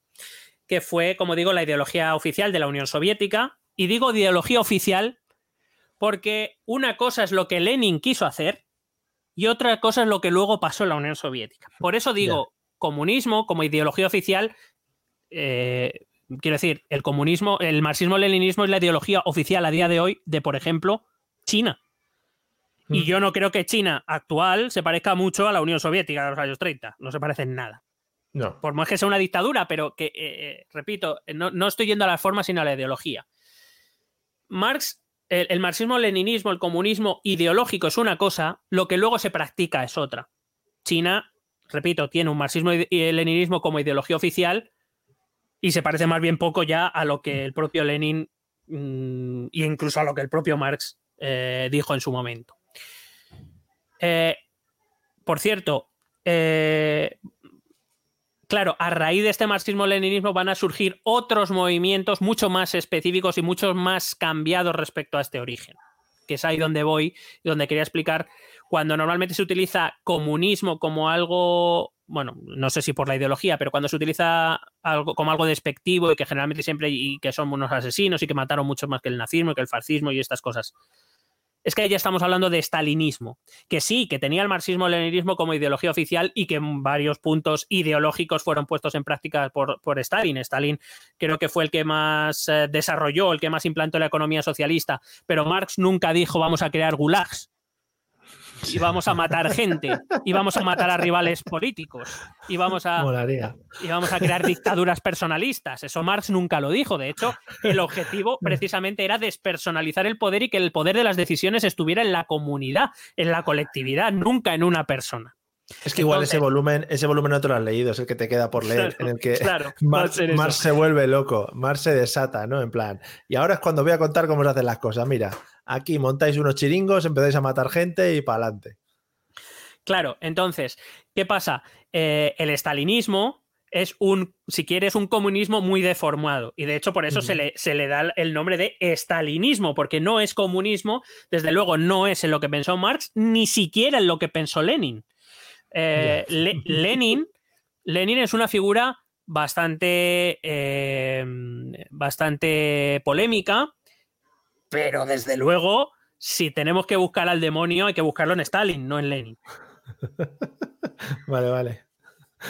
S2: que fue, como digo, la ideología oficial de la Unión Soviética. Y digo ideología oficial porque una cosa es lo que Lenin quiso hacer y otra cosa es lo que luego pasó en la Unión Soviética. Por eso digo, comunismo como ideología oficial, eh, quiero decir, el comunismo, el marxismo-leninismo es la ideología oficial a día de hoy de, por ejemplo, China. Y yo no creo que China actual se parezca mucho a la Unión Soviética de los años 30. No se parece en nada.
S1: No.
S2: Por más que sea una dictadura, pero que, eh, eh, repito, no, no, estoy yendo a la forma, sino a la ideología. Marx, el, marxismo-leninismo, el comunismo ideológico es una cosa, lo que luego se practica es otra. China, repito, tiene un marxismo y el leninismo como ideología oficial y se parece más bien poco ya a lo que el propio Lenin mmm, e incluso a lo que el propio Marx eh, dijo en su momento. Eh, por cierto, eh, claro, a raíz de este marxismo-leninismo van a surgir otros movimientos mucho más específicos y mucho más cambiados respecto a este origen, que es ahí donde voy y donde quería explicar cuando normalmente se utiliza comunismo como algo, bueno, no sé si por la ideología, pero cuando se utiliza algo como algo despectivo y que generalmente siempre y que son unos asesinos y que mataron mucho más que el nazismo, que el fascismo y estas cosas es que ya estamos hablando de stalinismo, que sí, que tenía el marxismo-leninismo como ideología oficial y que en varios puntos ideológicos fueron puestos en práctica por, por Stalin. Stalin creo que fue el que más eh, desarrolló, el que más implantó la economía socialista, pero Marx nunca dijo vamos a crear gulags y vamos a matar gente y vamos a matar a rivales políticos y vamos a
S1: Molaría.
S2: y vamos a crear dictaduras personalistas. Eso Marx nunca lo dijo. De hecho, el objetivo precisamente era despersonalizar el poder y que el poder de las decisiones estuviera en la comunidad, en la colectividad, nunca en una persona.
S1: Es que igual Entonces, ese volumen, ese volumen no te lo has leído, es el que te queda por leer,
S2: Claro,
S1: en el que
S2: claro,
S1: Marx, se vuelve loco, Marx se desata, ¿no? En plan. Y ahora es cuando voy a contar cómo se hacen las cosas. Mira, aquí montáis unos chiringos, empezáis a matar gente y para adelante.
S2: Claro, entonces, ¿qué pasa? Eh, el estalinismo es un, si quieres, un comunismo muy deformado. Y de hecho, por eso se, le, se le da el nombre de estalinismo, porque no es comunismo, desde luego no es en lo que pensó Marx, ni siquiera en lo que pensó Lenin. Eh, Le- Lenin, Lenin es una figura bastante, eh, bastante polémica, pero desde luego, si tenemos que buscar al demonio, hay que buscarlo en Stalin, no en Lenin.
S1: Vale, vale.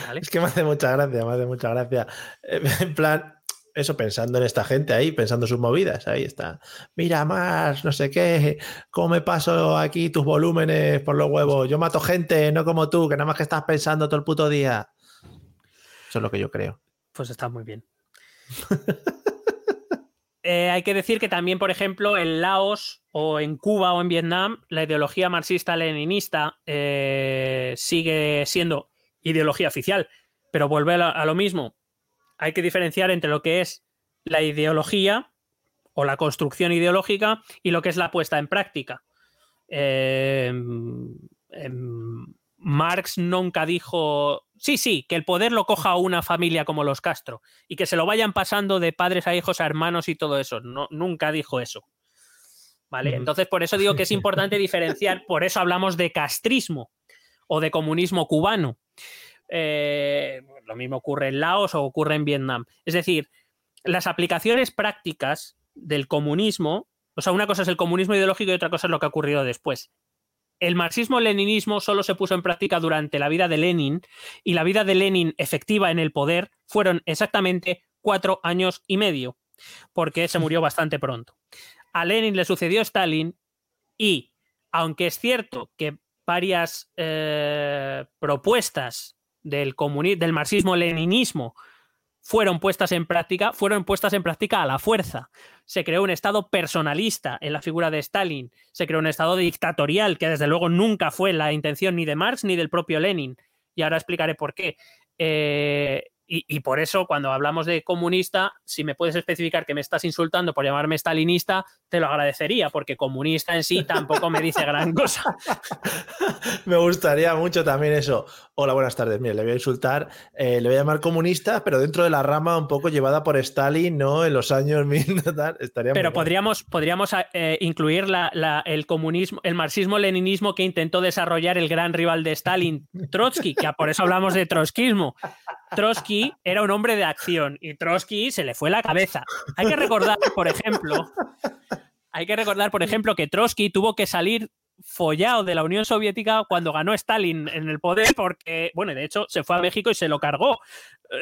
S2: ¿vale?
S1: Es que me hace mucha gracia, me hace mucha gracia. En plan, eso pensando en esta gente ahí, pensando sus movidas, ahí está. Mira más, no sé qué, cómo me paso aquí tus volúmenes por los huevos. Yo mato gente, no como tú, que nada más que estás pensando todo el puto día. Eso es lo que yo creo.
S2: Pues está muy bien. Eh, hay que decir que también, por ejemplo, en Laos o en Cuba o en Vietnam, la ideología marxista-leninista eh, sigue siendo ideología oficial, pero vuelve a, lo mismo. Hay que diferenciar entre lo que es la ideología o la construcción ideológica y lo que es la puesta en práctica. Eh, em, Marx nunca dijo, sí, sí, que el poder lo coja una familia como los Castro y que se lo vayan pasando de padres a hijos a hermanos y todo eso. No, nunca dijo eso. ¿Vale? Entonces, por eso digo que es importante diferenciar, por eso hablamos de castrismo o de comunismo cubano. Eh, lo mismo ocurre en Laos o ocurre en Vietnam. Es decir, las aplicaciones prácticas del comunismo, o sea, una cosa es el comunismo ideológico y otra cosa es lo que ha ocurrido después. El marxismo-leninismo solo se puso en práctica durante la vida de Lenin y la vida de Lenin efectiva en el poder fueron exactamente cuatro años y medio, porque se murió bastante pronto. A Lenin le sucedió Stalin y, aunque es cierto que varias eh, propuestas del, del marxismo-leninismo fueron puestas en práctica, fueron puestas en práctica a la fuerza. Se creó un Estado personalista en la figura de Stalin, se creó un Estado dictatorial, que desde luego nunca fue la intención ni de Marx ni del propio Lenin. Y ahora explicaré por qué. Eh, Y, y, por eso, cuando hablamos de comunista, si me puedes especificar que me estás insultando por llamarme stalinista, te lo agradecería, porque comunista en sí tampoco me dice gran cosa.
S1: me gustaría mucho también eso. Hola, buenas tardes. Mire, le voy a insultar, eh, le voy a llamar comunista, pero dentro de la rama un poco llevada por Stalin, ¿no? En los años 1000, tal, estaría
S2: Pero podríamos, podríamos eh, incluir la, la, el comunismo, el marxismo-leninismo que intentó desarrollar el gran rival de Stalin, Trotsky, que por eso hablamos de trotskismo. Trotsky era un hombre de acción y Trotsky se le fue la cabeza. Hay que recordar, por ejemplo, hay que recordar, por ejemplo, que Trotsky tuvo que salir follado de la Unión Soviética cuando ganó Stalin en el poder, porque, bueno, de hecho se fue a México y se lo cargó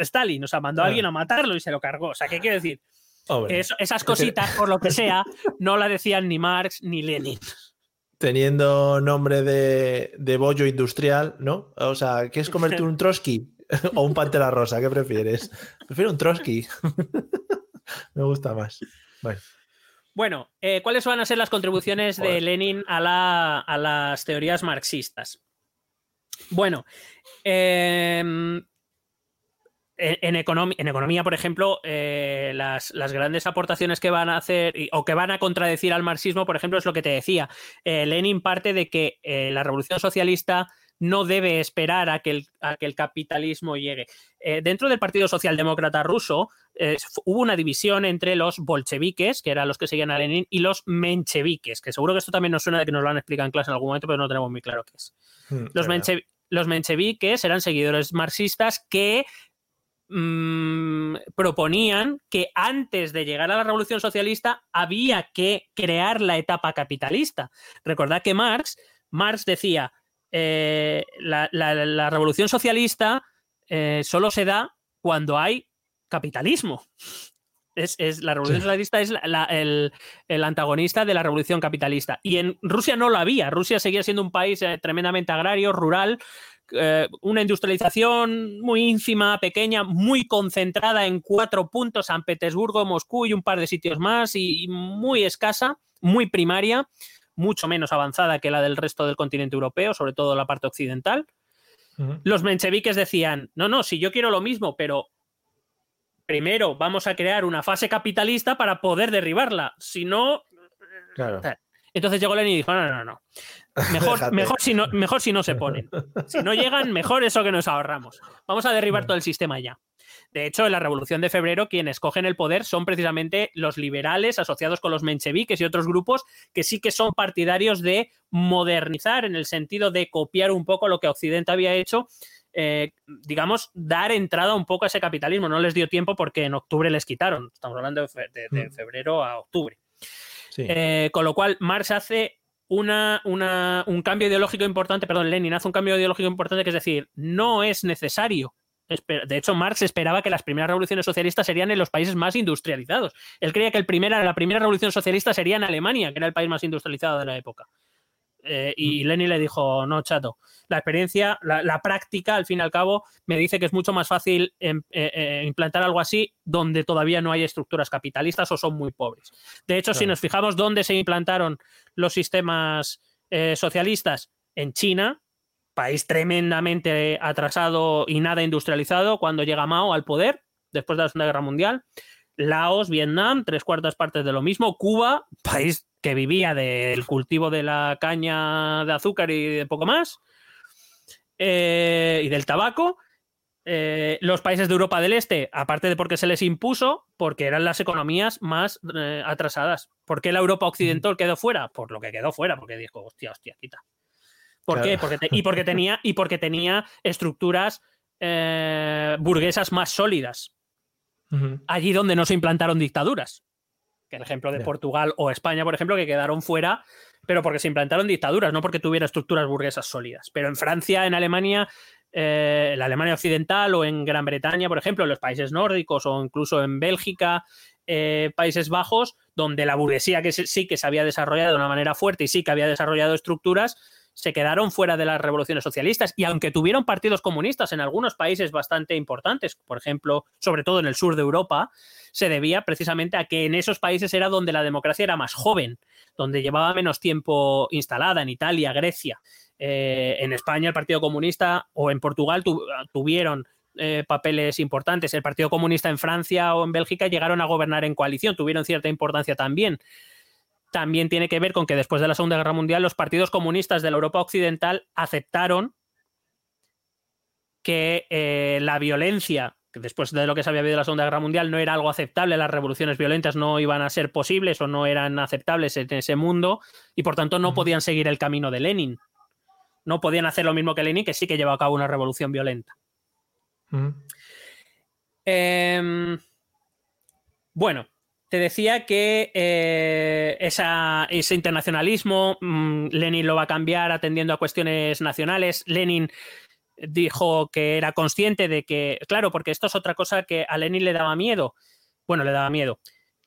S2: Stalin, o sea, mandó a alguien a matarlo y se lo cargó. O sea, ¿qué quiere decir? Eso, esas cositas, por lo que sea, no la decían ni Marx ni Lenin.
S1: Teniendo nombre de, de bollo industrial, ¿no? O sea, ¿qué es comerte un Trotsky o un Pantera Rosa? ¿Qué prefieres? Prefiero un Trotsky. Me gusta más. Bueno.
S2: Bueno, eh, ¿cuáles van a ser las contribuciones de Lenin a, la, a las teorías marxistas? Bueno, eh, en, en, econom en, economía, por ejemplo, eh, las, las, grandes aportaciones que van a hacer o que van a contradecir al marxismo, por ejemplo, es lo que te decía. Eh, Lenin parte de que la revolución socialista no debe esperar a que el, a que el capitalismo llegue. Eh, dentro del Partido Socialdemócrata ruso eh, hubo una división entre los bolcheviques, que eran los que seguían a Lenin, y los mencheviques, que seguro que esto también nos suena de que nos lo han explicado en clase en algún momento, pero no tenemos muy claro qué es. Hmm, los, menche, los mencheviques eran seguidores marxistas que mmm, proponían que antes de llegar a la revolución socialista había que crear la etapa capitalista. Recordad que Marx, Marx decía, eh, la, la, la, revolución socialista eh, solo se da cuando hay capitalismo. Es, es la revolución sí. socialista es la, el, el, antagonista de la revolución capitalista. Y en Rusia no lo había. Rusia seguía siendo un país eh, tremendamente agrario, rural, una industrialización muy ínfima, pequeña, muy concentrada en cuatro puntos, San Petersburgo, Moscú y un par de sitios más, y, y muy escasa, muy primaria mucho menos avanzada que la del resto del continente europeo, sobre todo la parte occidental. Uh -huh. Los mencheviques decían, no, no, si yo quiero lo mismo, pero primero vamos a crear una fase capitalista para poder derribarla. Si no...
S1: Claro.
S2: Entonces llegó Lenin y dijo, no, no, no. Mejor, mejor, si no, mejor si no se ponen. Si no llegan, mejor eso que nos ahorramos. Vamos a derribar todo el sistema ya. De hecho, en la Revolución de Febrero, quienes cogen el poder son precisamente los liberales asociados con los mencheviques y otros grupos que sí que son partidarios de modernizar en el sentido de copiar un poco lo que Occidente había hecho. Eh, digamos, dar entrada un poco a ese capitalismo. No les dio tiempo porque en octubre les quitaron. Estamos hablando de, fe de, de febrero a octubre. Sí. Eh, con lo cual, Marx hace una, una, un cambio ideológico importante, perdón, Lenin hace un cambio ideológico importante que es decir, no es necesario de hecho, Marx esperaba que las primeras revoluciones socialistas serían en los países más industrializados. Él creía que el primera, la primera revolución socialista sería en Alemania, que era el país más industrializado de la época. Eh, y Lenin le dijo, no, chato, la experiencia, la, la, práctica, al fin y al cabo, me dice que es mucho más fácil eh, eh, implantar algo así donde todavía no hay estructuras capitalistas o son muy pobres. De hecho, claro. si nos fijamos dónde se implantaron los sistemas socialistas, en China, país tremendamente atrasado y nada industrializado cuando llega Mao al poder, después de la Segunda Guerra Mundial. Laos, Vietnam, tres cuartas partes de lo mismo. Cuba, país que vivía del cultivo de la caña de azúcar y de poco más. Eh, y del tabaco. Eh, los países de Europa del Este, aparte de porque se les impuso, porque eran las economías más eh, atrasadas. ¿Por qué la Europa occidental quedó fuera? Por lo que quedó fuera, porque dijo, hostia, hostia, quita. ¿Por claro. qué? Porque te, y, porque tenía, y porque tenía estructuras eh, burguesas más sólidas. Uh -huh. Allí donde no se implantaron dictaduras. Que el ejemplo de yeah. Portugal o España, por ejemplo, que quedaron fuera, pero porque se implantaron dictaduras, no porque tuviera estructuras burguesas sólidas. Pero en Francia, en Alemania, eh, en la Alemania Occidental o en Gran Bretaña, por ejemplo, en los países nórdicos o incluso en Bélgica, eh, Países Bajos, donde la burguesía que sí que se había desarrollado de una manera fuerte y sí que había desarrollado estructuras, se quedaron fuera de las revoluciones socialistas y aunque tuvieron partidos comunistas en algunos países bastante importantes, por ejemplo, sobre todo en el sur de Europa, se debía precisamente a que en esos países era donde la democracia era más joven, donde llevaba menos tiempo instalada, en Italia, Grecia. Eh, en España el Partido Comunista o en Portugal tu, tuvieron eh, papeles importantes. El Partido Comunista en Francia o en Bélgica llegaron a gobernar en coalición, tuvieron cierta importancia también. También tiene que ver con que después de la Segunda Guerra Mundial los partidos comunistas de la Europa Occidental aceptaron que eh, la violencia, que después de lo que se había habido en la Segunda Guerra Mundial, no era algo aceptable, las revoluciones violentas no iban a ser posibles o no eran aceptables en ese mundo y por tanto no podían seguir el camino de Lenin. No podían hacer lo mismo que Lenin, que sí que llevó a cabo una revolución violenta. Em, bueno, te decía que eh, ese internacionalismo, mm, Lenin lo va a cambiar atendiendo a cuestiones nacionales. Lenin dijo que era consciente de que, claro, porque esto es otra cosa que a Lenin le daba miedo. Bueno, le daba miedo,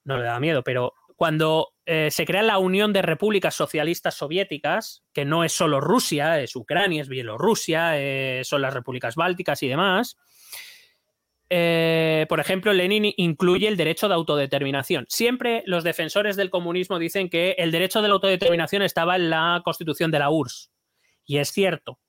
S2: no le daba miedo, pero cuando eh, se crea la Unión de Repúblicas Socialistas Soviéticas, que no es solo Rusia, es Ucrania, es Bielorrusia, eh, son las repúblicas bálticas y demás, eh, por ejemplo, Lenin incluye el derecho de autodeterminación. Siempre los defensores del comunismo dicen que el derecho de la autodeterminación estaba en la constitución de la URSS. Y es cierto.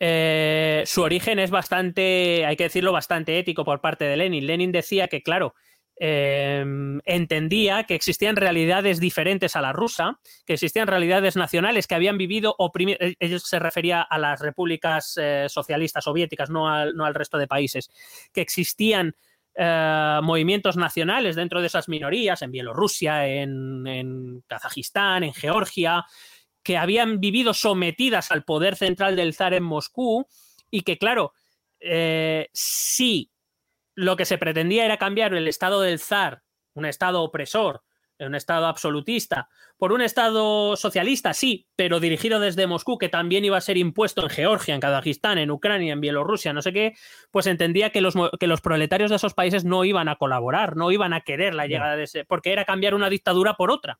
S2: Eh, su origen es bastante, hay que decirlo, bastante ético por parte de Lenin. Lenin decía que, claro, Em, entendía que existían realidades diferentes a la rusa, que existían realidades nacionales que habían vivido oprimidas. Eh, ellos se refería a las repúblicas eh, socialistas soviéticas, no al, no al, resto de países, que existían eh, movimientos nacionales dentro de esas minorías, en Bielorrusia, en Kazajistán, en Georgia, que habían vivido sometidas al poder central del zar en Moscú y que, claro, sí lo que se pretendía era cambiar el estado del zar, un estado opresor, un estado absolutista, por un estado socialista, sí, pero dirigido desde Moscú, que también iba a ser impuesto en Georgia, en Kazajistán, en Ucrania, en Bielorrusia, no sé qué, pues entendía que los, que los proletarios de esos países no iban a colaborar, no iban a querer la llegada de ese, porque era cambiar una dictadura por otra.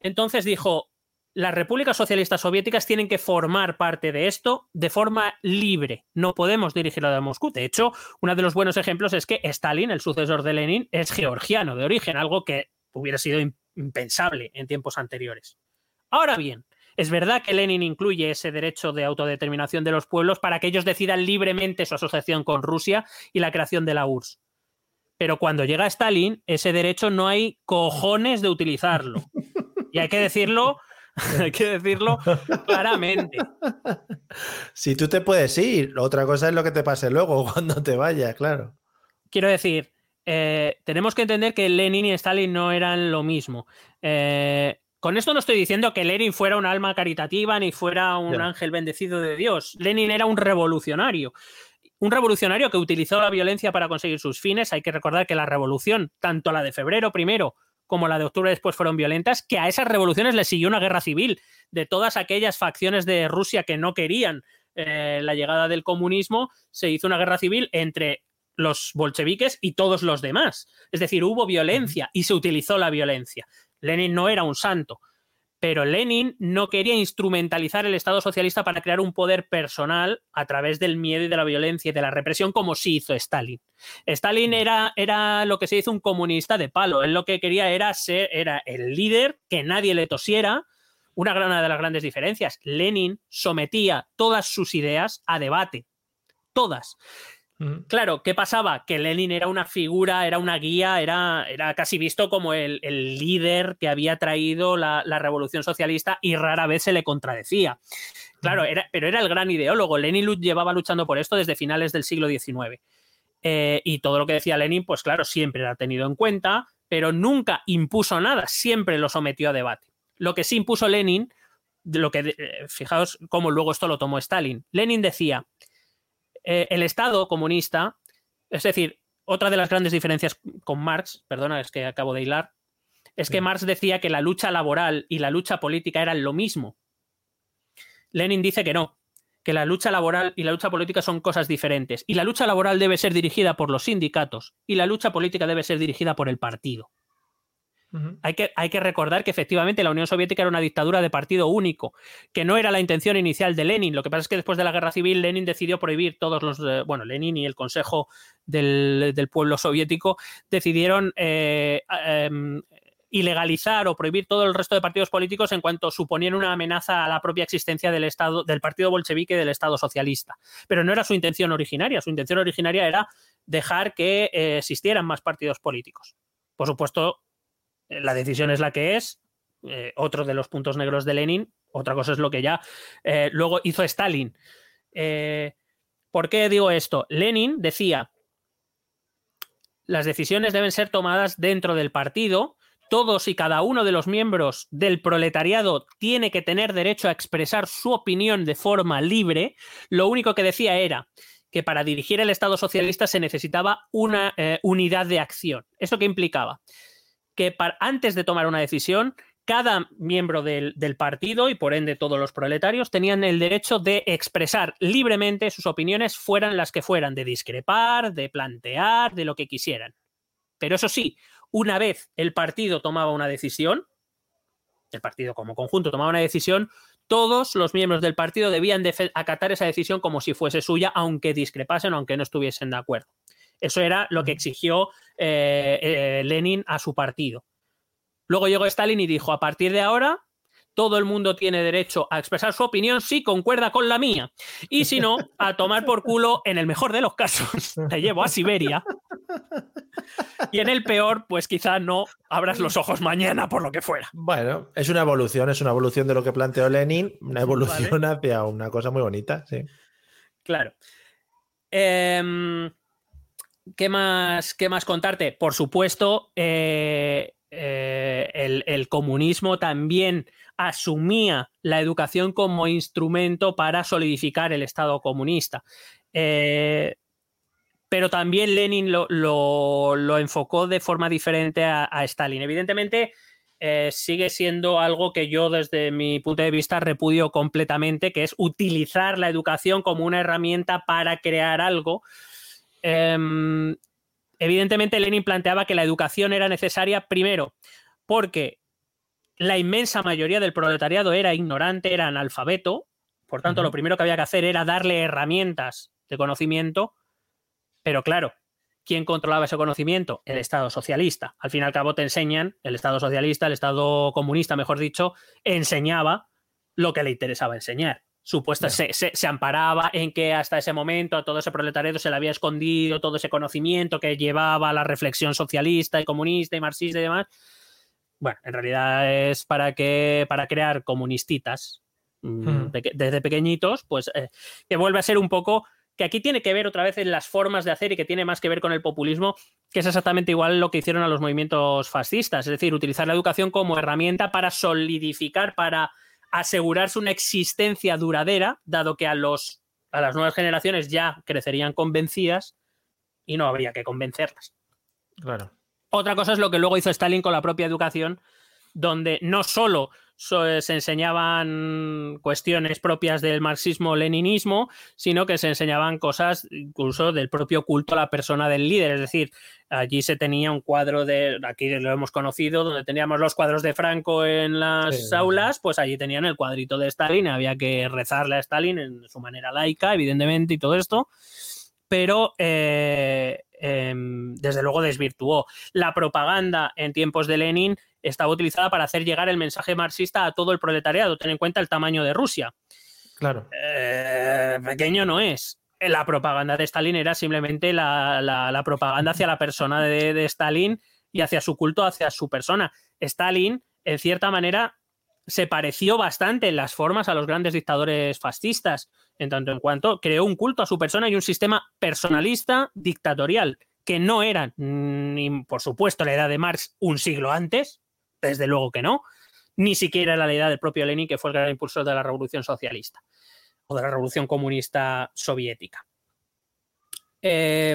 S2: Entonces dijo, las repúblicas socialistas soviéticas tienen que formar parte de esto de forma libre. No podemos dirigirlo de Moscú. De hecho, uno de los buenos ejemplos es que Stalin, el sucesor de Lenin, es georgiano de origen, algo que hubiera sido impensable en tiempos anteriores. Ahora bien, es verdad que Lenin incluye ese derecho de autodeterminación de los pueblos para que ellos decidan libremente su asociación con Rusia y la creación de la URSS. Pero cuando llega Stalin, ese derecho no hay cojones de utilizarlo. Y hay que decirlo Hay que decirlo claramente.
S1: Si tú te puedes ir, otra cosa es lo que te pase luego cuando te vayas, claro.
S2: Quiero decir, eh, tenemos que entender que Lenin y Stalin no eran lo mismo. Eh, con esto no estoy diciendo que Lenin fuera un alma caritativa ni fuera un ángel bendecido de Dios. Lenin era un revolucionario. Un revolucionario que utilizó la violencia para conseguir sus fines. Hay que recordar que la revolución, tanto la de febrero primero como la de octubre después fueron violentas, que a esas revoluciones le siguió una guerra civil de todas aquellas facciones de Rusia que no querían eh, la llegada del comunismo, se hizo una guerra civil entre los bolcheviques y todos los demás. Es decir, hubo violencia y se utilizó la violencia. Lenin no era un santo, pero Lenin no quería instrumentalizar el Estado socialista para crear un poder personal a través del miedo y de la violencia y de la represión, como sí hizo Stalin. Stalin era, era lo que se hizo un comunista de palo. Él lo que quería era ser era el líder, que nadie le tosiera. Una, una de las grandes diferencias. Lenin sometía todas sus ideas a debate. Todas. Claro, ¿qué pasaba? Que Lenin era una figura, era una guía, era, era casi visto como el, líder que había traído la, revolución socialista y rara vez se le contradecía. Claro, era, pero era el gran ideólogo. Lenin llevaba luchando por esto desde finales del siglo XIX. Eh, y todo lo que decía Lenin, pues claro, siempre era tenido en cuenta, pero nunca impuso nada, siempre lo sometió a debate. Lo que sí impuso Lenin, lo que, eh, fijaos cómo luego esto lo tomó Stalin. Lenin decía, eh, el Estado comunista, es decir, otra de las grandes diferencias con Marx, perdona, es que acabo de hilar, es que Marx decía que la lucha laboral y la lucha política eran lo mismo. Lenin dice que no, que la lucha laboral y la lucha política son cosas diferentes. Y la lucha laboral debe ser dirigida por los sindicatos y la lucha política debe ser dirigida por el partido hay, que, hay que recordar que efectivamente la Unión Soviética era una dictadura de partido único, que no era la intención inicial de Lenin. Lo que pasa es que después de la guerra civil, Lenin decidió prohibir todos los. Eh, bueno, Lenin y el Consejo del, pueblo soviético decidieron eh, em, ilegalizar o prohibir todo el resto de partidos políticos en cuanto suponían una amenaza a la propia existencia del Estado, del partido bolchevique y del Estado socialista. Pero no era su intención originaria. Su intención originaria era dejar que eh, existieran más partidos políticos. Por supuesto, la decisión es la que es. Eh, otro de los puntos negros de Lenin. Otra cosa es lo que ya eh, luego hizo Stalin. Eh, ¿Por qué digo esto? Lenin decía, las decisiones deben ser tomadas dentro del partido, todos y cada uno de los miembros del proletariado tiene que tener derecho a expresar su opinión de forma libre. Lo único que decía era que para dirigir el Estado socialista se necesitaba una unidad de acción. ¿Eso qué implicaba? Que antes de tomar una decisión, cada miembro del, del, partido y por ende todos los proletarios tenían el derecho de expresar libremente sus opiniones, fueran las que fueran, de discrepar, de plantear, de lo que quisieran. Pero eso sí, una vez el partido tomaba una decisión, el partido como conjunto tomaba una decisión, todos los miembros del partido debían de acatar esa decisión como si fuese suya, aunque discrepasen aunque no estuviesen de acuerdo. Eso era lo que exigió eh, eh, Lenin a su partido. Luego llegó Stalin y dijo, a partir de ahora, todo el mundo tiene derecho a expresar su opinión si concuerda con la mía. Y si no, a tomar por culo, en el mejor de los casos, te llevo a Siberia. Y en el peor, pues quizá no abras los ojos mañana por lo que fuera.
S1: Bueno, es una evolución, es una evolución de lo que planteó Lenin, una evolución vale. hacia una cosa muy bonita, sí.
S2: Claro. Eh, ¿qué, más, ¿Qué más contarte? Por supuesto, eh, eh, el, comunismo también asumía la educación como instrumento para solidificar el Estado comunista. Eh, pero también Lenin lo, enfocó de forma diferente a, Stalin. Evidentemente, sigue siendo algo que yo desde mi punto de vista repudio completamente, que es utilizar la educación como una herramienta para crear algo. Eh, Evidentemente, Lenin planteaba que la educación era necesaria primero porque la inmensa mayoría del proletariado era ignorante, era analfabeto, por tanto, uh -huh. lo primero que había que hacer era darle herramientas de conocimiento, pero claro, ¿quién controlaba ese conocimiento? El Estado socialista. Al fin y al cabo te enseñan, el Estado socialista, el Estado comunista, mejor dicho, enseñaba lo que le interesaba enseñar supuesta se, se, se, amparaba en que hasta ese momento a todo ese proletariado se le había escondido todo ese conocimiento que llevaba a la reflexión socialista y comunista y marxista y demás. Bueno, en realidad es para que para crear comunistitas hmm. peque, desde pequeñitos, pues eh, que vuelve a ser un poco que aquí tiene que ver otra vez en las formas de hacer y que tiene más que ver con el populismo, que es exactamente igual lo que hicieron a los movimientos fascistas, es decir, utilizar la educación como herramienta para solidificar, para asegurarse una existencia duradera, dado que a, los, a las nuevas generaciones ya crecerían convencidas y no habría que convencerlas.
S1: Claro.
S2: Otra cosa es lo que luego hizo Stalin con la propia educación, donde no solo se enseñaban cuestiones propias del marxismo-leninismo, sino que se enseñaban cosas incluso del propio culto a la persona del líder. Es decir, allí se tenía un cuadro de, aquí lo hemos conocido, donde teníamos los cuadros de Franco en las sí. aulas, pues allí tenían el cuadrito de Stalin, había que rezarle a Stalin en su manera laica, evidentemente, y todo esto. Pero eh, eh, desde luego desvirtuó. La propaganda en tiempos de Lenin estaba utilizada para hacer llegar el mensaje marxista a todo el proletariado. Ten en cuenta el tamaño de Rusia.
S1: Claro.
S2: Eh, pequeño no es. La propaganda de Stalin era simplemente la, la, la propaganda hacia la persona de, de, Stalin y hacia su culto, hacia su persona. Stalin, en cierta manera, se pareció bastante en las formas a los grandes dictadores fascistas, en tanto en cuanto creó un culto a su persona y un sistema personalista dictatorial, que no eran, ni por supuesto, la edad de Marx un siglo antes, desde luego que no, ni siquiera la edad del propio Lenin, que fue el gran impulsor de la revolución socialista o de la revolución comunista soviética. Eh,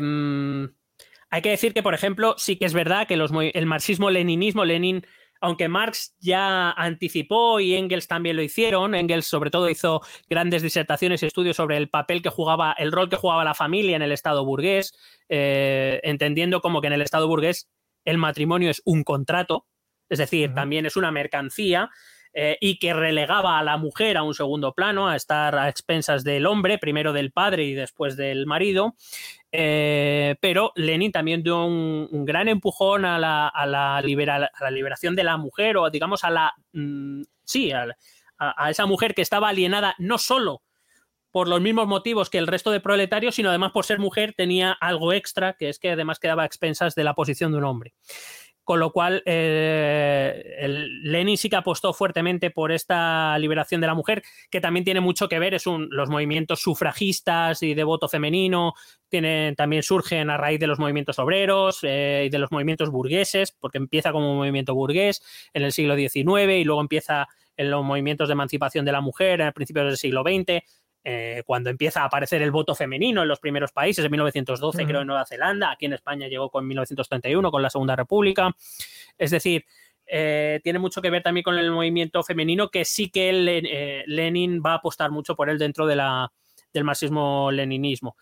S2: hay que decir que, por ejemplo, sí que es verdad que el marxismo-leninismo, Lenin, aunque Marx ya anticipó y Engels también lo hicieron, Engels sobre todo hizo grandes disertaciones y estudios sobre el papel que jugaba, el rol que jugaba la familia en el Estado burgués, eh, entendiendo como que en el Estado burgués el matrimonio es un contrato, es decir, uh -huh. también es una mercancía. Eh, y que relegaba a la mujer a un segundo plano, a estar a expensas del hombre, primero del padre y después del marido. Eh, pero Lenin también dio un, gran empujón a la, a, la liberación de la mujer o digamos a la... Mm, sí, a, a esa mujer que estaba alienada no solo por los mismos motivos que el resto de proletarios, sino además por ser mujer tenía algo extra, que es que además quedaba a expensas de la posición de un hombre. Con lo cual, eh, Lenin sí que apostó fuertemente por esta liberación de la mujer, que también tiene mucho que ver, es un, los movimientos sufragistas y de voto femenino, tienen, también surgen a raíz de los movimientos obreros eh, y de los movimientos burgueses, porque empieza como un movimiento burgués en el siglo XIX y luego empieza en los movimientos de emancipación de la mujer en principios del siglo XX eh, cuando empieza a aparecer el voto femenino en los primeros países, en 1912 creo en Nueva Zelanda, aquí en España llegó con 1931 con la Segunda República. Es decir, eh, tiene mucho que ver también con el movimiento femenino que sí que eh, Lenin va a apostar mucho por él dentro de la, del marxismo-leninismo.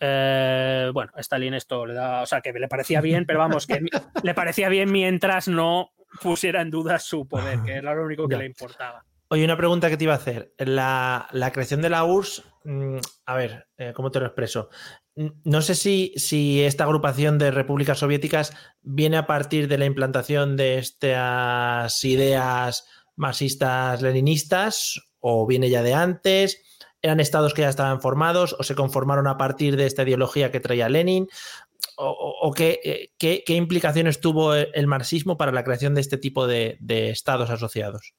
S2: bueno, Stalin esto le da, o sea, que le parecía bien, pero vamos, que le parecía bien mientras no pusiera en duda su poder, que era lo único que le importaba.
S1: Oye, una pregunta que te iba a hacer. La, creación de la URSS, mm, a ver, eh, ¿cómo te lo expreso? No sé si, esta agrupación de repúblicas soviéticas viene a partir de la implantación de estas ideas marxistas leninistas o viene ya de antes. ¿Eran estados que ya estaban formados o se conformaron a partir de esta ideología que traía Lenin? ¿O, eh, qué, implicaciones tuvo el marxismo para la creación de este tipo de estados asociados?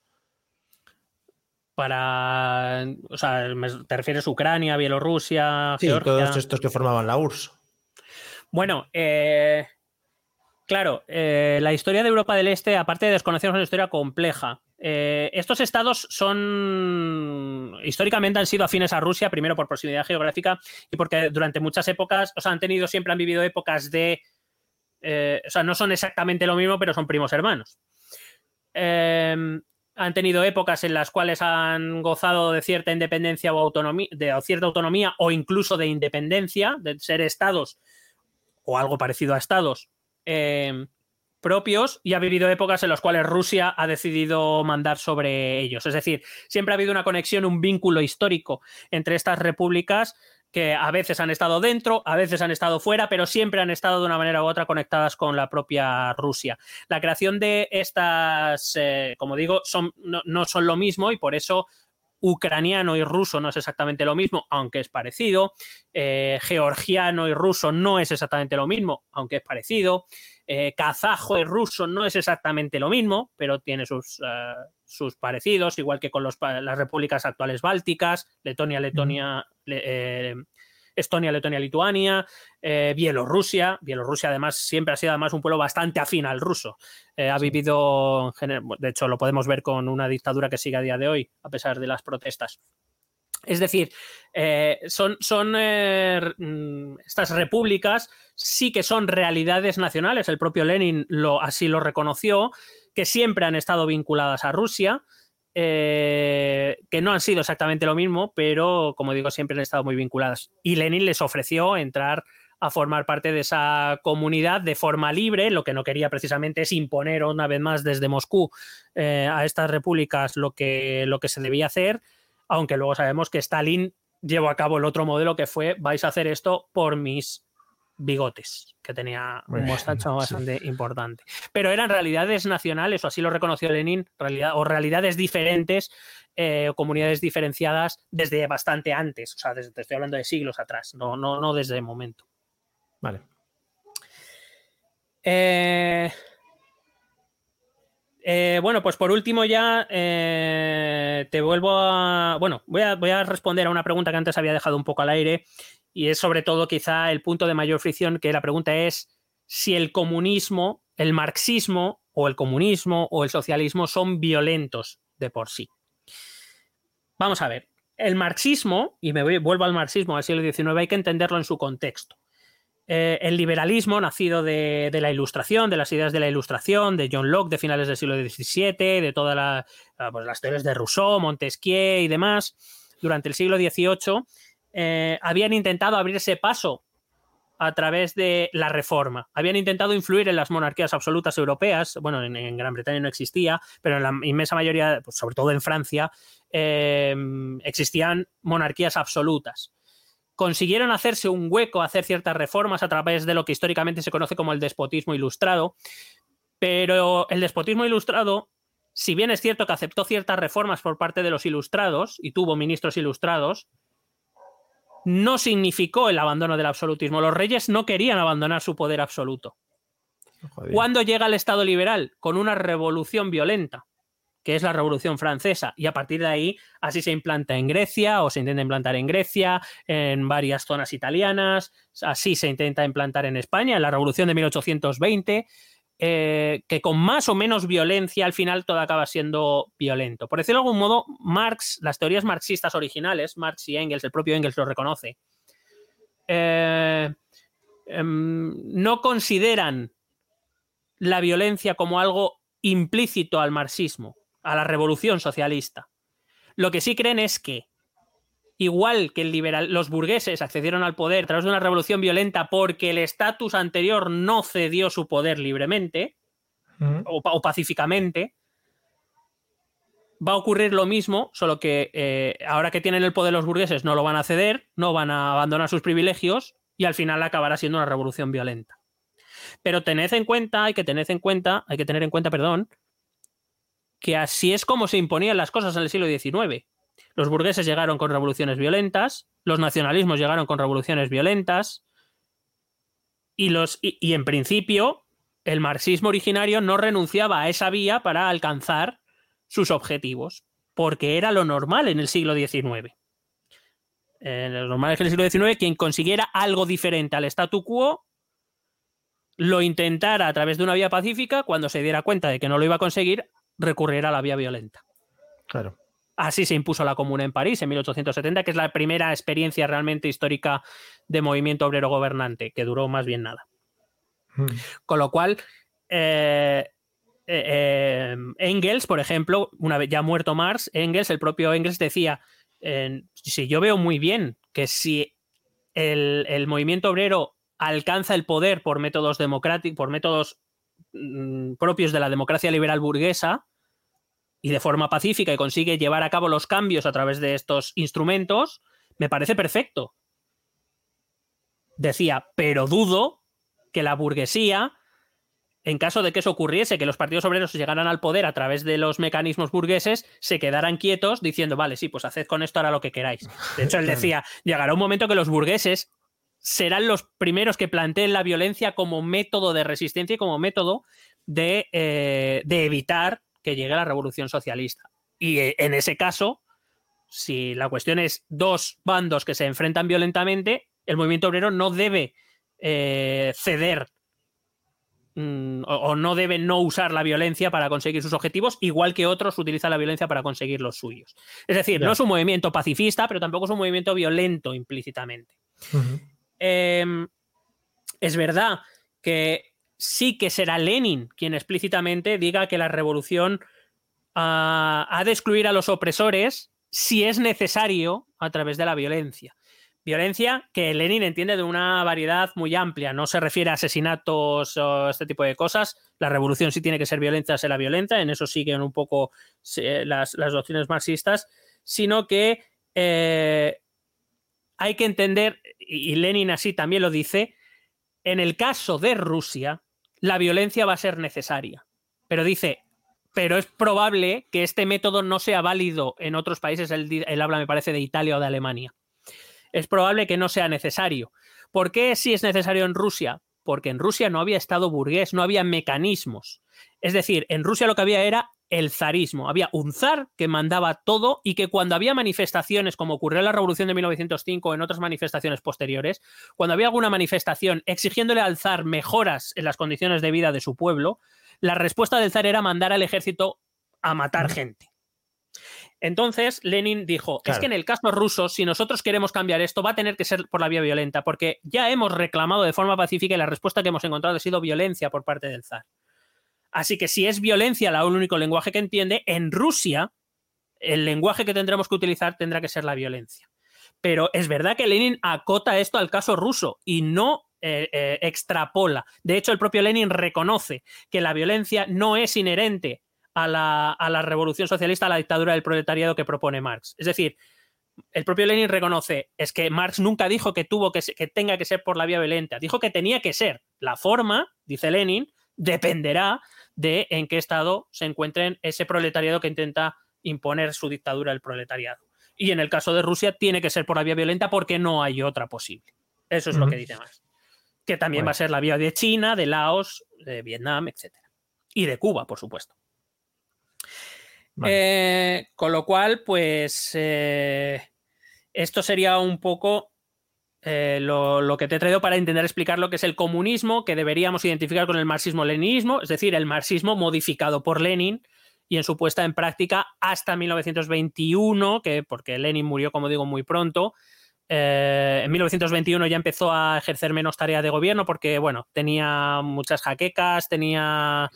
S2: Para. O sea, ¿te refieres a Ucrania, Bielorrusia,
S1: sí, todos estos que formaban la URSS.
S2: Bueno, eh, claro, eh, la historia de Europa del Este, aparte de desconocer, es una historia compleja. Eh, estos estados son históricamente han sido afines a Rusia, primero por proximidad geográfica y porque durante muchas épocas, o sea, han tenido siempre han vivido épocas de, o sea, no son exactamente lo mismo, pero son primos hermanos han tenido épocas en las cuales han gozado de cierta independencia o autonomía, de cierta autonomía o incluso de independencia, de ser estados o algo parecido a estados em, propios, y ha vivido épocas en las cuales Rusia ha decidido mandar sobre ellos. Es decir, siempre ha habido una conexión, un vínculo histórico entre estas repúblicas que a veces han estado dentro, a veces han estado fuera, pero siempre han estado de una manera u otra conectadas con la propia Rusia. La creación de estas, eh, como digo, son, no, son lo mismo y por eso ucraniano y ruso no es exactamente lo mismo, aunque es parecido. Eh, georgiano y ruso no es exactamente lo mismo, aunque es parecido. Eh, kazajo y ruso no es exactamente lo mismo, pero tiene sus, sus parecidos, igual que con las repúblicas actuales bálticas, Letonia, Letonia, eh, Estonia, Letonia, Lituania, eh, Bielorrusia. Bielorrusia, además, siempre ha sido además un pueblo bastante afín al ruso. Eh, ha vivido, de hecho, lo podemos ver con una dictadura que sigue a día de hoy, a pesar de las protestas. Es decir, son, son mm, estas repúblicas sí que son realidades nacionales. El propio Lenin lo, así lo reconoció que siempre han estado vinculadas a Rusia, eh, que no han sido exactamente lo mismo, pero como digo, siempre han estado muy vinculadas. Y Lenin les ofreció entrar a formar parte de esa comunidad de forma libre. Lo que no quería precisamente es imponer una vez más desde Moscú eh, a estas repúblicas lo que, lo que se debía hacer, aunque luego sabemos que Stalin llevó a cabo el otro modelo que fue vais a hacer esto por mis bigotes, que tenía un mostacho bastante importante. Pero eran realidades nacionales, o así lo reconoció Lenin, realidad, o realidades diferentes, eh, o comunidades diferenciadas desde bastante antes, o sea, desde, te estoy hablando de siglos atrás, no, no, no desde el momento.
S1: Vale.
S2: Eh, eh, bueno, pues por último ya te vuelvo a... Bueno, voy a, voy a responder a una pregunta que antes había dejado un poco al aire y es sobre todo quizá el punto de mayor fricción, que la pregunta es si el comunismo, el marxismo o el comunismo o el socialismo son violentos de por sí. Vamos a ver, el marxismo, y me vuelvo al marxismo del siglo XIX, hay que entenderlo en su contexto. Eh, el liberalismo, nacido de, la ilustración, de las ideas de la ilustración, de John Locke de finales del siglo XVII, de todas pues, las teorías de Rousseau, Montesquieu y demás, durante el siglo XVIII, eh, habían intentado abrirse paso a través de la reforma. Habían intentado influir en las monarquías absolutas europeas, bueno, en, en Gran Bretaña no existía, pero en la inmensa mayoría, pues, sobre todo en Francia, eh, existían monarquías absolutas. Consiguieron hacerse un hueco, hacer ciertas reformas a través de lo que históricamente se conoce como el despotismo ilustrado, pero el despotismo ilustrado, si bien es cierto que aceptó ciertas reformas por parte de los ilustrados y tuvo ministros ilustrados, no significó el abandono del absolutismo. Los reyes no querían abandonar su poder absoluto. ¿Cuándo llega el Estado liberal? Con una revolución violenta, que es la Revolución Francesa, y a partir de ahí así se implanta en Grecia o se intenta implantar en Grecia, en varias zonas italianas, así se intenta implantar en España, en la Revolución de 1820. Eh, que con más o menos violencia al final todo acaba siendo violento. Por decirlo de algún modo, Marx, las teorías marxistas originales, Marx y Engels, el propio Engels lo reconoce, eh, em, no consideran la violencia como algo implícito al marxismo, a la revolución socialista. Lo que sí creen es que igual que el liberal, los burgueses accedieron al poder a través de una revolución violenta porque el estatus anterior no cedió su poder libremente o, o, pacíficamente, va a ocurrir lo mismo, solo que eh, ahora que tienen el poder los burgueses no lo van a ceder, no van a abandonar sus privilegios y al final acabará siendo una revolución violenta. Pero tened en cuenta, hay que tener en cuenta, hay que tener en cuenta, perdón, que así es como se imponían las cosas en el siglo XIX. Los burgueses llegaron con revoluciones violentas, los nacionalismos llegaron con revoluciones violentas, y, los, y, en principio el marxismo originario no renunciaba a esa vía para alcanzar sus objetivos, porque era lo normal en el siglo XIX. Lo normal es que en el siglo XIX quien consiguiera algo diferente al statu quo lo intentara a través de una vía pacífica, cuando se diera cuenta de que no lo iba a conseguir, recurriera a la vía violenta.
S1: Claro.
S2: Así se impuso la Comuna en París en 1870, que es la primera experiencia realmente histórica de movimiento obrero gobernante, que duró más bien nada. Mm. Con lo cual, eh, eh, Engels, por ejemplo, una vez ya muerto Marx, Engels, el propio Engels decía, eh, si yo veo muy bien que si el, el, movimiento obrero alcanza el poder por métodos democráticos, por métodos propios de la democracia liberal burguesa, y de forma pacífica y consigue llevar a cabo los cambios a través de estos instrumentos, me parece perfecto. Decía, pero dudo que la burguesía, en caso de que eso ocurriese, que los partidos obreros llegaran al poder a través de los mecanismos burgueses, se quedaran quietos diciendo, vale, sí, pues haced con esto ahora lo que queráis. De hecho, él decía, llegará un momento que los burgueses serán los primeros que planteen la violencia como método de resistencia y como método de, eh, de evitar que llegue la revolución socialista. Y eh, en ese caso, si la cuestión es dos bandos que se enfrentan violentamente, el movimiento obrero no debe eh, ceder mm, o, o, no debe no usar la violencia para conseguir sus objetivos, igual que otros utilizan la violencia para conseguir los suyos. Es decir, no es un movimiento pacifista, pero tampoco es un movimiento violento implícitamente. Uh -huh. Eh, es verdad que sí que será Lenin quien explícitamente diga que la revolución uh, ha de excluir a los opresores si es necesario a través de la violencia. Violencia que Lenin entiende de una variedad muy amplia, no se refiere a asesinatos o este tipo de cosas. La revolución sí tiene que ser violenta, será violenta, en eso siguen un poco las, las doctrinas marxistas, sino que eh, hay que entender, y Lenin así también lo dice, en el caso de Rusia, la violencia va a ser necesaria. Pero dice, pero es probable que este método no sea válido en otros países, él, habla me parece de Italia o de Alemania. Es probable que no sea necesario. ¿Por qué sí es necesario en Rusia? Porque en Rusia no había Estado burgués, no había mecanismos. Es decir, en Rusia lo que había era el zarismo. Había un zar que mandaba todo y que cuando había manifestaciones, como ocurrió en la Revolución de 1905 o en otras manifestaciones posteriores, cuando había alguna manifestación exigiéndole al zar mejoras en las condiciones de vida de su pueblo, la respuesta del zar era mandar al ejército a matar gente. Entonces, Lenin dijo, claro. es que en el caso ruso, si nosotros queremos cambiar esto, va a tener que ser por la vía violenta, porque ya hemos reclamado de forma pacífica y la respuesta que hemos encontrado ha sido violencia por parte del zar. Así que si es violencia el único lenguaje que entiende, en Rusia el lenguaje que tendremos que utilizar tendrá que ser la violencia. Pero es verdad que Lenin acota esto al caso ruso y no eh, eh, extrapola. De hecho, el propio Lenin reconoce que la violencia no es inherente a la, a la revolución socialista, a la dictadura del proletariado que propone Marx. Es decir, el propio Lenin reconoce, es que Marx nunca dijo que, tuvo que, que tenga que ser por la vía violenta, dijo que tenía que ser. La forma, dice Lenin, dependerá de en qué estado se encuentren ese proletariado que intenta imponer su dictadura el proletariado. Y en el caso de Rusia tiene que ser por la vía violenta porque no hay otra posible. Eso es lo que dice Marx. Que también va a ser la vía de China, de Laos, de Vietnam, etc. Y de Cuba, por supuesto. Eh, con lo cual, pues eh, esto sería un poco eh, lo, que te he traído para intentar explicar lo que es el comunismo, que deberíamos identificar con el marxismo-leninismo, es decir, el marxismo modificado por Lenin y en su puesta en práctica hasta 1921, que porque Lenin murió, como digo, muy pronto. en 1921 ya empezó a ejercer menos tareas de gobierno porque, bueno, tenía muchas jaquecas, tenía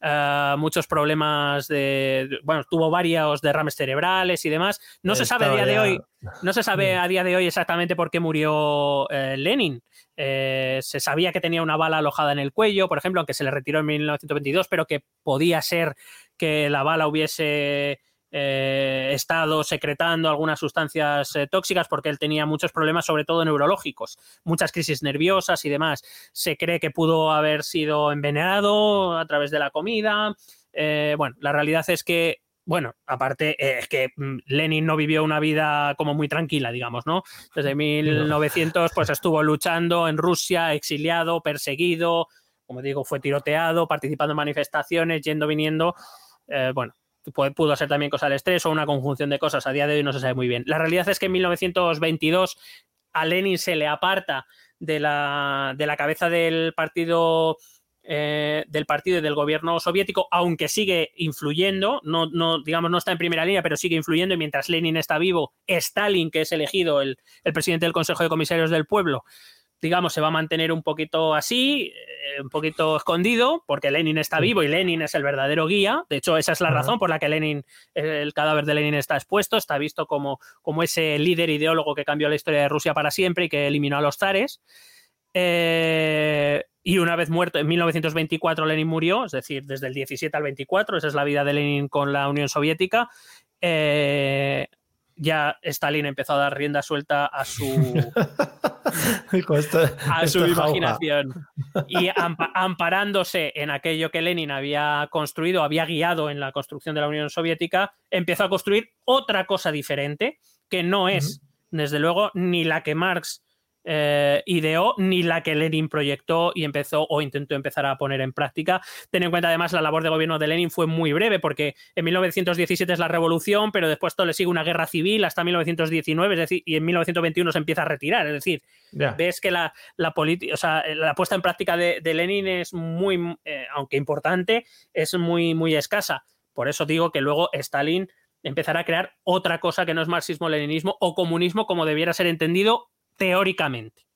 S2: eh, muchos problemas de, bueno, tuvo varios derrames cerebrales y demás. No se sabe a día de hoy, no se sabe a día de hoy exactamente por qué murió eh, Lenin. Eh, se sabía que tenía una bala alojada en el cuello, por ejemplo, aunque se le retiró en 1922, pero que podía ser que la bala hubiese eh, estado secretando algunas sustancias eh, tóxicas porque él tenía muchos problemas, sobre todo neurológicos, muchas crisis nerviosas y demás. Se cree que pudo haber sido envenenado a través de la comida. Eh, bueno, la realidad es que bueno, aparte es que mm, Lenin no vivió una vida como muy tranquila, digamos, ¿no? Desde 1900 pues estuvo luchando en Rusia, exiliado, perseguido, como digo, fue tiroteado, participando en manifestaciones, yendo, viniendo. bueno, pudo ser también cosa del estrés o una conjunción de cosas. A día de hoy no se sabe muy bien. La realidad es que en 1922 a Lenin se le aparta de la, de la cabeza del partido. Eh, del partido y del gobierno soviético, aunque sigue influyendo, no, no, digamos, no está en primera línea, pero sigue influyendo, y mientras Lenin está vivo, Stalin, que es elegido el, el presidente del Consejo de Comisarios del Pueblo, digamos, se va a mantener un poquito así, eh, un poquito escondido, porque Lenin está vivo y Lenin es el verdadero guía. De hecho, esa es la razón por la que Lenin, el cadáver de Lenin está expuesto, está visto como, como ese líder ideólogo que cambió la historia de Rusia para siempre y que eliminó a los zares. Eh, y una vez muerto, en 1924 Lenin murió, es decir, desde el 17 al 24, esa es la vida de Lenin con la Unión Soviética. Eh, ya Stalin empezó a dar rienda suelta a su a su imaginación. Y amparándose en aquello que Lenin había construido, había guiado en la construcción de la Unión Soviética, empezó a construir otra cosa diferente que no es, desde luego, ni la que Marx eh, ideó ni la que Lenin proyectó y empezó o intentó empezar a poner en práctica. Ten en cuenta además la labor de gobierno de Lenin fue muy breve porque en 1917 es la revolución, pero después todo le sigue una guerra civil hasta 1919, es decir, y en 1921 se empieza a retirar. Es decir, ves que la, la, o sea, la puesta en práctica de, Lenin es muy, eh, aunque importante, es muy, muy escasa. Por eso digo que luego Stalin empezará a crear otra cosa que no es marxismo-leninismo o comunismo como debiera ser entendido teóricamente.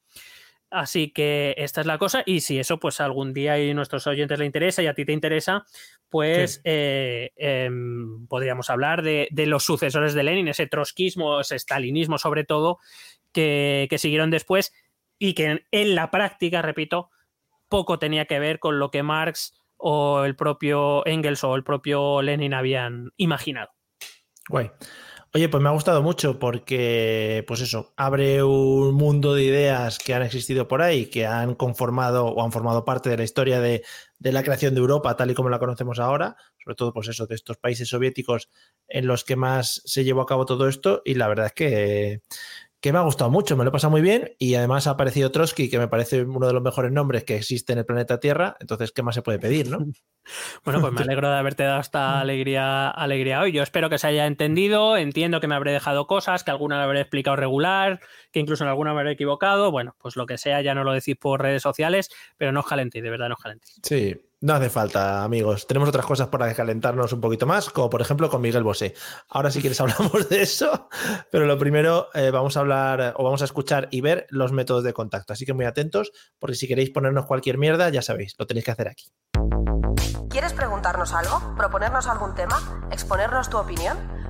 S2: Así que esta es la cosa. Y si eso, pues algún día y nuestros oyentes le interesa y a ti te interesa, pues eh, em, podríamos hablar de, los sucesores de Lenin, ese trotskismo, ese stalinismo sobre todo, que, siguieron después y que en, la práctica, repito, poco tenía que ver con lo que Marx o el propio Engels o el propio Lenin habían imaginado.
S1: Guay. Oye, pues me ha gustado mucho porque, pues eso, abre un mundo de ideas que han existido por ahí, que han conformado o han formado parte de la historia de, la creación de Europa tal y como la conocemos ahora, sobre todo, pues eso, de estos países soviéticos en los que más se llevó a cabo todo esto y la verdad es que que me ha gustado mucho, me lo he pasado muy bien y además ha aparecido Trotsky, que me parece uno de los mejores nombres que existe en el planeta Tierra, entonces, ¿qué más se puede pedir, no?
S2: Bueno, pues me alegro de haberte dado esta alegría, alegría hoy. Yo espero que se haya entendido, entiendo que me habré dejado cosas, que alguna me habré explicado regular, que incluso en alguna me habré equivocado, bueno, pues lo que sea, ya no lo decís por redes sociales, pero no os calentéis, de verdad no os calentéis.
S1: Sí, no hace falta, amigos. Tenemos otras cosas para calentarnos un poquito más, como por ejemplo con Miguel Bosé. Ahora si quieres hablamos de eso, pero lo primero eh, vamos a hablar o vamos a escuchar y ver los métodos de contacto. Así que muy atentos, porque si queréis ponernos cualquier mierda, ya sabéis, lo tenéis que hacer aquí.
S11: ¿Quieres preguntarnos algo? ¿Proponernos algún tema? ¿Exponernos tu opinión?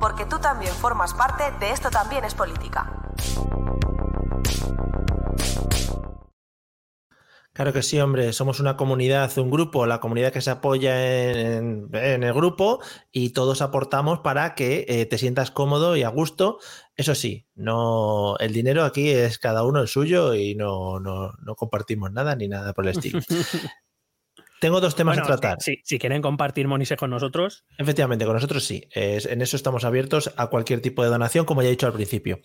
S11: porque tú también formas parte de Esto también es política.
S1: Claro que sí, hombre, somos una comunidad, un grupo, la comunidad que se apoya en, en el grupo y todos aportamos para que eh, te sientas cómodo y a gusto. Eso sí, no, el dinero aquí es cada uno el suyo y no, no, no compartimos nada ni nada por el estilo. Tengo dos temas
S2: Bueno,
S1: a tratar.
S2: Si, si quieren compartir Monise con nosotros,
S1: Efectivamente, con nosotros sí. Es- en eso estamos abiertos a cualquier tipo de donación, como ya he dicho al principio.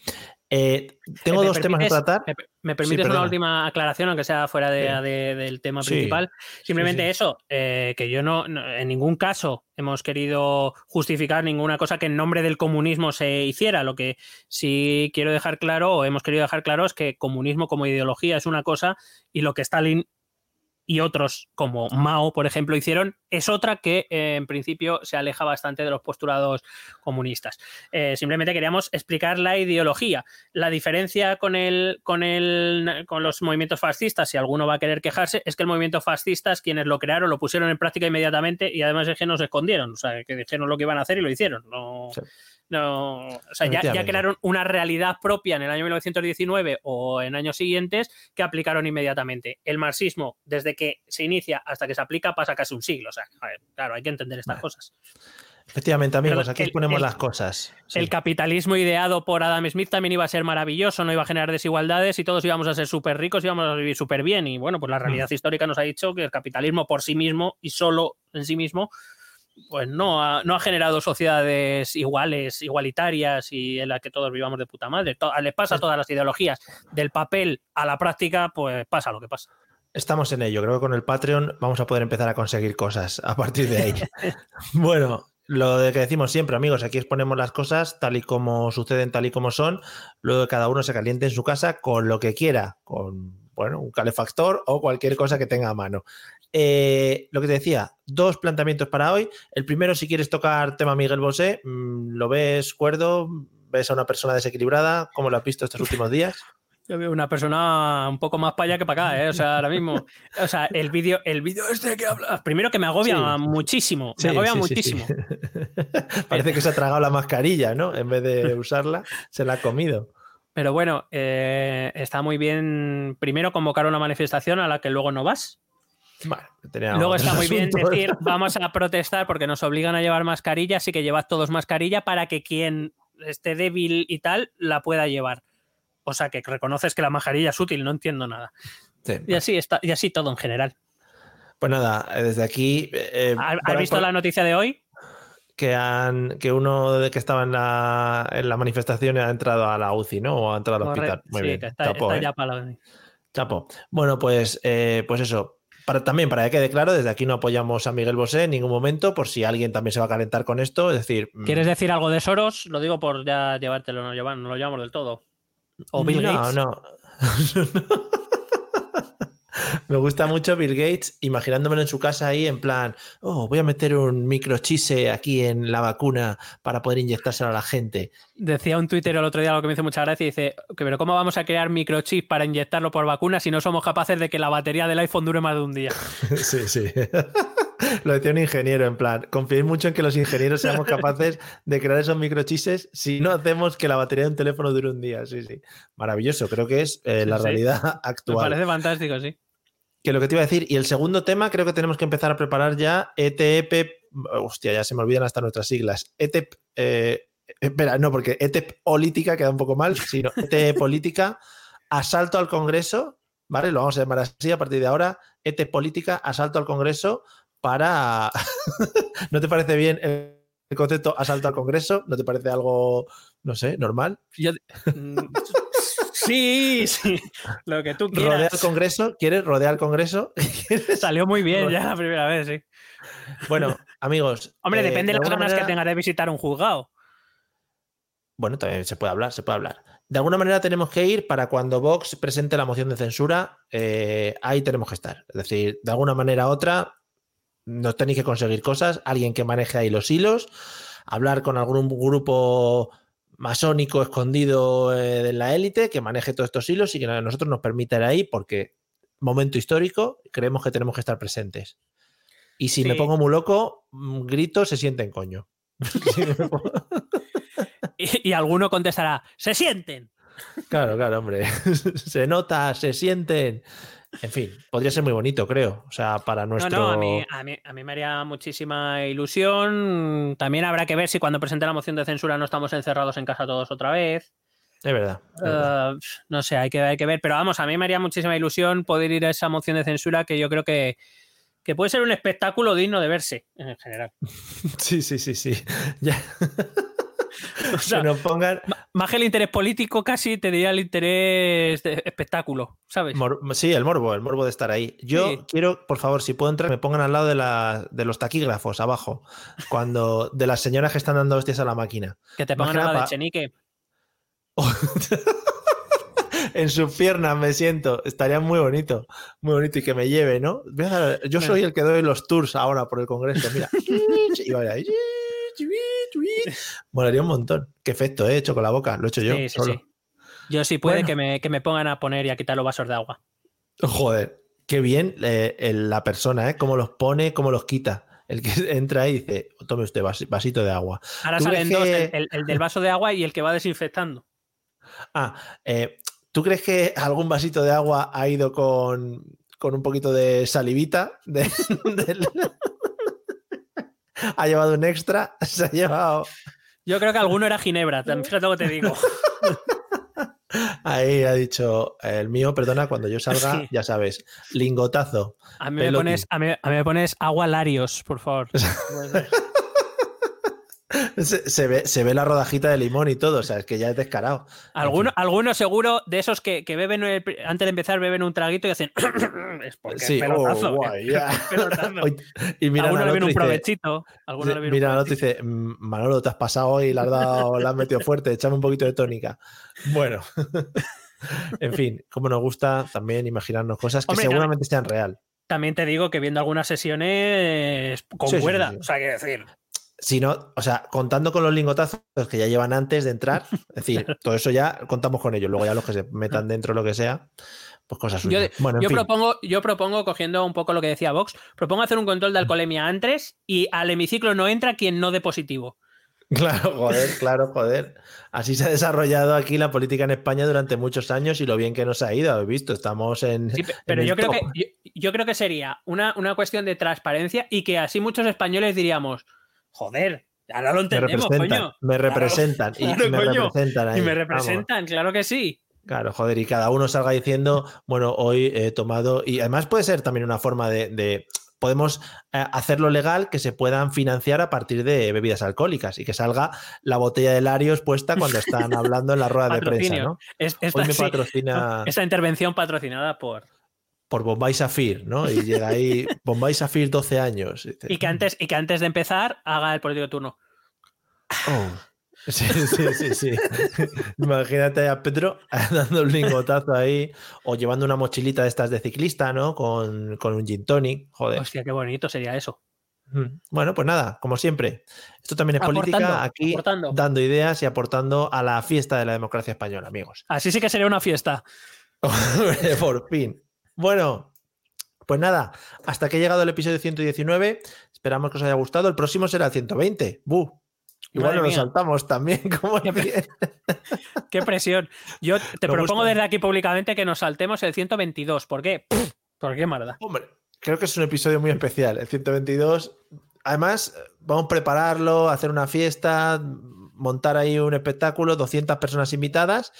S1: Eh, tengo
S2: ¿Me
S1: dos temas a tratar.
S2: ¿Me, me
S1: Sí,
S2: permites una última aclaración, aunque sea fuera de-
S1: Sí.
S2: de- del tema principal? Simplemente
S1: Sí,
S2: eso, eh, que yo no, no- en ningún caso hemos querido justificar ninguna cosa que en nombre del comunismo se hiciera. Lo que sí quiero dejar claro, o hemos querido dejar claro, es que comunismo como ideología es una cosa y lo que Stalin y otros como Mao, por ejemplo, hicieron, es otra que eh, en principio se aleja bastante de los postulados comunistas. Eh, simplemente queríamos explicar la ideología. La diferencia con, el, con, el, con los movimientos fascistas, si alguno va a querer quejarse, es que el movimiento fascistas, quienes lo crearon, lo pusieron en práctica inmediatamente y además es que no se escondieron, o sea, que dijeron lo que iban a hacer y lo hicieron. No, no, o sea, ya, ya crearon una realidad propia en el año 1919 o en años siguientes que aplicaron inmediatamente. El marxismo, desde que se inicia hasta que se aplica, pasa casi un siglo. O sea, ver, claro, hay que entender estas cosas.
S1: Efectivamente, amigos, aquí
S2: el- el-
S1: las cosas. Sí.
S2: El capitalismo ideado por Adam Smith también iba a ser maravilloso, no iba a generar desigualdades y todos íbamos a ser súper ricos y íbamos a vivir súper bien. Y bueno, pues la realidad histórica nos ha dicho que el capitalismo por sí mismo y solo en sí mismo, pues no ha, no ha generado sociedades iguales, igualitarias y en las que todos vivamos de puta madre. To- les pasa a todas las ideologías. Del papel a la práctica, pues pasa lo que pasa.
S1: Estamos en ello. Creo que con el Patreon vamos a poder empezar a conseguir cosas a partir de ahí. bueno, lo de que decimos siempre, amigos, aquí exponemos las cosas tal y como suceden, tal y como son. Luego cada uno se caliente en su casa con lo que quiera, con bueno, un calefactor o cualquier cosa que tenga a mano. Eh, lo que te decía, dos planteamientos para hoy. El primero, si quieres tocar tema Miguel Bosé, mm, ¿lo ves cuerdo? ¿Ves a una persona desequilibrada? ¿Cómo lo has visto estos últimos días?
S2: Yo veo una persona un poco más para allá que para acá, ¿eh? O sea, ahora mismo. O sea, el vídeo, el vídeo este que habla. Primero que me agobia
S1: Sí.
S2: muchísimo.
S1: Sí,
S2: me agobia
S1: sí,
S2: muchísimo.
S1: Parece que se ha tragado la mascarilla, ¿no? En vez de usarla, se la ha comido.
S2: Pero bueno, eh, está muy bien primero convocar una manifestación a la que luego no vas.
S1: Tenía
S2: Luego está muy bien decir, vamos a protestar porque nos obligan a llevar mascarilla, así que llevad todos mascarilla para que quien esté débil y tal la pueda llevar. O sea, que reconoces que la mascarilla es útil, no entiendo nada.
S1: Sí.
S2: Y así está, y así todo en general.
S1: Pues nada, desde aquí. eh,
S2: ¿Has
S1: para-
S2: visto la noticia de hoy?
S1: Que, han, que uno de que estaba en la, en la manifestación ha entrado a la UCI, ¿no? O ha entrado al hospital. Muy
S2: Sí,
S1: bien.
S2: que está,
S1: Chapo,
S2: está
S1: ¿eh?
S2: ya para la-
S1: Chapo. Bueno, pues, eh, pues eso. Para, también para que quede claro, desde aquí no apoyamos a Miguel Bosé en ningún momento, por si alguien también se va a calentar con esto. Es decir, mm,
S2: ¿Quieres decir algo de Soros? Lo digo por ya llevártelo, no, llevar- no lo llevamos del todo. O Bill
S1: no,
S2: Gates.
S1: No, Me gusta mucho Bill Gates imaginándomelo en su casa ahí en plan, oh, voy a meter un microchise aquí en la vacuna para poder inyectárselo a la gente.
S2: Decía un Twitter el otro día, lo que me hizo mucha gracia, y dice, pero ¿cómo vamos a crear microchips para inyectarlo por vacuna si no somos capaces de que la batería del iPhone dure más de un día?
S1: sí, sí. Lo decía un ingeniero, en plan, confiéis mucho en que los ingenieros seamos capaces de crear esos microchises si no hacemos que la batería de un teléfono dure un día. Sí, sí. Maravilloso, creo que es eh, la
S2: Sí,
S1: realidad
S2: Me
S1: actual.
S2: parece fantástico, sí.
S1: Que lo que te iba a decir, y el segundo tema, creo que tenemos que empezar a preparar ya ETEP. Hostia, ya se me olvidan hasta nuestras siglas. ETEP. eh, espera, no, porque ETEP política queda un poco mal, sino ETE política, asalto al Congreso, ¿vale? Lo vamos a llamar así a partir de ahora. ETE política, asalto al Congreso para. ¿No te parece bien el concepto asalto al Congreso? ¿No te parece algo, no sé, normal?
S2: Sí, sí, lo que tú
S1: Rodea
S2: quieras.
S1: al Congreso, ¿quieres rodear al Congreso?
S2: Salió muy bien ya la primera vez, sí.
S1: Bueno, amigos.
S2: Hombre,
S1: eh,
S2: depende de las ganas que tengas de visitar un juzgado.
S1: bueno, también se puede hablar, se puede hablar. De alguna manera tenemos que ir para cuando Vox presente la moción de censura, eh, ahí tenemos que estar. Es decir, de alguna manera u otra, nos tenéis que conseguir cosas, alguien que maneje ahí los hilos, hablar con algún grupo masónico escondido eh, en la élite que maneje todos estos hilos y que a nosotros nos permita ir ahí porque momento histórico, creemos que tenemos que estar presentes. Y si me pongo muy loco, mm, grito, se sienten coño.
S2: Y, y alguno contestará, ¡se sienten!
S1: Claro, claro, hombre. se nota, se sienten. En fin, podría ser muy bonito, creo. O sea, para nuestro.
S2: No, no, a mí, a, mí, a mí me haría muchísima ilusión. También habrá que ver si cuando presente la moción de censura no estamos encerrados en casa todos otra vez.
S1: Es verdad. es verdad.
S2: Eh, no sé, hay que, hay que ver. Pero vamos, a mí me haría muchísima ilusión poder ir a esa moción de censura que yo creo que, que puede ser un espectáculo digno de verse en general.
S1: Sí, sí, sí, sí. Ya.
S2: O sea,
S1: que nos pongan.
S2: Más que el interés político, casi te diría el interés de espectáculo, ¿sabes?
S1: mor- sí, el morbo, el morbo de estar ahí. Yo
S2: Sí.
S1: quiero, por favor, si puedo entrar, me pongan al lado de, la- de los taquígrafos abajo. Cuando. De las señoras que están dando hostias a la máquina.
S2: Que te pongan
S1: que
S2: a la
S1: nada
S2: de Chenique.
S1: en sus piernas me siento. Estaría muy bonito. Muy bonito. Y que me lleve, ¿no? Yo soy el que doy los tours ahora por el Congreso. Mira. Y vaya ahí. Molaría un montón. Qué efecto he hecho con la boca. Lo he hecho yo.
S2: Sí, sí,
S1: solo.
S2: sí. Yo sí puede
S1: Bueno.
S2: que, me, que me pongan a poner y a quitar los vasos de agua.
S1: Joder, qué bien eh, el- la persona, ¿eh? Cómo los pone, cómo los quita. El que entra y dice, tome usted vas- vasito de agua.
S2: Ahora
S1: ¿Tú
S2: salen dos,
S1: que-
S2: el, el- el del vaso de agua y el que va desinfectando.
S1: Ah, eh, ¿tú crees que algún vasito de agua ha ido con, con un poquito de salivita? De- del- ha llevado un extra, se ha llevado...
S2: Yo creo que alguno era Ginebra, fíjate lo que te digo.
S1: Ahí ha dicho, el mío, perdona, cuando yo salga,
S2: Sí.
S1: ya sabes, lingotazo.
S2: A mí, me
S1: Pelotín.
S2: pones, a, mí, a mí me pones agua Larios, por favor.
S1: Se, se ve, se ve la rodajita de limón y todo, o sea, es que ya es descarado.
S2: Alguno, alguno seguro de esos que, que beben el- antes de empezar beben un traguito y hacen es porque
S1: Sí,
S2: es pelotazo.
S1: oh, ya.
S2: es pelotazo.
S1: Y mira,
S2: alguno le viene un provechito. Alguno le viene
S1: mira, dice, "Mm, Manolo, te has pasado y le has, dado, le has metido fuerte, échame un poquito de tónica. Bueno, en fin, como nos gusta también imaginarnos cosas que
S2: Hombre,
S1: seguramente sean real.
S2: También te digo que viendo algunas sesiones con
S1: sí,
S2: cuerda.
S1: sí, sí.
S2: O sea, que decir.
S1: Si no, o sea, contando con los lingotazos que ya llevan antes de entrar, es decir, todo eso ya contamos con ellos. Luego ya los que se metan dentro, lo que sea, pues cosas
S2: Yo,
S1: suyas. Bueno,
S2: yo
S1: fin.
S2: propongo, yo propongo, cogiendo un poco lo que decía Vox, propongo hacer un control de alcoholemia antes y al hemiciclo no entra quien no dé positivo.
S1: Claro, joder, claro, joder. Así se ha desarrollado aquí la política en España durante muchos años y lo bien que nos ha ido, habéis visto, estamos en.
S2: Sí, pe-
S1: en
S2: pero yo creo,
S1: top.
S2: que, yo, yo creo que sería una, una cuestión de transparencia y que así muchos españoles diríamos, joder, ahora lo
S1: me
S2: entendemos,
S1: representan,
S2: coño.
S1: me
S2: Claro,
S1: representan y,
S2: claro,
S1: me
S2: coño.
S1: representan ahí.
S2: Y me
S1: vamos.
S2: representan, claro que sí.
S1: Claro, joder, y cada uno salga diciendo, bueno, hoy he tomado. Y además puede ser también una forma de. de- podemos eh, hacerlo legal que se puedan financiar a partir de bebidas alcohólicas y que salga la botella de Larios puesta cuando están hablando en la rueda de prensa. ¿no?
S2: Es- esta,
S1: Hoy me
S2: sí,
S1: patrocina
S2: esta intervención patrocinada por.
S1: Por Bombay Safir, ¿no? Y llega ahí Bombay Safir 12 años. Y
S2: que antes, y que antes de empezar haga el político turno.
S1: "Oh". Sí, sí, sí, sí. Imagínate a Pedro dando un lingotazo ahí o llevando una mochilita de estas de ciclista, ¿no? Con, con un gin tonic. Joder.
S2: Hostia, qué bonito sería eso.
S1: Mm. Bueno, pues nada, como siempre. Esto también es
S2: Aportando,
S1: política, aquí
S2: aportando.
S1: dando ideas y aportando a la fiesta de la democracia española, amigos.
S2: Así sí que sería una fiesta.
S1: Por fin. Bueno, pues nada, hasta que ha llegado el episodio 119. Esperamos que os haya gustado. El próximo será el 120. ¡Bu! Igual nos saltamos también. Como
S2: Qué presión. Yo te
S1: Me
S2: propongo
S1: gusta.
S2: desde aquí públicamente que nos saltemos el 122. ¿Por qué? ¿Por qué marda?
S1: Hombre, creo que es un episodio muy especial. El 122. Además, vamos a prepararlo, hacer una fiesta, montar ahí un espectáculo, 200 personas invitadas,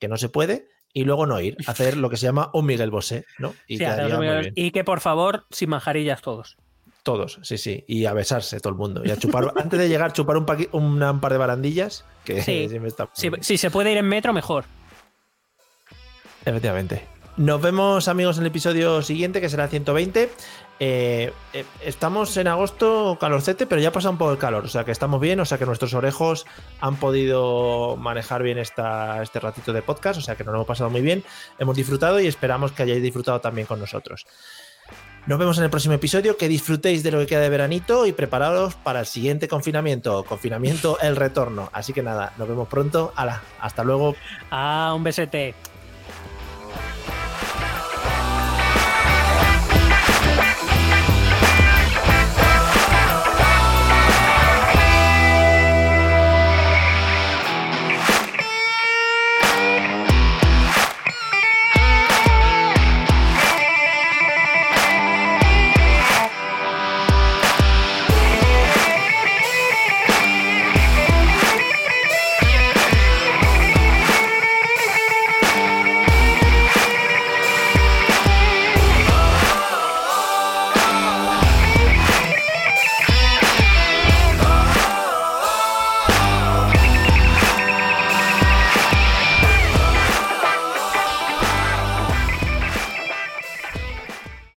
S1: que no se puede, y luego no ir, hacer lo que se llama un Miguel Bosé, ¿no? Y
S2: Sí, que por favor, sin manjarillas todos.
S1: Todos, sí, sí. Y a besarse todo el mundo. Y a chupar, antes de llegar, chupar un, paqui- una- un par de barandillas, que
S2: Sí.
S1: está.
S2: Si, si se puede ir en metro, mejor.
S1: Efectivamente. Nos vemos amigos en el episodio siguiente, que será 120. Eh, eh, estamos en agosto calorcete, pero ya pasa un poco el calor, o sea que estamos bien, o sea que nuestros orejos han podido manejar bien este ratito de podcast, o sea que nos lo hemos pasado muy bien, hemos disfrutado y esperamos que hayáis disfrutado también con nosotros. Nos vemos en el próximo episodio, que disfrutéis de lo que queda de veranito y preparados para el siguiente confinamiento, confinamiento el retorno. Así que nada, nos vemos pronto, Hala, hasta luego.
S2: Ah, un besete.